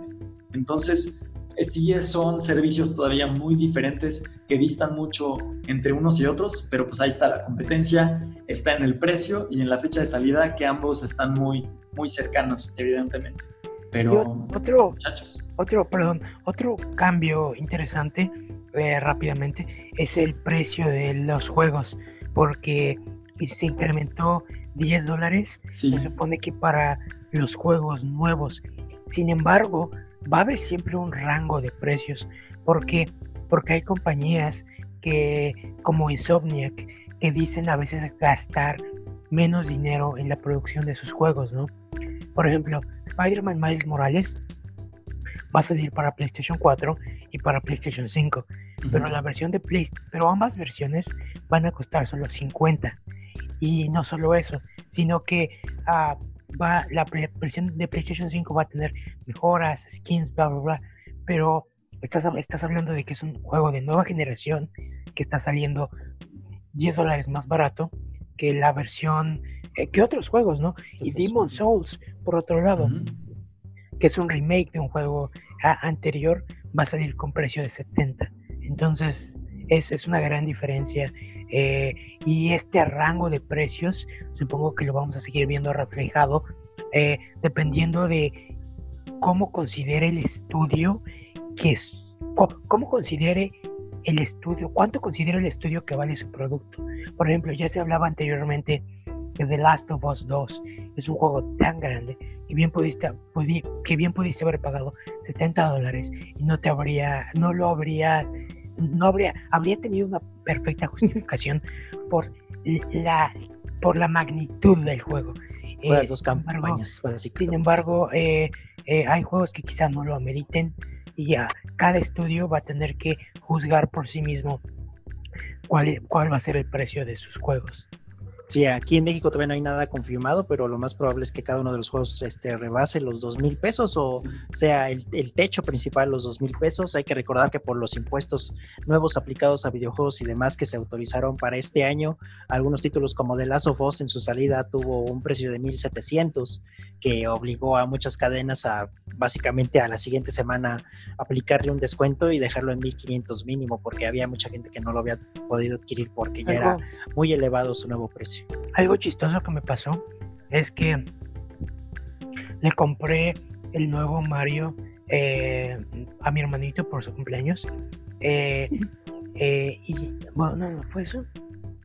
[SPEAKER 3] Entonces, eh, sí son servicios todavía muy diferentes que distan mucho entre unos y otros, pero pues ahí está la competencia, está en el precio y en la fecha de salida que ambos están muy, muy cercanos, evidentemente. Pero,
[SPEAKER 1] otro, otro, perdón, otro cambio interesante eh, rápidamente es el precio de los juegos, porque se incrementó 10 dólares, se supone que para los juegos nuevos. Sin embargo, va a haber siempre un rango de precios, porque porque hay compañías que como Insomniac que dicen a veces gastar menos dinero en la producción de sus juegos, ¿no? Por ejemplo, Spider-Man Miles Morales va a salir para PlayStation 4 y para PlayStation 5, pero la versión de PlayStation, pero ambas versiones van a costar solo 50. Y no solo eso, sino que uh, va la versión de PlayStation 5 va a tener mejoras, skins, bla bla bla, pero estás, estás hablando de que es un juego de nueva generación que está saliendo 10 dólares más barato que la versión que otros juegos, ¿no? Y Demon Souls, por otro lado, que es un remake de un juego anterior, va a salir con precio de 70. Entonces, es, es una gran diferencia. Eh, y este rango de precios, supongo que lo vamos a seguir viendo reflejado, eh, dependiendo de cómo considere el estudio que es, cómo considere el estudio, cuánto considera el estudio que vale su producto. Por ejemplo, ya se hablaba anteriormente que The Last of Us 2 es un juego tan grande que bien pudiste, que bien pudiste haber pagado 70 dólares y no te habría, no lo habría, no habría, habría tenido una perfecta justificación por la, por la magnitud del juego.
[SPEAKER 2] Eh, dos campañas,
[SPEAKER 1] Sin embargo, eh, eh, hay juegos que quizás no lo ameriten y ya cada estudio va a tener que juzgar por sí mismo cuál, cuál va a ser el precio de sus juegos.
[SPEAKER 2] Sí, aquí en México todavía no hay nada confirmado, pero lo más probable es que cada uno de los juegos este, rebase los dos mil pesos o sea el, techo principal los dos mil pesos. Hay que recordar que por los impuestos nuevos aplicados a videojuegos y demás que se autorizaron para este año, algunos títulos como The Last of Us en su salida tuvo un precio de 1700 que obligó a muchas cadenas a básicamente a la siguiente semana aplicarle un descuento y dejarlo en 1500 mínimo porque había mucha gente que no lo había podido adquirir porque ya era muy elevado su nuevo precio.
[SPEAKER 1] Algo chistoso que me pasó es que le compré el nuevo Mario eh, a mi hermanito por su cumpleaños. Eh, eh, y bueno, no, no fue eso.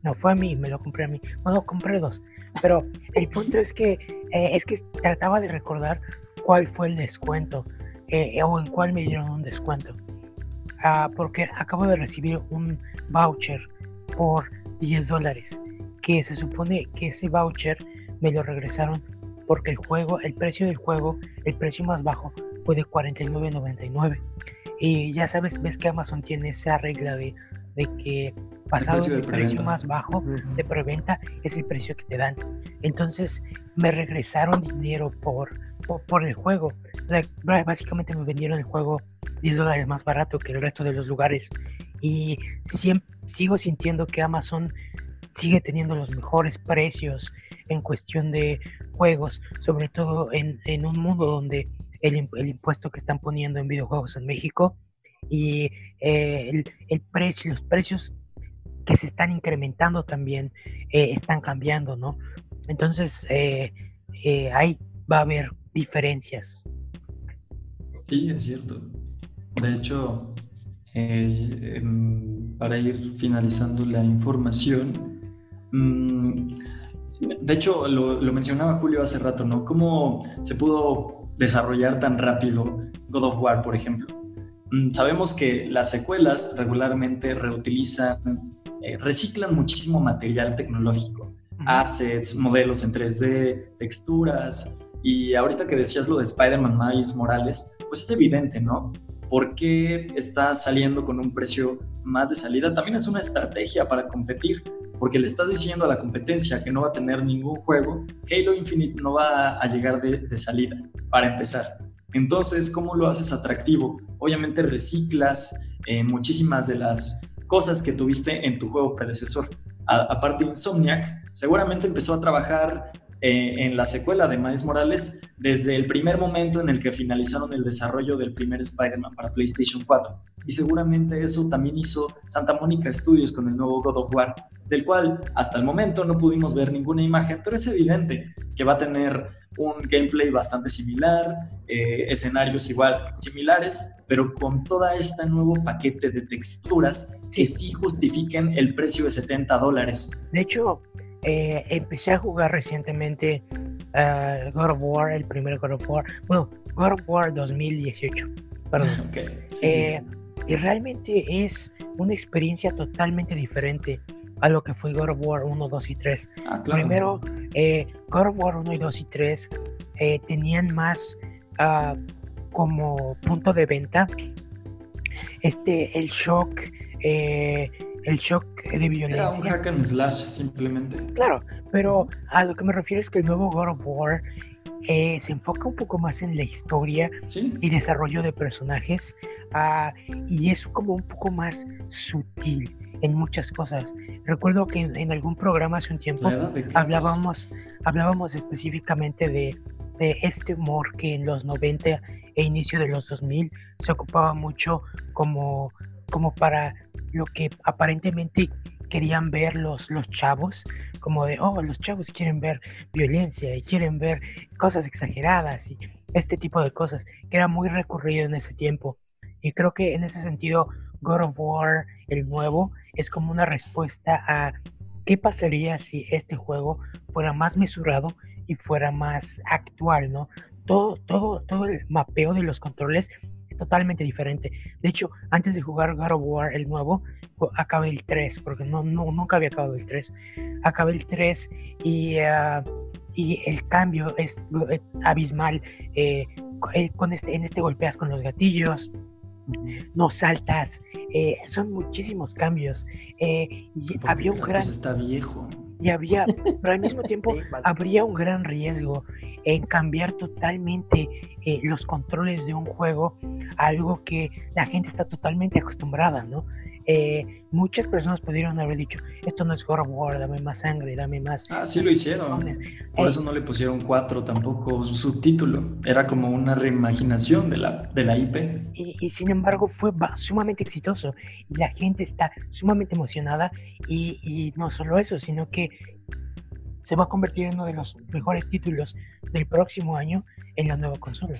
[SPEAKER 1] No, fue a mí, me lo compré a mí. Bueno, compré dos. Pero el punto es que es que trataba de recordar cuál fue el descuento. o en cuál me dieron un descuento. Ah, porque acabo de recibir un voucher por 10 dólares, que se supone que ese voucher me lo regresaron porque el juego, el precio del juego, el precio más bajo fue de 49.99. Y ya sabes, ves que Amazon tiene esa regla de, de que pasado el precio, más bajo de preventa es el precio que te dan. Entonces me regresaron dinero por, por, el juego. básicamente me vendieron el juego 10 dólares más barato que el resto de los lugares. Y siempre, sigo sintiendo que Amazon sigue teniendo los mejores precios en cuestión de juegos, sobre todo en, en un mundo donde el, el, impuesto que están poniendo en videojuegos en México y eh, el, el, precio, los precios que se están incrementando también eh, están cambiando, ¿no? Entonces, eh, eh, ahí va a haber diferencias.
[SPEAKER 3] Sí, es cierto. De hecho, em, para ir finalizando la información, mm, de hecho, lo, lo, mencionaba Julio hace rato, ¿no? ¿Cómo se pudo desarrollar tan rápido God of War, por ejemplo? Mm, sabemos que las secuelas regularmente reutilizan eh, reciclan muchísimo material tecnológico, assets, modelos en 3D, texturas. Y ahorita que decías lo de Spider-Man Miles Morales, pues es evidente, ¿no? ¿Por qué está saliendo con un precio más de salida? También es una estrategia para competir, porque le estás diciendo a la competencia que no va a tener ningún juego, Halo Infinite no va a llegar de, salida, para empezar. Entonces, ¿cómo lo haces atractivo? Obviamente reciclas eh, muchísimas de las cosas que tuviste en tu juego predecesor. aparte, Insomniac seguramente empezó a trabajar eh, en la secuela de Miles Morales desde el primer momento en el que finalizaron el desarrollo del primer Spider-Man para PlayStation 4. Y seguramente eso también hizo Santa Mónica Studios con el nuevo God of War, del cual hasta el momento no pudimos ver ninguna imagen, pero es evidente que va a tener un gameplay bastante similar, eh, escenarios igual similares, pero con toda este nuevo paquete de texturas que sí justifiquen el precio de 70 dólares.
[SPEAKER 1] De hecho, eh, empecé a jugar recientemente uh, God of War, el primer God of War, bueno, God of War 2018, perdón. Eh, y realmente es una experiencia totalmente diferente a lo que fue God of War 1, 2 y 3. Ah, Primero, eh, God of War 1 y 2 y 3 eh, tenían más uh, como punto de venta este el shock eh, el shock de violencia.
[SPEAKER 3] Era un hack and slash simplemente.
[SPEAKER 1] Claro, pero a lo que me refiero es que el nuevo God of War eh, se enfoca un poco más en la historia y desarrollo de personajes uh, y es como un poco más sutil en muchas cosas. Recuerdo que en, algún programa hace un tiempo hablábamos, hablábamos específicamente de, de, este humor que en los 90 e inicio de los 2000 se ocupaba mucho como, como para lo que aparentemente querían ver los, los chavos, como de, oh, los chavos quieren ver violencia y quieren ver cosas exageradas y este tipo de cosas, que era muy recurrido en ese tiempo. Y creo que en ese sentido, God of War, el nuevo, es como una respuesta a qué pasaría si este juego fuera más mesurado y fuera más actual, ¿no? Todo, todo, todo el mapeo de los controles es totalmente diferente. De hecho, antes de jugar God of War, el nuevo, acabé el 3, porque no, no, nunca había acabado el 3. Acabé el 3 y, ah, y el cambio es eh, abismal. Eh, eh, con este, en este golpeas con los gatillos, no saltas, eh, son muchísimos cambios. Eh, y había un gran...
[SPEAKER 3] está viejo.
[SPEAKER 1] Y había, pero al mismo tiempo habría un gran riesgo en cambiar totalmente eh, los controles de un juego a algo que la gente está totalmente acostumbrada, ¿no? Eh, muchas personas pudieron haber dicho, esto no es God of War, dame más sangre, dame más...
[SPEAKER 3] Ah, sí lo hicieron. Por eso no le pusieron cuatro tampoco su subtítulo. Era como una reimaginación de la, de la IP.
[SPEAKER 1] Y, sin embargo fue sumamente exitoso. Y la gente está sumamente emocionada. Y, y no solo eso, sino que se va a convertir en uno de los mejores títulos del próximo año en la nueva consola.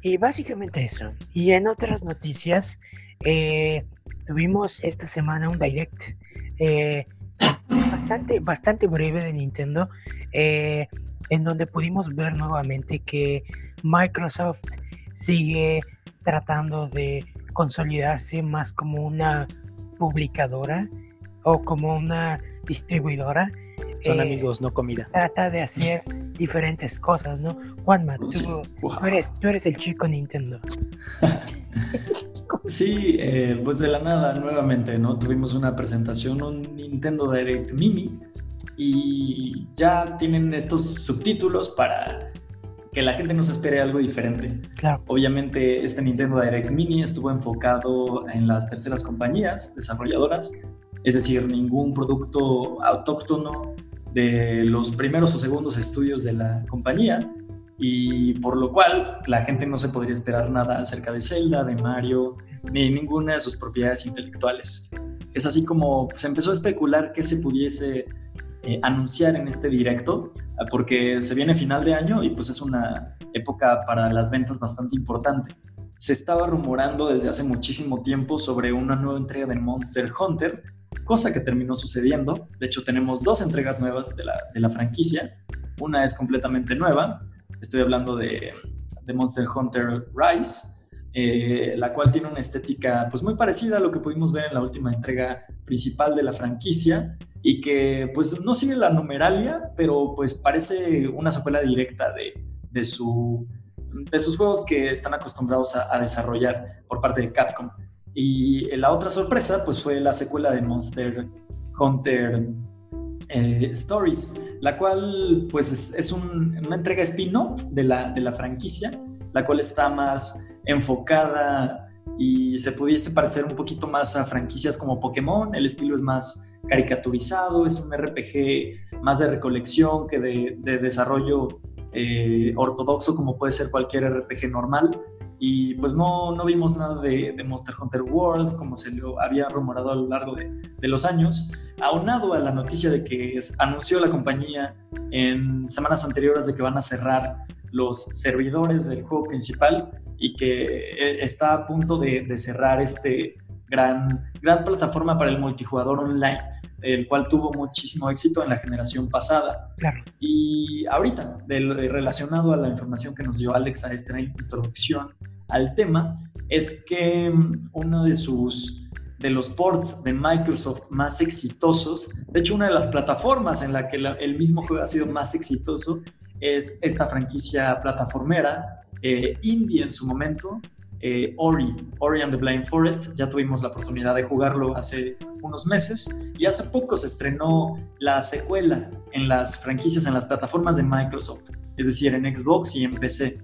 [SPEAKER 1] Y básicamente eso. Y en otras noticias, eh, tuvimos esta semana un direct eh, bastante, bastante breve de Nintendo, en donde pudimos ver nuevamente que Microsoft sigue tratando de consolidarse más como una publicadora o como una distribuidora.
[SPEAKER 2] Son eh, amigos, no comida.
[SPEAKER 1] Trata de hacer diferentes cosas, ¿no? Juanma, tú, eres, tú eres el chico Nintendo.
[SPEAKER 3] sí, eh, pues de la nada, nuevamente, ¿no? Tuvimos una presentación, un Nintendo Direct Mini, y ya tienen estos subtítulos para que la gente nos espere algo diferente.
[SPEAKER 1] Claro.
[SPEAKER 3] Obviamente este Nintendo Direct Mini estuvo enfocado en las terceras compañías desarrolladoras, es decir, ningún producto autóctono de los primeros o segundos estudios de la compañía y por lo cual la gente no se podría esperar nada acerca de Zelda, de Mario, ni ninguna de sus propiedades intelectuales. Es así como se empezó a especular que se pudiese eh, anunciar en este directo, porque se viene final de año y pues es una época para las ventas bastante importante. Se estaba rumorando desde hace muchísimo tiempo sobre una nueva entrega de Monster Hunter, cosa que terminó sucediendo. De hecho, tenemos dos entregas nuevas de la, de la franquicia. Una es completamente nueva. Estoy hablando de, Monster Hunter Rise, eh, la cual tiene una estética pues muy parecida a lo que pudimos ver en la última entrega principal de la franquicia y que pues no sigue la numeralia, pero pues parece una secuela directa de, de, su, de sus juegos que están acostumbrados a, desarrollar por parte de Capcom. Y la otra sorpresa pues fue la secuela de Monster Hunter eh, Stories, la cual pues es, es una entrega spin-off de la, de la franquicia, la cual está más enfocada y se pudiese parecer un poquito más a franquicias como Pokémon. El estilo es más caricaturizado, es un RPG más de recolección que de, desarrollo eh, ortodoxo como puede ser cualquier RPG normal. Y pues no, no vimos nada de, Monster Hunter World como se lo había rumorado a lo largo de, de, los años, aunado a la noticia de que anunció la compañía en semanas anteriores de que van a cerrar los servidores del juego principal y que eh, está a punto de, cerrar este gran, gran plataforma para el multijugador online, el cual tuvo muchísimo éxito en la generación pasada.
[SPEAKER 1] Claro.
[SPEAKER 3] Y ahorita, relacionado a la información que nos dio Alex a esta introducción al tema, es que mm, uno de sus de los ports de Microsoft más exitosos, de hecho una de las plataformas en la que el mismo juego ha sido más exitoso es esta franquicia plataformera eh, indie en su momento, eh, Ori, Ori and the Blind Forest, ya tuvimos la oportunidad de jugarlo hace unos meses y hace poco se estrenó la secuela en las franquicias, en las plataformas de Microsoft, es decir, en Xbox y en PC.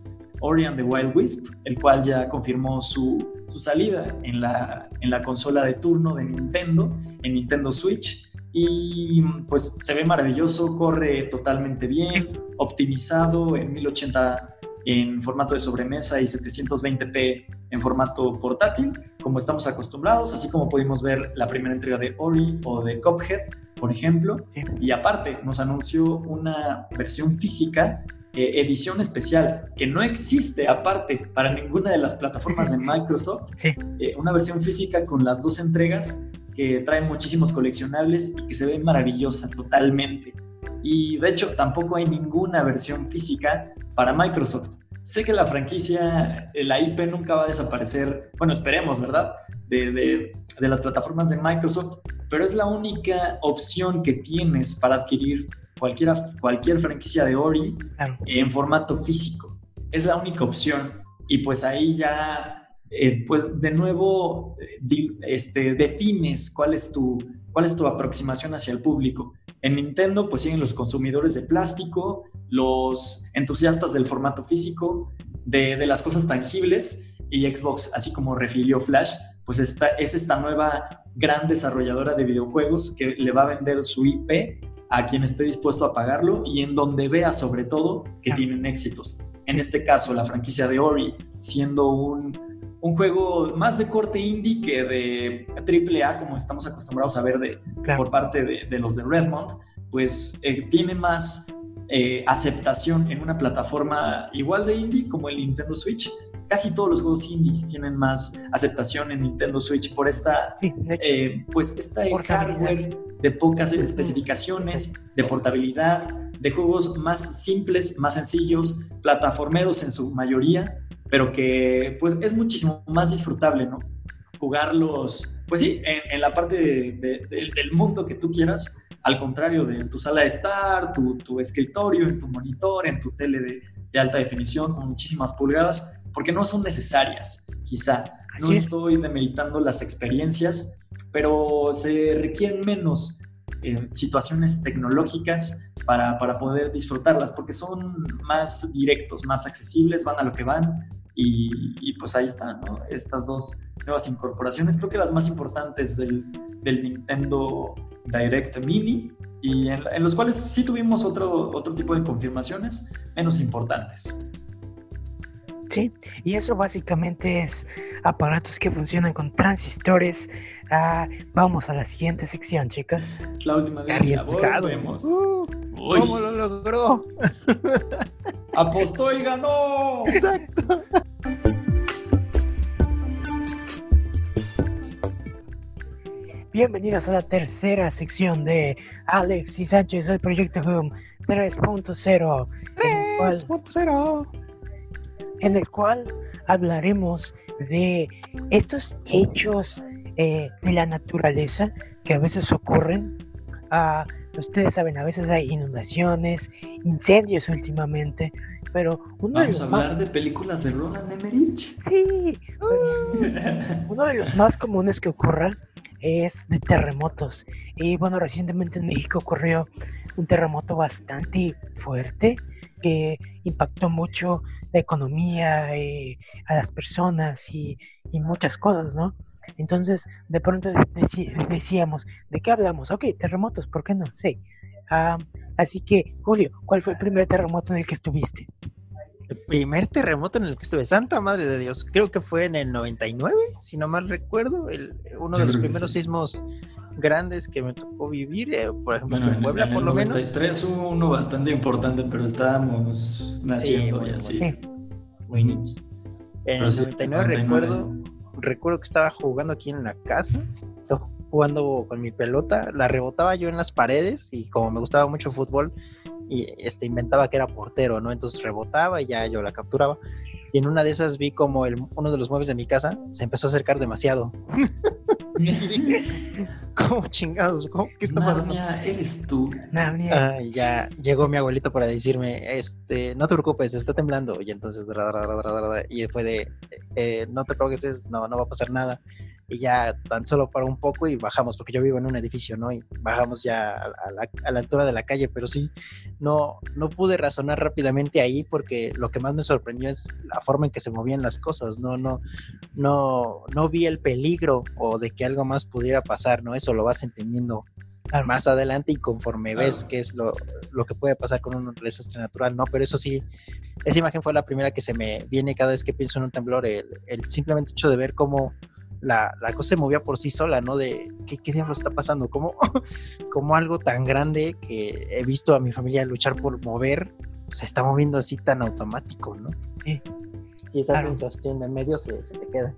[SPEAKER 3] Ori and the Wild Wisp, el cual ya confirmó su, su salida en la, en la consola de turno de Nintendo, en Nintendo Switch. Y pues se ve maravilloso, corre totalmente bien, optimizado en 1080 en formato de sobremesa y 720p en formato portátil, como estamos acostumbrados, así como pudimos ver la primera entrega de Ori o de Cuphead, por ejemplo. Y aparte, nos anunció una versión física, eh, edición especial, que no existe aparte para ninguna de las plataformas de Microsoft. Eh, una versión física con las dos entregas que trae muchísimos coleccionables y que se ve maravillosa totalmente. Y de hecho, tampoco hay ninguna versión física para Microsoft. Sé que la franquicia, eh, la IP nunca va a desaparecer, bueno, esperemos, ¿verdad? De, las plataformas de Microsoft, pero es la única opción que tienes para adquirir cualquier, cualquier franquicia de Ori en formato físico. Es la única opción. Y pues ahí ya, eh, pues de nuevo, eh, este, defines cuál es, tu, cuál es tu aproximación hacia el público. En Nintendo, pues siguen los consumidores de plástico, los entusiastas del formato físico, de, las cosas tangibles, y Xbox, así como refirió Flash, pues esta, es esta nueva gran desarrolladora de videojuegos que le va a vender su IP a quien esté dispuesto a pagarlo y en donde vea sobre todo que tienen éxitos. En este caso, la franquicia de Ori, siendo un, juego más de corte indie que de triple A, como estamos acostumbrados a ver de, por parte de, los de Redmond, pues eh, tiene más eh, aceptación en una plataforma igual de indie como el Nintendo Switch. Casi todos los juegos indies tienen más aceptación en Nintendo Switch por esta, eh, pues esta hardware de pocas especificaciones, de portabilidad, de juegos más simples, más sencillos, plataformeros en su mayoría, pero que pues es muchísimo más disfrutable, ¿no? Jugarlos, pues sí, en, la parte del mundo que tú quieras, al contrario de tu sala de estar, tu, tu escritorio, en tu monitor, en tu tele de, de alta definición con muchísimas pulgadas, porque no son necesarias, quizá. No estoy demeritando las experiencias, pero se requieren menos eh, situaciones tecnológicas para, para, poder disfrutarlas, porque son más directos, más accesibles, van a lo que van, y, pues ahí están, ¿no? Estas dos nuevas incorporaciones, creo que las más importantes del, del Nintendo Direct Mini y en, los cuales sí tuvimos otro, otro tipo de confirmaciones menos importantes.
[SPEAKER 1] Sí, y eso básicamente es aparatos que funcionan con transistores. Ah, vamos a la siguiente sección, chicas.
[SPEAKER 3] La última
[SPEAKER 2] de Arriesgado. Uh, ¿Cómo lo logró?
[SPEAKER 3] Apostó y ganó.
[SPEAKER 2] Exacto.
[SPEAKER 1] Bienvenidos a la tercera sección de Alex y Sánchez del Proyecto Boom 3.0.
[SPEAKER 2] 3.0.
[SPEAKER 1] En el cual hablaremos de estos hechos eh, de la naturaleza que a veces ocurren. Uh, ustedes saben, a veces hay inundaciones, incendios últimamente, pero
[SPEAKER 3] uno Vamos de los a hablar de películas de Roland Emmerich.
[SPEAKER 1] Sí, uno de los más comunes que ocurra es de terremotos. Y bueno, recientemente en México ocurrió un terremoto bastante fuerte que impactó mucho la economía, eh, a las personas y, muchas cosas, ¿no? Entonces, de pronto decíamos, ¿de qué hablamos? Ok, terremotos, ¿por qué no? Sí. Ah, así que, Julio, ¿cuál fue el primer terremoto en el que estuviste?
[SPEAKER 2] El primer terremoto en el que estuve, Santa Madre de Dios, creo que fue en el 99, si no mal recuerdo, el, uno de los primeros sismos grandes que me tocó vivir, eh, por ejemplo, en Puebla por lo menos.
[SPEAKER 3] En el 93 hubo uno bastante importante, pero estábamos naciendo y así.
[SPEAKER 2] Muy niños. En el 99, recuerdo, recuerdo que estaba jugando aquí en la casa, jugando con mi pelota, la rebotaba yo en las paredes y como me gustaba mucho el fútbol, y este, inventaba que era portero, ¿no? Entonces rebotaba y ya yo la capturaba. Y en una de esas vi como el, uno de los muebles de mi casa se empezó a acercar demasiado. y dije, ¿cómo chingados? ¿Qué está pasando?
[SPEAKER 3] eres tú.
[SPEAKER 2] Ah, y ya llegó mi abuelito para decirme, este, no te preocupes, está temblando. Y entonces, y fue de, eh, no te preocupes, no, no va a pasar nada y ya tan solo para un poco y bajamos, porque yo vivo en un edificio, ¿no? Y bajamos ya a, la, altura de la calle, pero sí, no, no pude razonar rápidamente ahí porque lo que más me sorprendió es la forma en que se movían las cosas, no, no, no, no vi el peligro o de que algo más pudiera pasar, ¿no? Eso lo vas entendiendo más adelante y conforme ves qué es lo, lo, que puede pasar con un desastre natural, ¿no? Pero eso sí, esa imagen fue la primera que se me viene cada vez que pienso en un temblor, el, el simplemente hecho de ver cómo la, cosa se movía por sí sola, ¿no? De qué, qué diablos está pasando, como, como algo tan grande que he visto a mi familia luchar por mover, se está moviendo así tan automático, ¿no? Sí. Si esa sensación de medio se, te queda.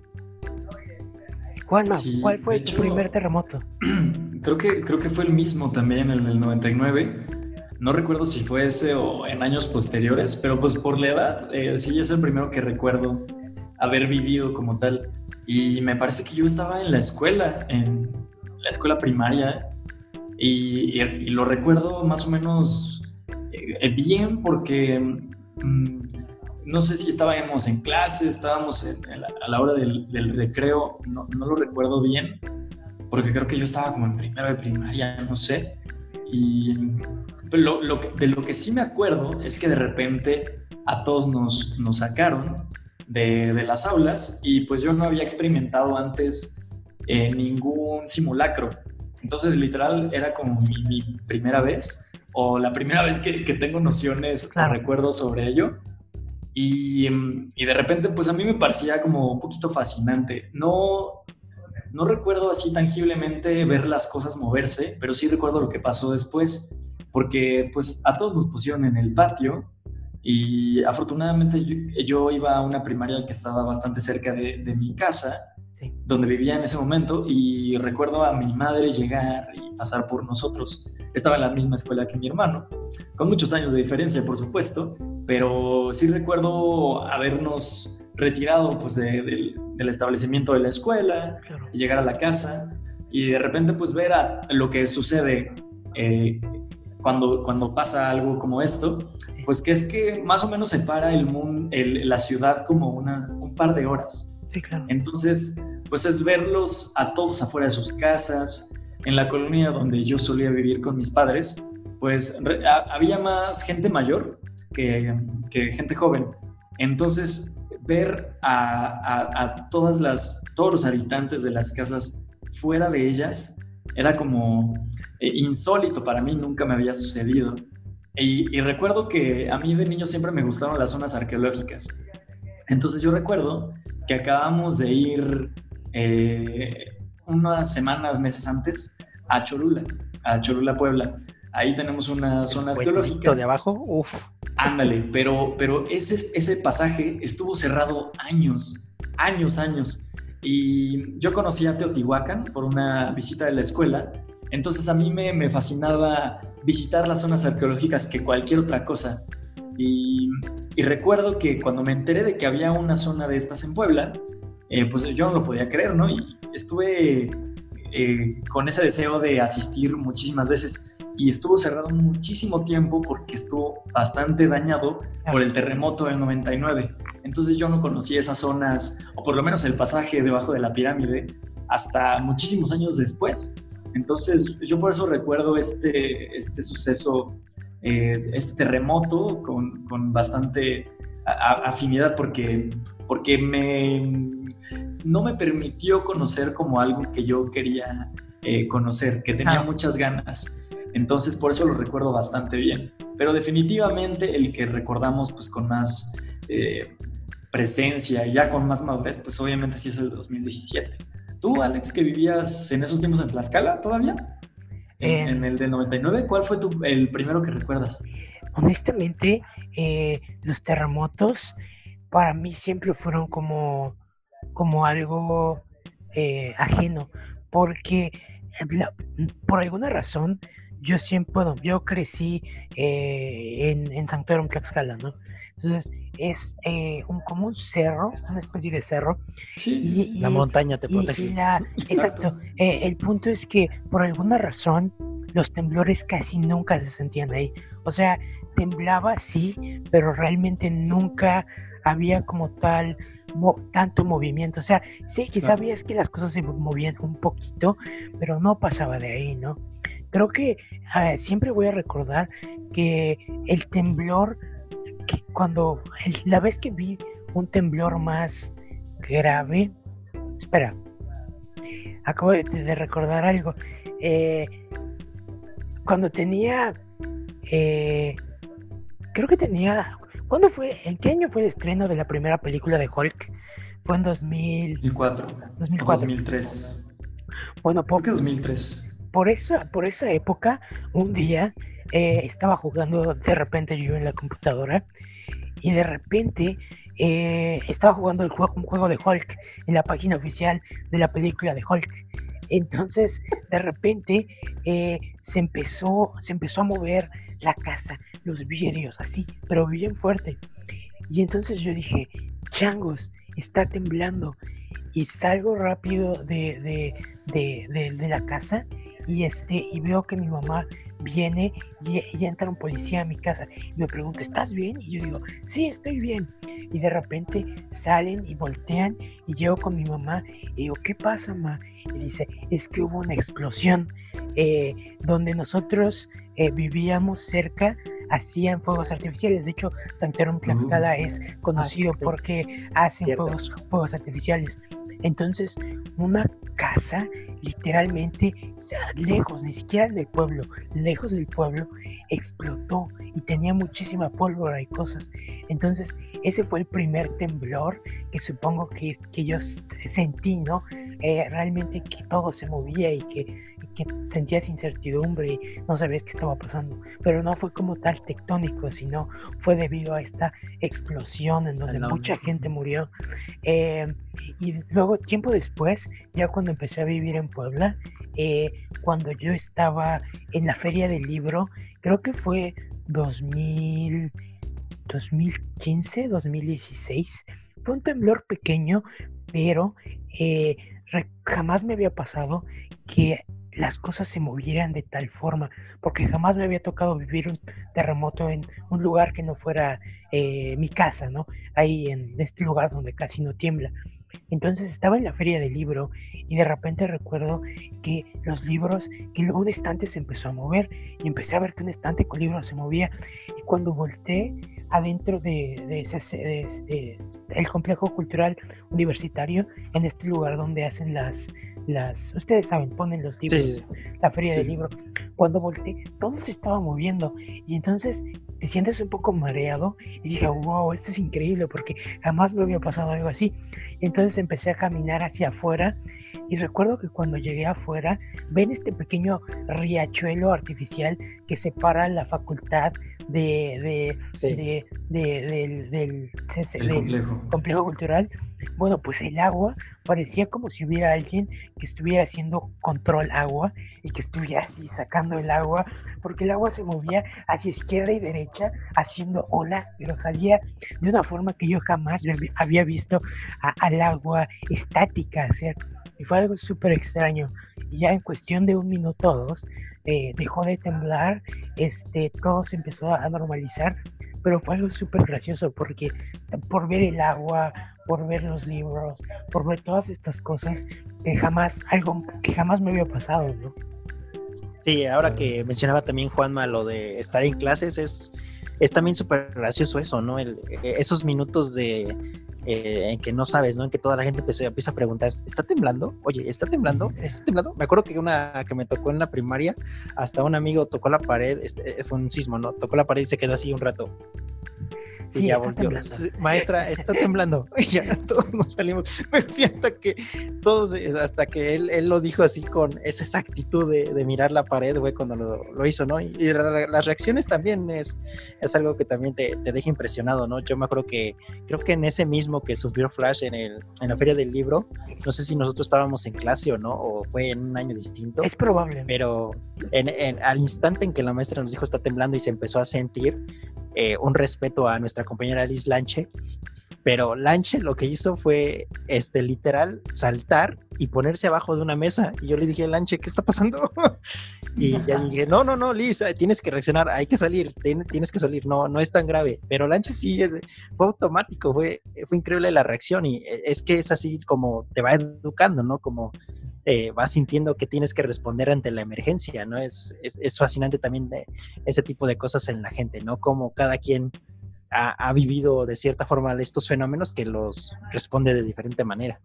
[SPEAKER 1] ¿Cuál, ¿cuál fue tu primer terremoto?
[SPEAKER 3] Creo que, creo que fue el mismo también, el del 99. No recuerdo si fue ese o en años posteriores, pero pues por la edad, eh, sí es el primero que recuerdo haber vivido como tal. Y me parece que yo estaba en la escuela, en la escuela primaria, y, lo recuerdo más o menos eh, bien porque mm, no sé si estábamos en clase, estábamos a la hora del, recreo, no, lo recuerdo bien, porque creo que yo estaba como en primero de primaria, no sé. Y lo, de lo que sí me acuerdo es que de repente a todos nos, nos sacaron de, las aulas y pues yo no había experimentado antes eh, ningún simulacro. Entonces literal era como mi, primera vez o la primera vez que, tengo nociones o recuerdos sobre ello. Y, y, de repente pues a mí me parecía como un poquito fascinante. No, no recuerdo así tangiblemente ver las cosas moverse, pero sí recuerdo lo que pasó después, porque pues a todos nos pusieron en el patio y afortunadamente yo, iba a una primaria que estaba bastante cerca de, mi casa, donde vivía en ese momento, y recuerdo a mi madre llegar y pasar por nosotros. Estaba en la misma escuela que mi hermano, con muchos años de diferencia, por supuesto, pero sí recuerdo habernos retirado pues del establecimiento de la escuela, llegar a la casa y de repente pues ver a lo que sucede eh, cuando, cuando pasa algo como esto, pues que es que más o menos separa el, mundo, la ciudad como una, un par de horas. Entonces, pues es verlos a todos afuera de sus casas, en la colonia donde yo solía vivir con mis padres, pues había más gente mayor que, que gente joven. Entonces, ver a, a, todas las, todos los habitantes de las casas fuera de ellas era como eh, insólito para mí, nunca me había sucedido. Y, recuerdo que a mí de niño siempre me gustaron las zonas arqueológicas. Entonces yo recuerdo que acabamos de ir eh, unas semanas, meses antes, a Cholula, a Cholula, Puebla. Ahí tenemos una zona arqueológica.
[SPEAKER 2] de abajo? Uf.
[SPEAKER 3] Ándale, pero, pero ese, ese pasaje estuvo cerrado años, años, años. Y yo conocí a Teotihuacán por una visita de la escuela. Entonces a mí me, me fascinaba visitar las zonas arqueológicas que cualquier otra cosa. Y, recuerdo que cuando me enteré de que había una zona de estas en Puebla, eh, pues yo no lo podía creer, ¿no? Y estuve eh, con ese deseo de asistir muchísimas veces y estuvo cerrado muchísimo tiempo porque estuvo bastante dañado por el terremoto del 99. Entonces yo no conocía esas zonas, o por lo menos el pasaje debajo de la pirámide, hasta muchísimos años después. Entonces yo por eso recuerdo este, este suceso, eh, este terremoto con, con bastante afinidad porque, porque me, no me permitió conocer como algo que yo quería eh, conocer, que tenía muchas ganas. Entonces, por eso lo recuerdo bastante bien. Pero definitivamente el que recordamos pues con más eh, presencia y ya con más madurez, pues obviamente sí es el 2017. ¿Tú, Alex, que vivías en esos tiempos en Tlaxcala todavía? En, eh, el de 99, ¿cuál fue tu, el primero que recuerdas?
[SPEAKER 1] Honestamente, eh, los terremotos para mí siempre fueron como, como algo ajeno, porque por alguna razón yo siempre, bueno, yo crecí eh, en, en San Pedro, en Tlaxcala, ¿no? Entonces es eh, un, como un cerro, una especie de cerro.
[SPEAKER 2] Sí, la montaña te protege.
[SPEAKER 1] exacto. Eh, el punto es que por alguna razón los temblores casi nunca se sentían ahí. O sea, temblaba sí, pero realmente nunca había como tal tanto movimiento. O sea, sí que sabías que las cosas se movían un poquito, pero no pasaba de ahí, ¿no? creo que ah, siempre voy a recordar que el temblor, que cuando la vez que vi un temblor más grave, espera, acabo de, recordar algo. Eh, cuando tenía, eh, creo que tenía, ¿cuándo fue? ¿En qué año fue el estreno de la primera película de Hulk? Fue en
[SPEAKER 3] 2004. 2004. 2003.
[SPEAKER 1] Bueno,
[SPEAKER 3] ¿por qué 2003?
[SPEAKER 1] por esa, por esa época, un día eh, estaba jugando de repente yo en la computadora y de repente eh, estaba jugando el juego, un juego de Hulk en la página oficial de la película de Hulk. Entonces, de repente eh, se, empezó, se empezó a mover la casa, los vidrios, así, pero bien fuerte. Y entonces yo dije, changos, está temblando. Y salgo rápido de, de, de la casa y este y veo que mi mamá viene y, entra un policía a mi casa y me pregunta, ¿estás bien? Y yo digo, sí, estoy bien. Y de repente salen y voltean y llego con mi mamá y digo, ¿qué pasa, mamá? Y dice, es que hubo una explosión eh, donde nosotros eh, vivíamos cerca hacían fuegos artificiales. De hecho, Santerón Tlaxcala uh. es conocido ah, porque hacen fuegos, fuegos artificiales. Entonces, una casa literalmente lejos, ni siquiera del pueblo, lejos del pueblo, explotó y tenía muchísima pólvora y cosas. Entonces, ese fue el primer temblor que supongo que, que yo sentí, ¿no? Eh, realmente que todo se movía y que que sentías incertidumbre y no sabías qué estaba pasando. Pero no fue como tal tectónico, sino fue debido a esta explosión en donde mucha gente murió. Eh, y luego, tiempo después, ya cuando empecé a vivir en Puebla, eh, cuando yo estaba en la feria del libro, creo que fue 2000, 2015, 2016, fue un temblor pequeño, pero eh, jamás me había pasado que las cosas se movieran de tal forma, porque jamás me había tocado vivir un terremoto en un lugar que no fuera eh, mi casa, ¿no? Ahí en este lugar donde casi no tiembla. Entonces estaba en la feria del libro y de repente recuerdo que los libros, que un estante se empezó a mover y empecé a ver que un estante con libros se movía y cuando volteé adentro de, ese, el complejo cultural universitario, en este lugar donde hacen las, las, ustedes saben, ponen los libros, la feria del libro. Cuando volteé, todo se estaba moviendo y entonces te sientes un poco mareado y dije, wow, esto es increíble porque jamás me había pasado algo así. entonces empecé a caminar hacia afuera y recuerdo que cuando llegué afuera, ven este pequeño riachuelo artificial que separa la facultad de, de, del, del, complejo. cultural. Bueno, pues el agua parecía como si hubiera alguien que estuviera haciendo control agua y que estuviera así sacando el agua, porque el agua se movía hacia izquierda y derecha haciendo olas, pero salía de una forma que yo jamás había visto al agua estática hacer. Y fue algo súper extraño. Y ya en cuestión de un minuto o dos, eh, dejó de temblar, este, todo se empezó a normalizar, pero fue algo súper gracioso porque por ver el agua, por ver los libros, por ver todas estas cosas, que jamás, algo que jamás me había pasado, ¿no?
[SPEAKER 2] Sí, ahora que mencionaba también Juanma lo de estar en clases, es, es también súper gracioso eso, ¿no? El, esos minutos de, eh, en que no sabes, ¿no? En que toda la gente empieza, empieza, a preguntar, ¿está temblando? Oye, ¿está temblando? ¿Está temblando? Me acuerdo que una que me tocó en la primaria, hasta un amigo tocó la pared, este, fue un sismo, ¿no? Tocó la pared y se quedó así un rato. Sí, ya volvió. Maestra, está temblando. Y ya todos nos salimos. Pero sí, hasta que todos, eh, hasta que él, él lo dijo así con esa exactitud de, de mirar la pared, güey, cuando lo, lo, hizo, ¿no? Y, las reacciones también es, es algo que también te, te, deja impresionado, ¿no? Yo me acuerdo que, creo que en ese mismo que sufrió Flash en, el, en la feria del libro, no sé si nosotros estábamos en clase o no, o fue en un año distinto.
[SPEAKER 1] Es probable.
[SPEAKER 2] Pero en, en, al instante en que la maestra nos dijo está temblando y se empezó a sentir, eh, un respeto a nuestra compañera Liz Lanche, pero Lanche lo que hizo fue, este, literal, saltar y ponerse abajo de una mesa. Y yo le dije, Lanche, ¿qué está pasando? y ya dije, no, no, no, Liz, eh, tienes que reaccionar, hay que salir, tienes que salir, no, no es tan grave. Pero Lanche sí, fue automático, fue, fue increíble la reacción y eh, es que es así como te va educando, ¿no? Como eh, vas sintiendo que tienes que responder ante la emergencia, ¿no? Es, es, fascinante también ese tipo de cosas en la gente, ¿no? Como cada quien ha, vivido de cierta forma estos fenómenos que los responde de diferente manera.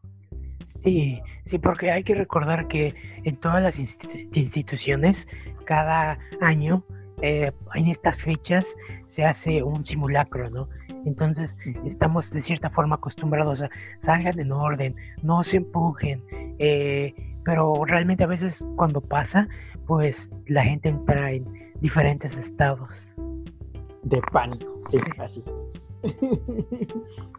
[SPEAKER 1] Sí, sí, porque hay que recordar que en todas las instituciones, cada año, eh, en estas fechas, se hace un simulacro, ¿no? Entonces estamos de cierta forma acostumbrados a salgan en orden, no se empujen, eh, pero realmente a veces cuando pasa, pues la gente entra en diferentes estados.
[SPEAKER 2] De pánico, sí, así.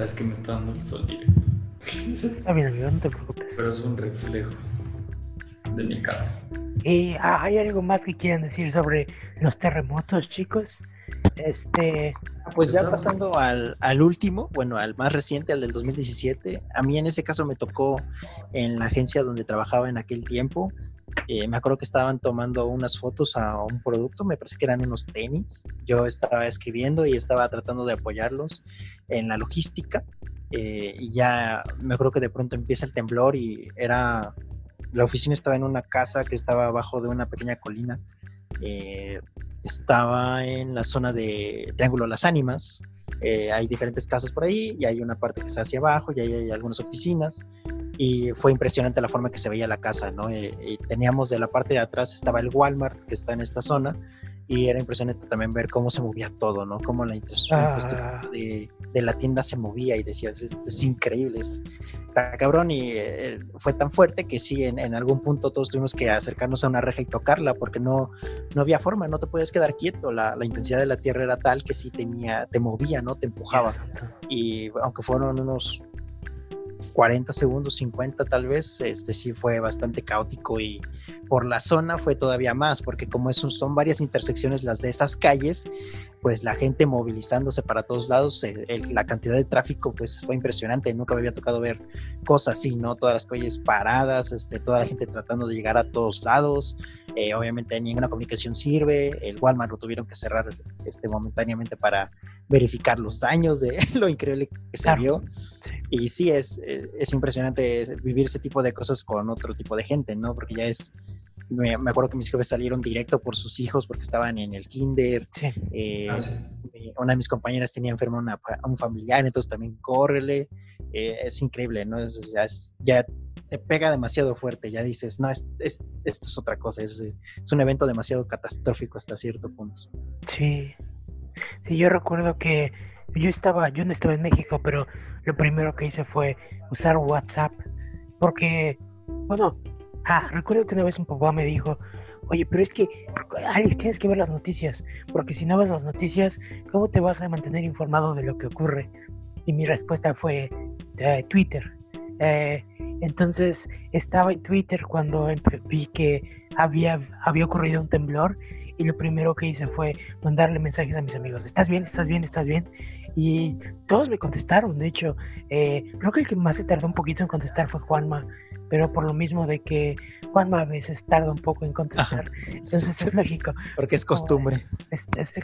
[SPEAKER 3] Es que me está dando el sol directo.
[SPEAKER 1] Está bien, amigo, no te preocupes.
[SPEAKER 3] Pero es un reflejo de mi cara.
[SPEAKER 1] ¿Y hay algo más que quieran decir sobre los terremotos, chicos? Este.
[SPEAKER 2] Pues ya pasando al, al, último, bueno, al más reciente, al del 2017. A mí en ese caso me tocó en la agencia donde trabajaba en aquel tiempo. Eh, me acuerdo que estaban tomando unas fotos a un producto, me parece que eran unos tenis. Yo estaba escribiendo y estaba tratando de apoyarlos en la logística. Eh, y ya me acuerdo que de pronto empieza el temblor y era. La oficina estaba en una casa que estaba abajo de una pequeña colina. Eh, estaba en la zona de Triángulo Las Ánimas. Eh, hay diferentes casas por ahí y hay una parte que está hacia abajo y ahí hay algunas oficinas. Y fue impresionante la forma que se veía la casa, ¿no? Eh, y teníamos de la parte de atrás estaba el Walmart que está en esta zona y era impresionante también ver cómo se movía todo, ¿no? Cómo la infraestructura ah. de, de, la tienda se movía y decías, esto es increíble, está cabrón y eh, fue tan fuerte que sí, en, en, algún punto todos tuvimos que acercarnos a una reja y tocarla porque no, no había forma, no te podías quedar quieto, la, la intensidad de la tierra era tal que sí tenía, te movía, ¿no? Te empujaba. Y aunque fueron unos 40 segundos, 50 tal vez, este sí fue bastante caótico y por la zona fue todavía más, porque como son varias intersecciones las de esas calles, pues la gente movilizándose para todos lados, la cantidad de tráfico pues fue impresionante, nunca me había tocado ver cosas así, ¿no? Todas las calles paradas, este, toda la gente tratando de llegar a todos lados, eh, obviamente ninguna comunicación sirve, el Walmart lo tuvieron que cerrar este, momentáneamente para verificar los daños de lo increíble que se vio. Y sí, es, es impresionante vivir ese tipo de cosas con otro tipo de gente, ¿no? Porque ya es me, acuerdo que mis jefes salieron directo por sus hijos porque estaban en el kinder. Eh, ah, una de mis compañeras tenía enfermo a un familiar, entonces también córrele. Eh, es increíble, ¿no? ya, ya, te pega demasiado fuerte, ya dices, no, es, esto es otra cosa, es, es, un evento demasiado catastrófico hasta cierto punto.
[SPEAKER 1] Sí, sí, yo recuerdo que yo estaba, yo no estaba en México, pero lo primero que hice fue usar WhatsApp, porque, bueno, Ah, recuerdo que una vez un papá me dijo, oye, pero es que, Alex, tienes que ver las noticias, porque si no ves las noticias, ¿cómo te vas a mantener informado de lo que ocurre? Y mi respuesta fue eh, Twitter. Eh, entonces estaba en Twitter cuando vi que había, había ocurrido un temblor y lo primero que hice fue mandarle mensajes a mis amigos, ¿estás bien? ¿Estás bien? ¿Estás bien? Y todos me contestaron, de hecho, eh, creo que el que más se tardó un poquito en contestar fue Juanma, pero por lo mismo de que Juanma a veces tarda un poco en contestar. Entonces es lógico.
[SPEAKER 2] Porque es costumbre.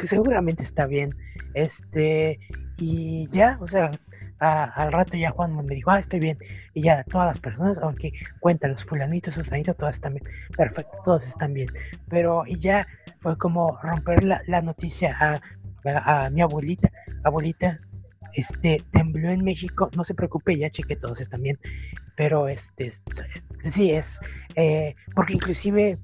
[SPEAKER 1] seguramente está bien. Este, y ya, o sea, al rato ya Juanma me dijo, ah, estoy bien. Y ya todas las personas, aunque cuentan los fulanitos, fulanitos, todas están bien. Perfecto, todos están bien. Pero y ya fue como romper la, la noticia a, a, mi abuelita. Abuelita, este, tembló en México, no se preocupe, ya cheque todos están bien pero este sí es eh, porque inclusive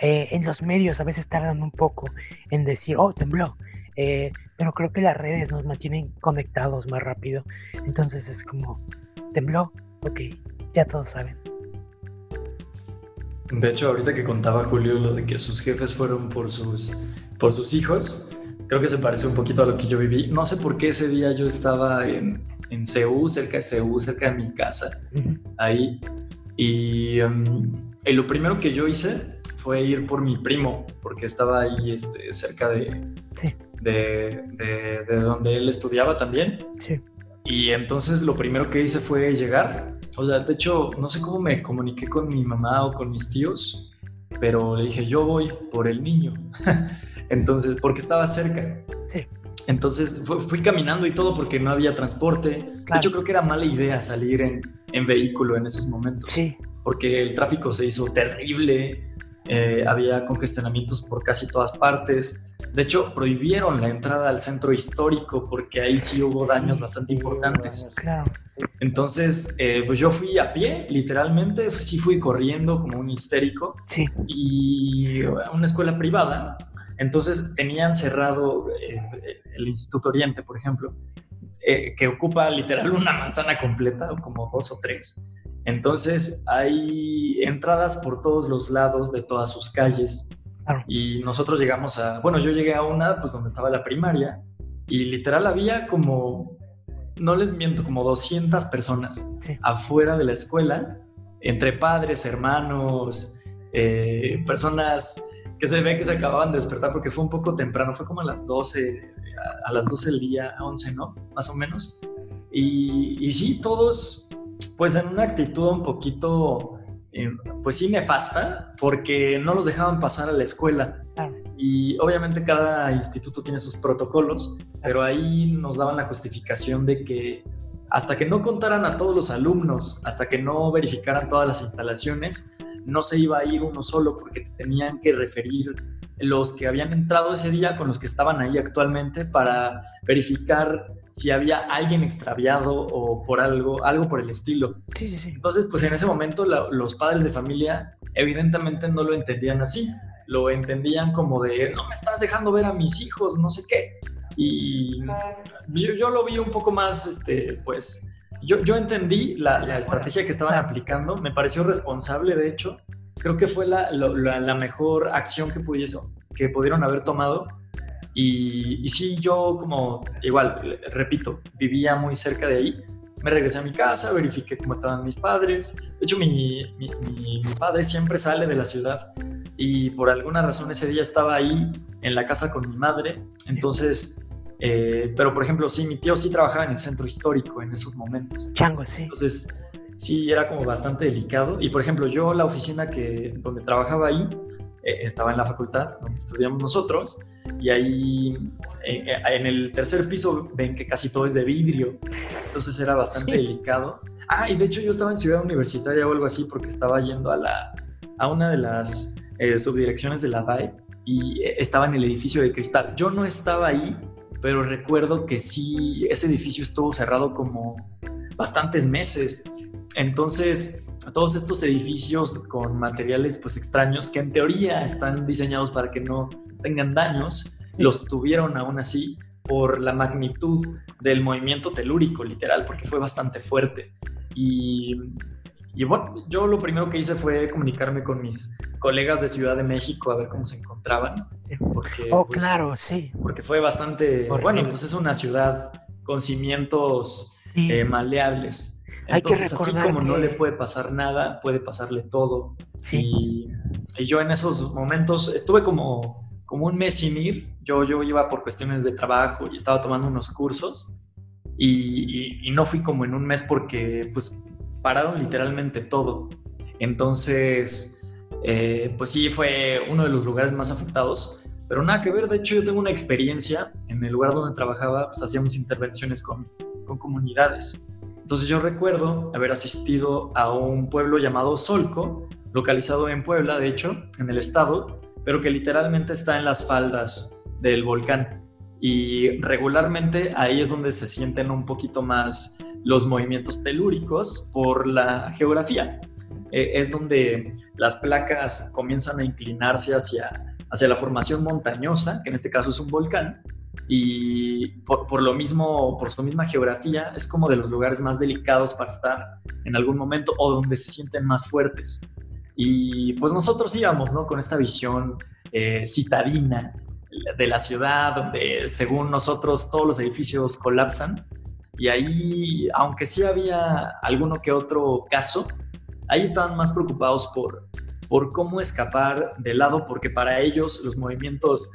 [SPEAKER 1] eh, en los medios a veces tardan un poco en decir oh tembló eh, pero creo que las redes nos mantienen conectados más rápido. Entonces es como tembló ok ya todos saben.
[SPEAKER 3] De hecho ahorita que contaba Julio lo de que sus jefes fueron por sus por sus hijos creo que se parece un poquito a lo que yo viví. No sé por qué ese día yo estaba en en Ceú, cerca de Ceú, cerca de mi casa, ahí. Um, y, lo primero que yo hice fue ir por mi primo, porque estaba ahí este, cerca de, de, de, donde él estudiaba también.
[SPEAKER 1] Sí.
[SPEAKER 3] Y entonces lo primero que hice fue llegar. O sea, de hecho, no sé cómo me comuniqué con mi mamá o con mis tíos, pero le dije, yo voy por el niño. entonces, porque estaba cerca.
[SPEAKER 1] Sí.
[SPEAKER 3] Entonces fui caminando y todo porque no había transporte. De hecho, creo que era mala idea salir en, vehículo en esos momentos.
[SPEAKER 1] Sí.
[SPEAKER 3] Porque el tráfico se hizo terrible, eh, había congestionamientos por casi todas partes. De hecho, prohibieron la entrada al centro histórico porque ahí sí hubo daños bastante importantes.
[SPEAKER 1] Claro.
[SPEAKER 3] Entonces, eh, pues yo fui a pie, literalmente, sí fui corriendo como un histérico.
[SPEAKER 1] Sí.
[SPEAKER 3] Y a una escuela privada entonces tenían cerrado eh, el Instituto Oriente, por ejemplo, eh, que ocupa literal una manzana completa, como dos o tres. Entonces hay entradas por todos los lados de todas sus calles. Y nosotros llegamos a, bueno, yo llegué a una, pues donde estaba la primaria, y literal había como, no les miento, como 200 personas afuera de la escuela, entre padres, hermanos, eh, personas que se ve que se acababan de despertar porque fue un poco temprano, fue como a las 12, a, las 12 del día, 11, ¿no? Más o menos. Y, y sí, todos, pues en una actitud un poquito, eh, pues sí, nefasta, porque no los dejaban pasar a la escuela. Y obviamente cada instituto tiene sus protocolos, pero ahí nos daban la justificación de que hasta que no contaran a todos los alumnos, hasta que no verificaran todas las instalaciones, no se iba a ir uno solo porque tenían que referir los que habían entrado ese día con los que estaban ahí actualmente para verificar si había alguien extraviado o por algo, algo por el estilo. Entonces, pues en ese momento los padres de familia evidentemente no lo entendían así, lo entendían como de, no me estás dejando ver a mis hijos, no sé qué. Y yo, yo lo vi un poco más, este, pues, yo, entendí la, estrategia que estaban aplicando, me pareció responsable, de hecho. Creo que fue la, mejor acción que, que pudieron haber tomado. Y, y, sí, yo como, igual, repito, vivía muy cerca de ahí. Me regresé a mi casa, verifiqué cómo estaban mis padres. De hecho, mi, mi padre siempre sale de la ciudad y por alguna razón ese día estaba ahí en la casa con mi madre, entonces, eh, pero por ejemplo, sí, mi tío sí trabajaba en el centro histórico en esos momentos.
[SPEAKER 1] Chango, sí.
[SPEAKER 3] Entonces, sí, era como bastante delicado. Y por ejemplo, yo la oficina que, donde trabajaba ahí, eh, estaba en la facultad donde estudiamos nosotros, y ahí eh, en el tercer piso ven que casi todo es de vidrio, entonces era bastante delicado. Ah, y de hecho yo estaba en Ciudad Universitaria o algo así porque estaba yendo a, la, a una de las subdirecciones de la DAE y estaba en el edificio de cristal. Yo no estaba ahí, pero recuerdo que sí, ese edificio estuvo cerrado como bastantes meses. Entonces, todos estos edificios con materiales pues extraños que en teoría están diseñados para que no tengan daños, los tuvieron aún así por la magnitud del movimiento telúrico, literal, porque fue bastante fuerte. Y y bueno, yo lo primero que hice fue comunicarme con mis colegas de Ciudad de México a ver cómo se encontraban. Porque,
[SPEAKER 1] oh, pues, claro, sí.
[SPEAKER 3] Porque fue bastante, bueno, pues es una ciudad con cimientos eh, maleables. Entonces, así como no le puede pasar nada, puede pasarle todo. Y, y, yo en esos momentos estuve como, como un mes sin ir. Yo, yo iba por cuestiones de trabajo y estaba tomando unos cursos. Y, y, y, no fui como en un mes porque pues pararon literalmente todo. Entonces, eh, pues sí, fue uno de los lugares más afectados, pero nada que ver, de hecho yo tengo una experiencia en el lugar donde trabajaba, pues hacíamos intervenciones con, con comunidades. Entonces yo recuerdo haber asistido a un pueblo llamado Solco, localizado en Puebla, de hecho, en el estado, pero que literalmente está en las faldas del volcán. Y regularmente ahí es donde se sienten un poquito más los movimientos telúricos por la geografía. Eh, es donde las placas comienzan a inclinarse hacia, hacia la formación montañosa, que en este caso es un volcán, y por, lo mismo, por su misma geografía, es como de los lugares más delicados para estar en algún momento o donde se sienten más fuertes. Y pues nosotros íbamos, ¿no? Con esta visión eh, citadina de la ciudad, donde según nosotros todos los edificios colapsan, y ahí, aunque sí había alguno que otro caso, ahí estaban más preocupados por, por cómo escapar del lado, porque para ellos los movimientos,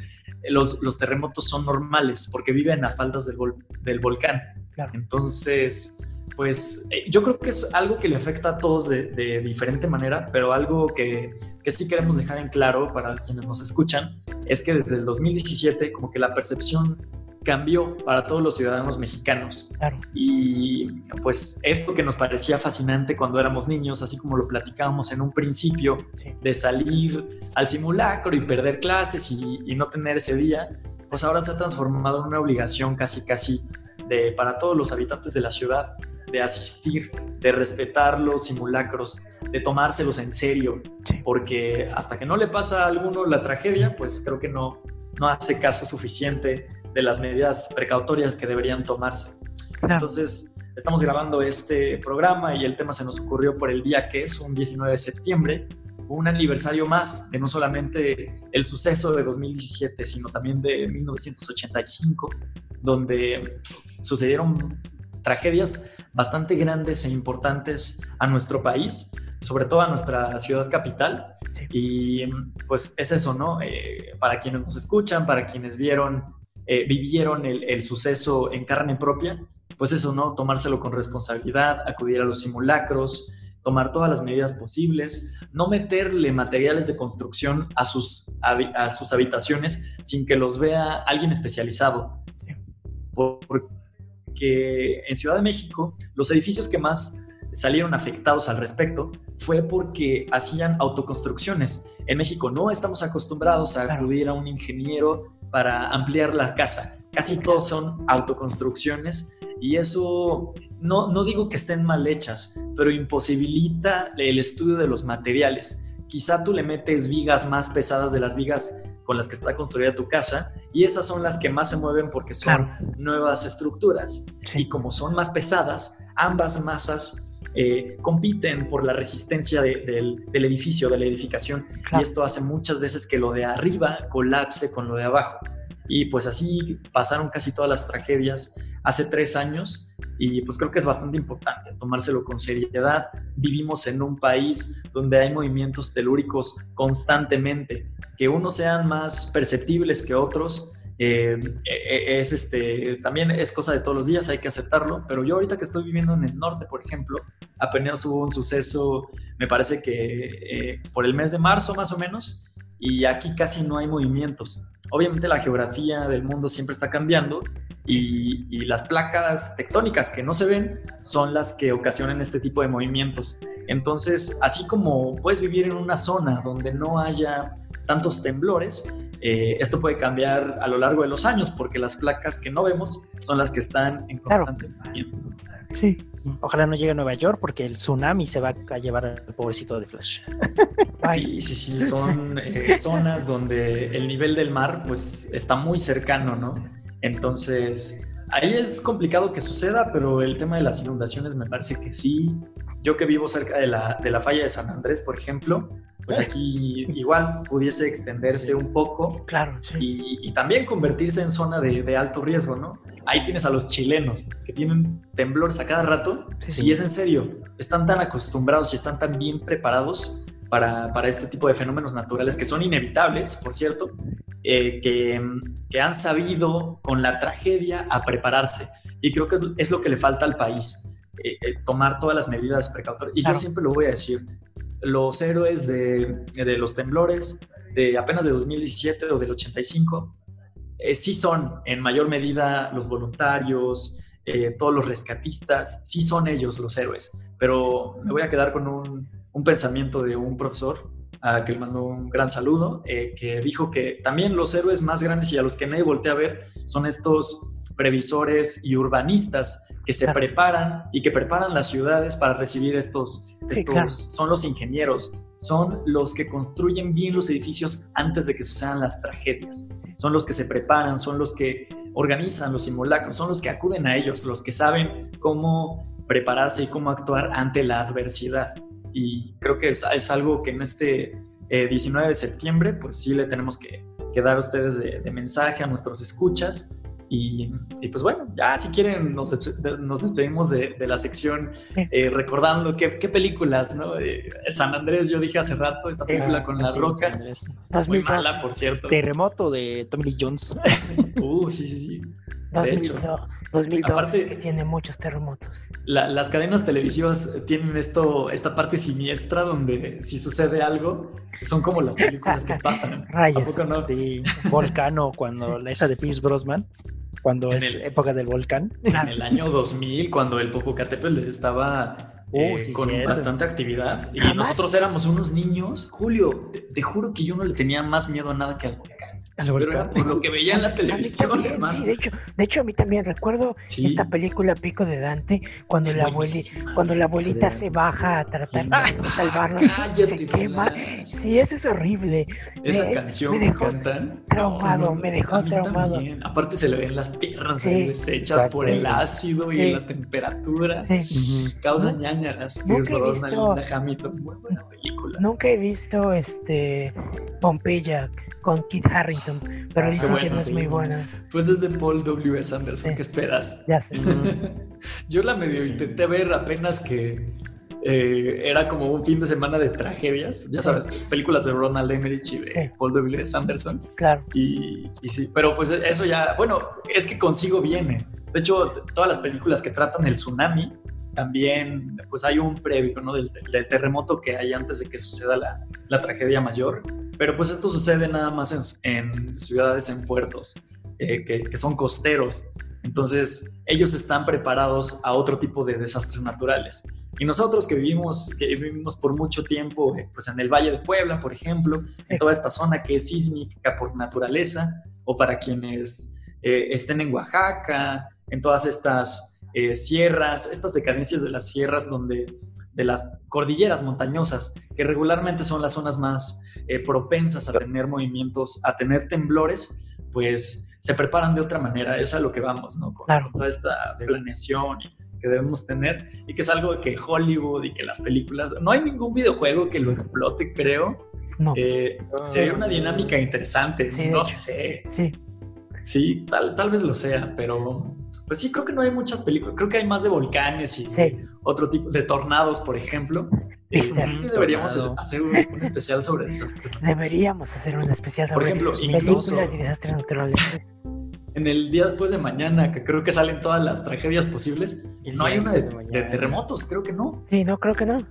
[SPEAKER 3] los, los terremotos son normales, porque viven a faldas del, del volcán. Entonces, pues eh, yo creo que es algo que le afecta a todos de, de diferente manera, pero algo que, que, sí queremos dejar en claro para quienes nos escuchan, es que desde el 2017 como que la percepción cambió para todos los ciudadanos mexicanos. Y pues esto que nos parecía fascinante cuando éramos niños, así como lo platicábamos en un principio, de salir al simulacro y perder clases y, no tener ese día, pues ahora se ha transformado en una obligación casi casi de, para todos los habitantes de la ciudad de asistir, de respetar los simulacros, de tomárselos en serio, porque hasta que no le pasa a alguno la tragedia, pues creo que no, no hace caso suficiente de las medidas precautorias que deberían tomarse. Entonces, estamos grabando este programa y el tema se nos ocurrió por el día que es, un 19 de septiembre, un aniversario más de no solamente el suceso de 2017, sino también de 1985, donde sucedieron tragedias bastante grandes e importantes a nuestro país, sobre todo a nuestra ciudad capital. Y pues es eso, ¿no? Eh, para quienes nos escuchan, para quienes vieron eh, vivieron el, suceso en carne propia, pues eso, ¿no? Tomárselo con responsabilidad, acudir a los simulacros, tomar todas las medidas posibles, no meterle materiales de construcción a sus, a, sus habitaciones sin que los vea alguien especializado. Porque en Ciudad de México, los edificios que más salieron afectados al respecto fue porque hacían autoconstrucciones. En México no estamos acostumbrados a acudir a un ingeniero para ampliar la casa. Casi todos son autoconstrucciones y eso no, no digo que estén mal hechas, pero imposibilita el estudio de los materiales. Quizá tú le metes vigas más pesadas de las vigas con las que está construida tu casa y esas son las que más se mueven porque son nuevas estructuras. Y como son más pesadas, ambas masas eh, compiten por la resistencia del, edificio, de la edificación, y esto hace muchas veces que lo de arriba colapse con lo de abajo. Y pues así pasaron casi todas las tragedias hace tres años y pues creo que es bastante importante tomárselo con seriedad. Vivimos en un país donde hay movimientos telúricos constantemente, que unos sean más perceptibles que otros. Eh, eh, es este también es cosa de todos los días hay que aceptarlo pero yo ahorita que estoy viviendo en el norte por ejemplo apenas hubo un suceso me parece que eh, por el mes de marzo más o menos y aquí casi no hay movimientos obviamente la geografía del mundo siempre está cambiando y, las placas tectónicas que no se ven son las que ocasionan este tipo de movimientos. Entonces, así como puedes vivir en una zona donde no haya tantos temblores, eh, esto puede cambiar a lo largo de los años porque las placas que no vemos son las que están en constante movimiento.
[SPEAKER 2] Sí. Ojalá no llegue a Nueva York porque el tsunami se va a llevar al pobrecito de Flash.
[SPEAKER 3] Sí, sí, sí, son eh, zonas donde el nivel del mar pues está muy cercano, ¿no? Entonces, ahí es complicado que suceda, pero el tema de las inundaciones me parece que sí. Yo que vivo cerca de la, de la falla de San Andrés, por ejemplo, pues aquí igual pudiese extenderse un poco.
[SPEAKER 1] Claro,
[SPEAKER 3] sí. y, también convertirse en zona de, de, alto riesgo, ¿no? Ahí tienes a los chilenos que tienen temblores a cada rato y es en serio, están tan acostumbrados y están tan bien preparados para, para este tipo de fenómenos naturales que son inevitables, por cierto, eh, que, han sabido con la tragedia a prepararse. Y creo que es lo que le falta al país, eh, eh, tomar todas las medidas precautorias. Y yo siempre lo voy a decir, los héroes de, los temblores de apenas de 2017 o del 85, sí son en mayor medida los voluntarios, todos los rescatistas, sí son ellos los héroes. Pero me voy a quedar con un, un pensamiento de un profesor a que le mando un gran saludo, eh, que dijo que también los héroes más grandes y a los que nadie voltea a ver son estos previsores y urbanistas que se preparan y que preparan las ciudades para recibir estos, estos son los ingenieros, son los que construyen bien los edificios antes de que sucedan las tragedias, son los que se preparan, son los que organizan los simulacros, son los que acuden a ellos, los que saben cómo prepararse y cómo actuar ante la adversidad. Y creo que es, es algo que en este 19 eh, de septiembre, pues sí le tenemos que, que dar a ustedes de, mensaje a nuestros escuchas. Y, y, pues bueno, ya si quieren nos, nos despedimos de, de, la sección eh, recordando qué, qué, películas, ¿no? Eh, San Andrés, yo dije hace rato, esta película con la roca, muy mala, por cierto.
[SPEAKER 2] Terremoto de Tommy Lee Jones.
[SPEAKER 3] Uh, sí, sí, sí. De hecho.
[SPEAKER 1] 2002 Aparte, tiene muchos terremotos.
[SPEAKER 3] las cadenas televisivas tienen esto, esta parte siniestra donde si sucede algo, son como las películas que pasan.
[SPEAKER 2] Rayos. no? Sí, Volcano, cuando esa de Pierce Brosman, cuando es época del volcán.
[SPEAKER 3] En el año 2000, cuando el Popocatépetl estaba uh, eh, con bastante actividad y nosotros éramos unos niños. Julio, te, juro que yo no le tenía más miedo a nada que al volcán. Pero era por lo que veía en la televisión, hermano.
[SPEAKER 1] Sí, de hecho, de hecho, a mí también recuerdo esta película Pico de Dante, cuando, la, abuelita, cuando la abuelita se baja a tratar de salvarlo, se quema. Sí, eso es horrible.
[SPEAKER 3] Esa canción me dejó cantan.
[SPEAKER 1] Traumado, me dejó traumado.
[SPEAKER 3] Aparte se le ven las piernas deshechas por el ácido y la temperatura. Causa ñañaras.
[SPEAKER 1] Nunca he visto, Hamilton, muy buena película. Nunca he visto este Pompeya con Kit Harrington, pero ah, dicen que no es muy buena.
[SPEAKER 3] Pues es de Paul W.S. Anderson, ¿qué esperas?
[SPEAKER 1] Ya sé.
[SPEAKER 3] Yo la medio intenté ver apenas que eh, era como un fin de semana de tragedias, ya sabes, películas de Ronald Emmerich y de Paul W.S. Anderson.
[SPEAKER 1] Claro.
[SPEAKER 3] Y, y, sí, pero pues eso ya, bueno, es que consigo viene. De hecho, todas las películas que tratan el tsunami, también pues hay un previo ¿no? del, terremoto que hay antes de que suceda la, la, tragedia mayor. Pero pues esto sucede nada más en, ciudades, en puertos, eh, que, que, son costeros. Entonces ellos están preparados a otro tipo de desastres naturales. Y nosotros que vivimos, que vivimos por mucho tiempo eh, pues en el Valle de Puebla, por ejemplo, en toda esta zona que es sísmica por naturaleza, o para quienes eh, estén en Oaxaca, en todas estas eh, sierras, estas decadencias de las sierras donde de las cordilleras montañosas, que regularmente son las zonas más eh, propensas a tener movimientos, a tener temblores, pues se preparan de otra manera, es a lo que vamos, ¿no? Con, toda esta planeación que debemos tener y que es algo que Hollywood y que las películas, no hay ningún videojuego que lo explote, creo. No. Eh, sería una dinámica interesante, no sé.
[SPEAKER 1] Sí.
[SPEAKER 3] Sí, tal, tal vez lo sea, pero pues sí, creo que no hay muchas películas. Creo que hay más de volcanes y otro tipo de tornados, por ejemplo. Eh, deberíamos hacer un, especial sobre desastres.
[SPEAKER 1] Deberíamos hacer un especial sobre
[SPEAKER 3] por ejemplo,
[SPEAKER 1] películas y desastres naturales.
[SPEAKER 3] En el día después de mañana, que creo que salen todas las tragedias posibles, y no hay una de, terremotos, creo que no.
[SPEAKER 1] Sí, no, creo que no.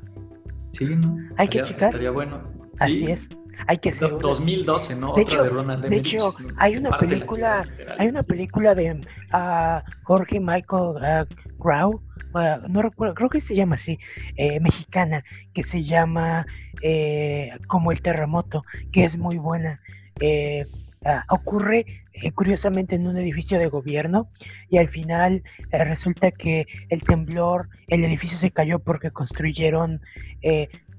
[SPEAKER 3] Sí, no.
[SPEAKER 1] Hay que checar.
[SPEAKER 3] Estaría bueno.
[SPEAKER 1] Así es hay que ser
[SPEAKER 3] 2012 no de hecho, de Ronald
[SPEAKER 1] de hecho hay una película hay una película de uh, Jorge Michael uh, Grau uh, no recuerdo creo que se llama así eh, mexicana que se llama eh, como el terremoto que es muy buena. Eh, ocurre curiosamente en un edificio de gobierno y al final resulta que el temblor el edificio se cayó porque construyeron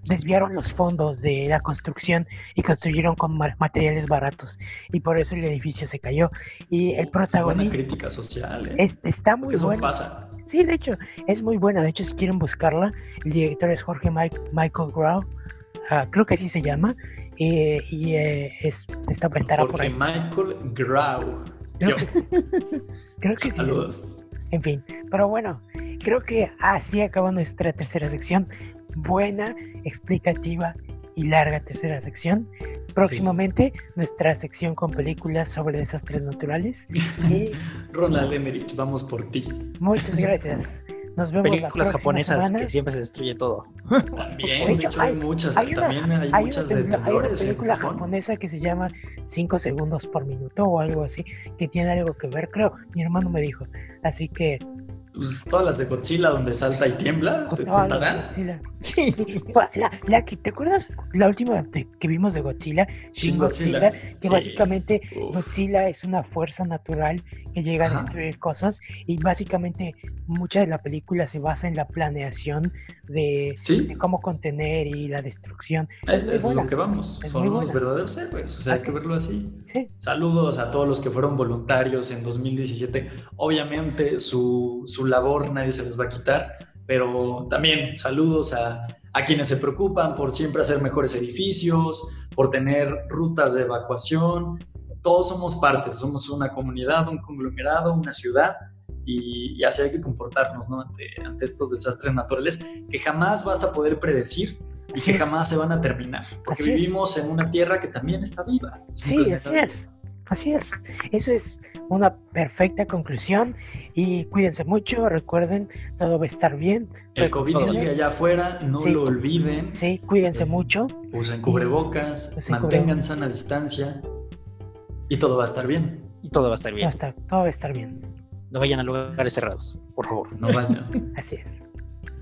[SPEAKER 1] desviaron los fondos de la construcción y construyeron con materiales baratos y por eso el edificio se cayó. Y el protagonista
[SPEAKER 3] crítica social ¿eh?
[SPEAKER 1] está muy bueno. pasa. sí de hecho es muy buena de hecho si quieren buscarla el director es Jorge Michael Grau ah, creo que así se llama y eh, es está
[SPEAKER 3] Jorge por ahí. Michael Grau. Creo
[SPEAKER 1] que, sí. En fin pero bueno creo que así acaba nuestra tercera sección buena, explicativa y larga tercera sección. Próximamente nuestra sección con películas sobre desastres naturales. Y...
[SPEAKER 3] Ronald Emmerich, vamos por ti.
[SPEAKER 1] Muchas gracias. Nos vemos
[SPEAKER 2] películas japonesas que siempre se destruye todo.
[SPEAKER 3] También, hay, muchas, también hay, muchas de
[SPEAKER 1] Hay una película japonesa que se llama 5 segundos por minuto o algo así, que tiene algo que ver, creo. Mi hermano me dijo. Así que
[SPEAKER 3] pues, todas las de Godzilla donde salta y tiembla, ¿te
[SPEAKER 1] Sí. La, ¿Te acuerdas la última que vimos de Godzilla?
[SPEAKER 3] Shin Godzilla.
[SPEAKER 1] que básicamente Godzilla es una fuerza natural que llega a destruir cosas y básicamente mucha de la película se basa en la planeación de, cómo contener y la destrucción.
[SPEAKER 3] Es, lo que vamos, son los verdaderos héroes, o sea, hay que verlo así. Saludos a todos los que fueron voluntarios en 2017. Obviamente su, su labor nadie se les va a quitar, pero también saludos a, a quienes se preocupan por siempre hacer mejores edificios, por tener rutas de evacuación. Todos somos partes, somos una comunidad, un conglomerado, una ciudad y, así hay que comportarnos ¿no? ante, ante, estos desastres naturales que jamás vas a poder predecir y que jamás se van a terminar, porque vivimos en una tierra que también está viva.
[SPEAKER 1] Sí, así es. Así es. Eso es una perfecta conclusión y cuídense mucho, recuerden, todo va a estar bien.
[SPEAKER 3] El COVID sigue allá afuera, no lo olviden.
[SPEAKER 1] Sí, cuídense eh, mucho.
[SPEAKER 3] Usen cubrebocas, mantengan sana distancia y todo va a estar bien.
[SPEAKER 2] Y todo va a estar bien.
[SPEAKER 1] todo va a estar bien.
[SPEAKER 2] No vayan a lugares cerrados, por favor.
[SPEAKER 3] No vayan.
[SPEAKER 1] Así es.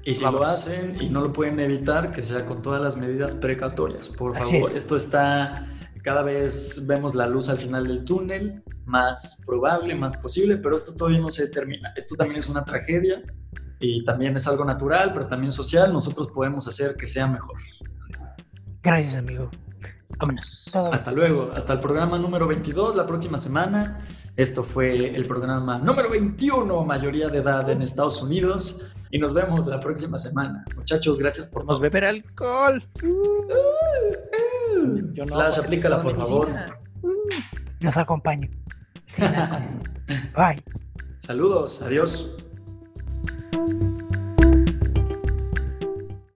[SPEAKER 3] Y si lo hacen y no lo pueden evitar, que sea con todas las medidas precautorias. Por favor, esto está cada vez vemos la luz al final del túnel, más probable, más posible, pero esto todavía no se termina. Esto también es una tragedia y también es algo natural, pero también social. Nosotros podemos hacer que sea mejor.
[SPEAKER 1] Gracias, amigo.
[SPEAKER 2] Vámonos.
[SPEAKER 3] Hasta luego. Hasta el programa número 22 la próxima semana. Esto fue el programa número 21, mayoría de edad en Estados Unidos. Y nos vemos la próxima semana. Muchachos, gracias por...
[SPEAKER 2] Nos beber alcohol. Uh,
[SPEAKER 3] yo no Flash, aplícala, por favor.
[SPEAKER 1] Nos acompaño. Bye.
[SPEAKER 3] Saludos, adiós.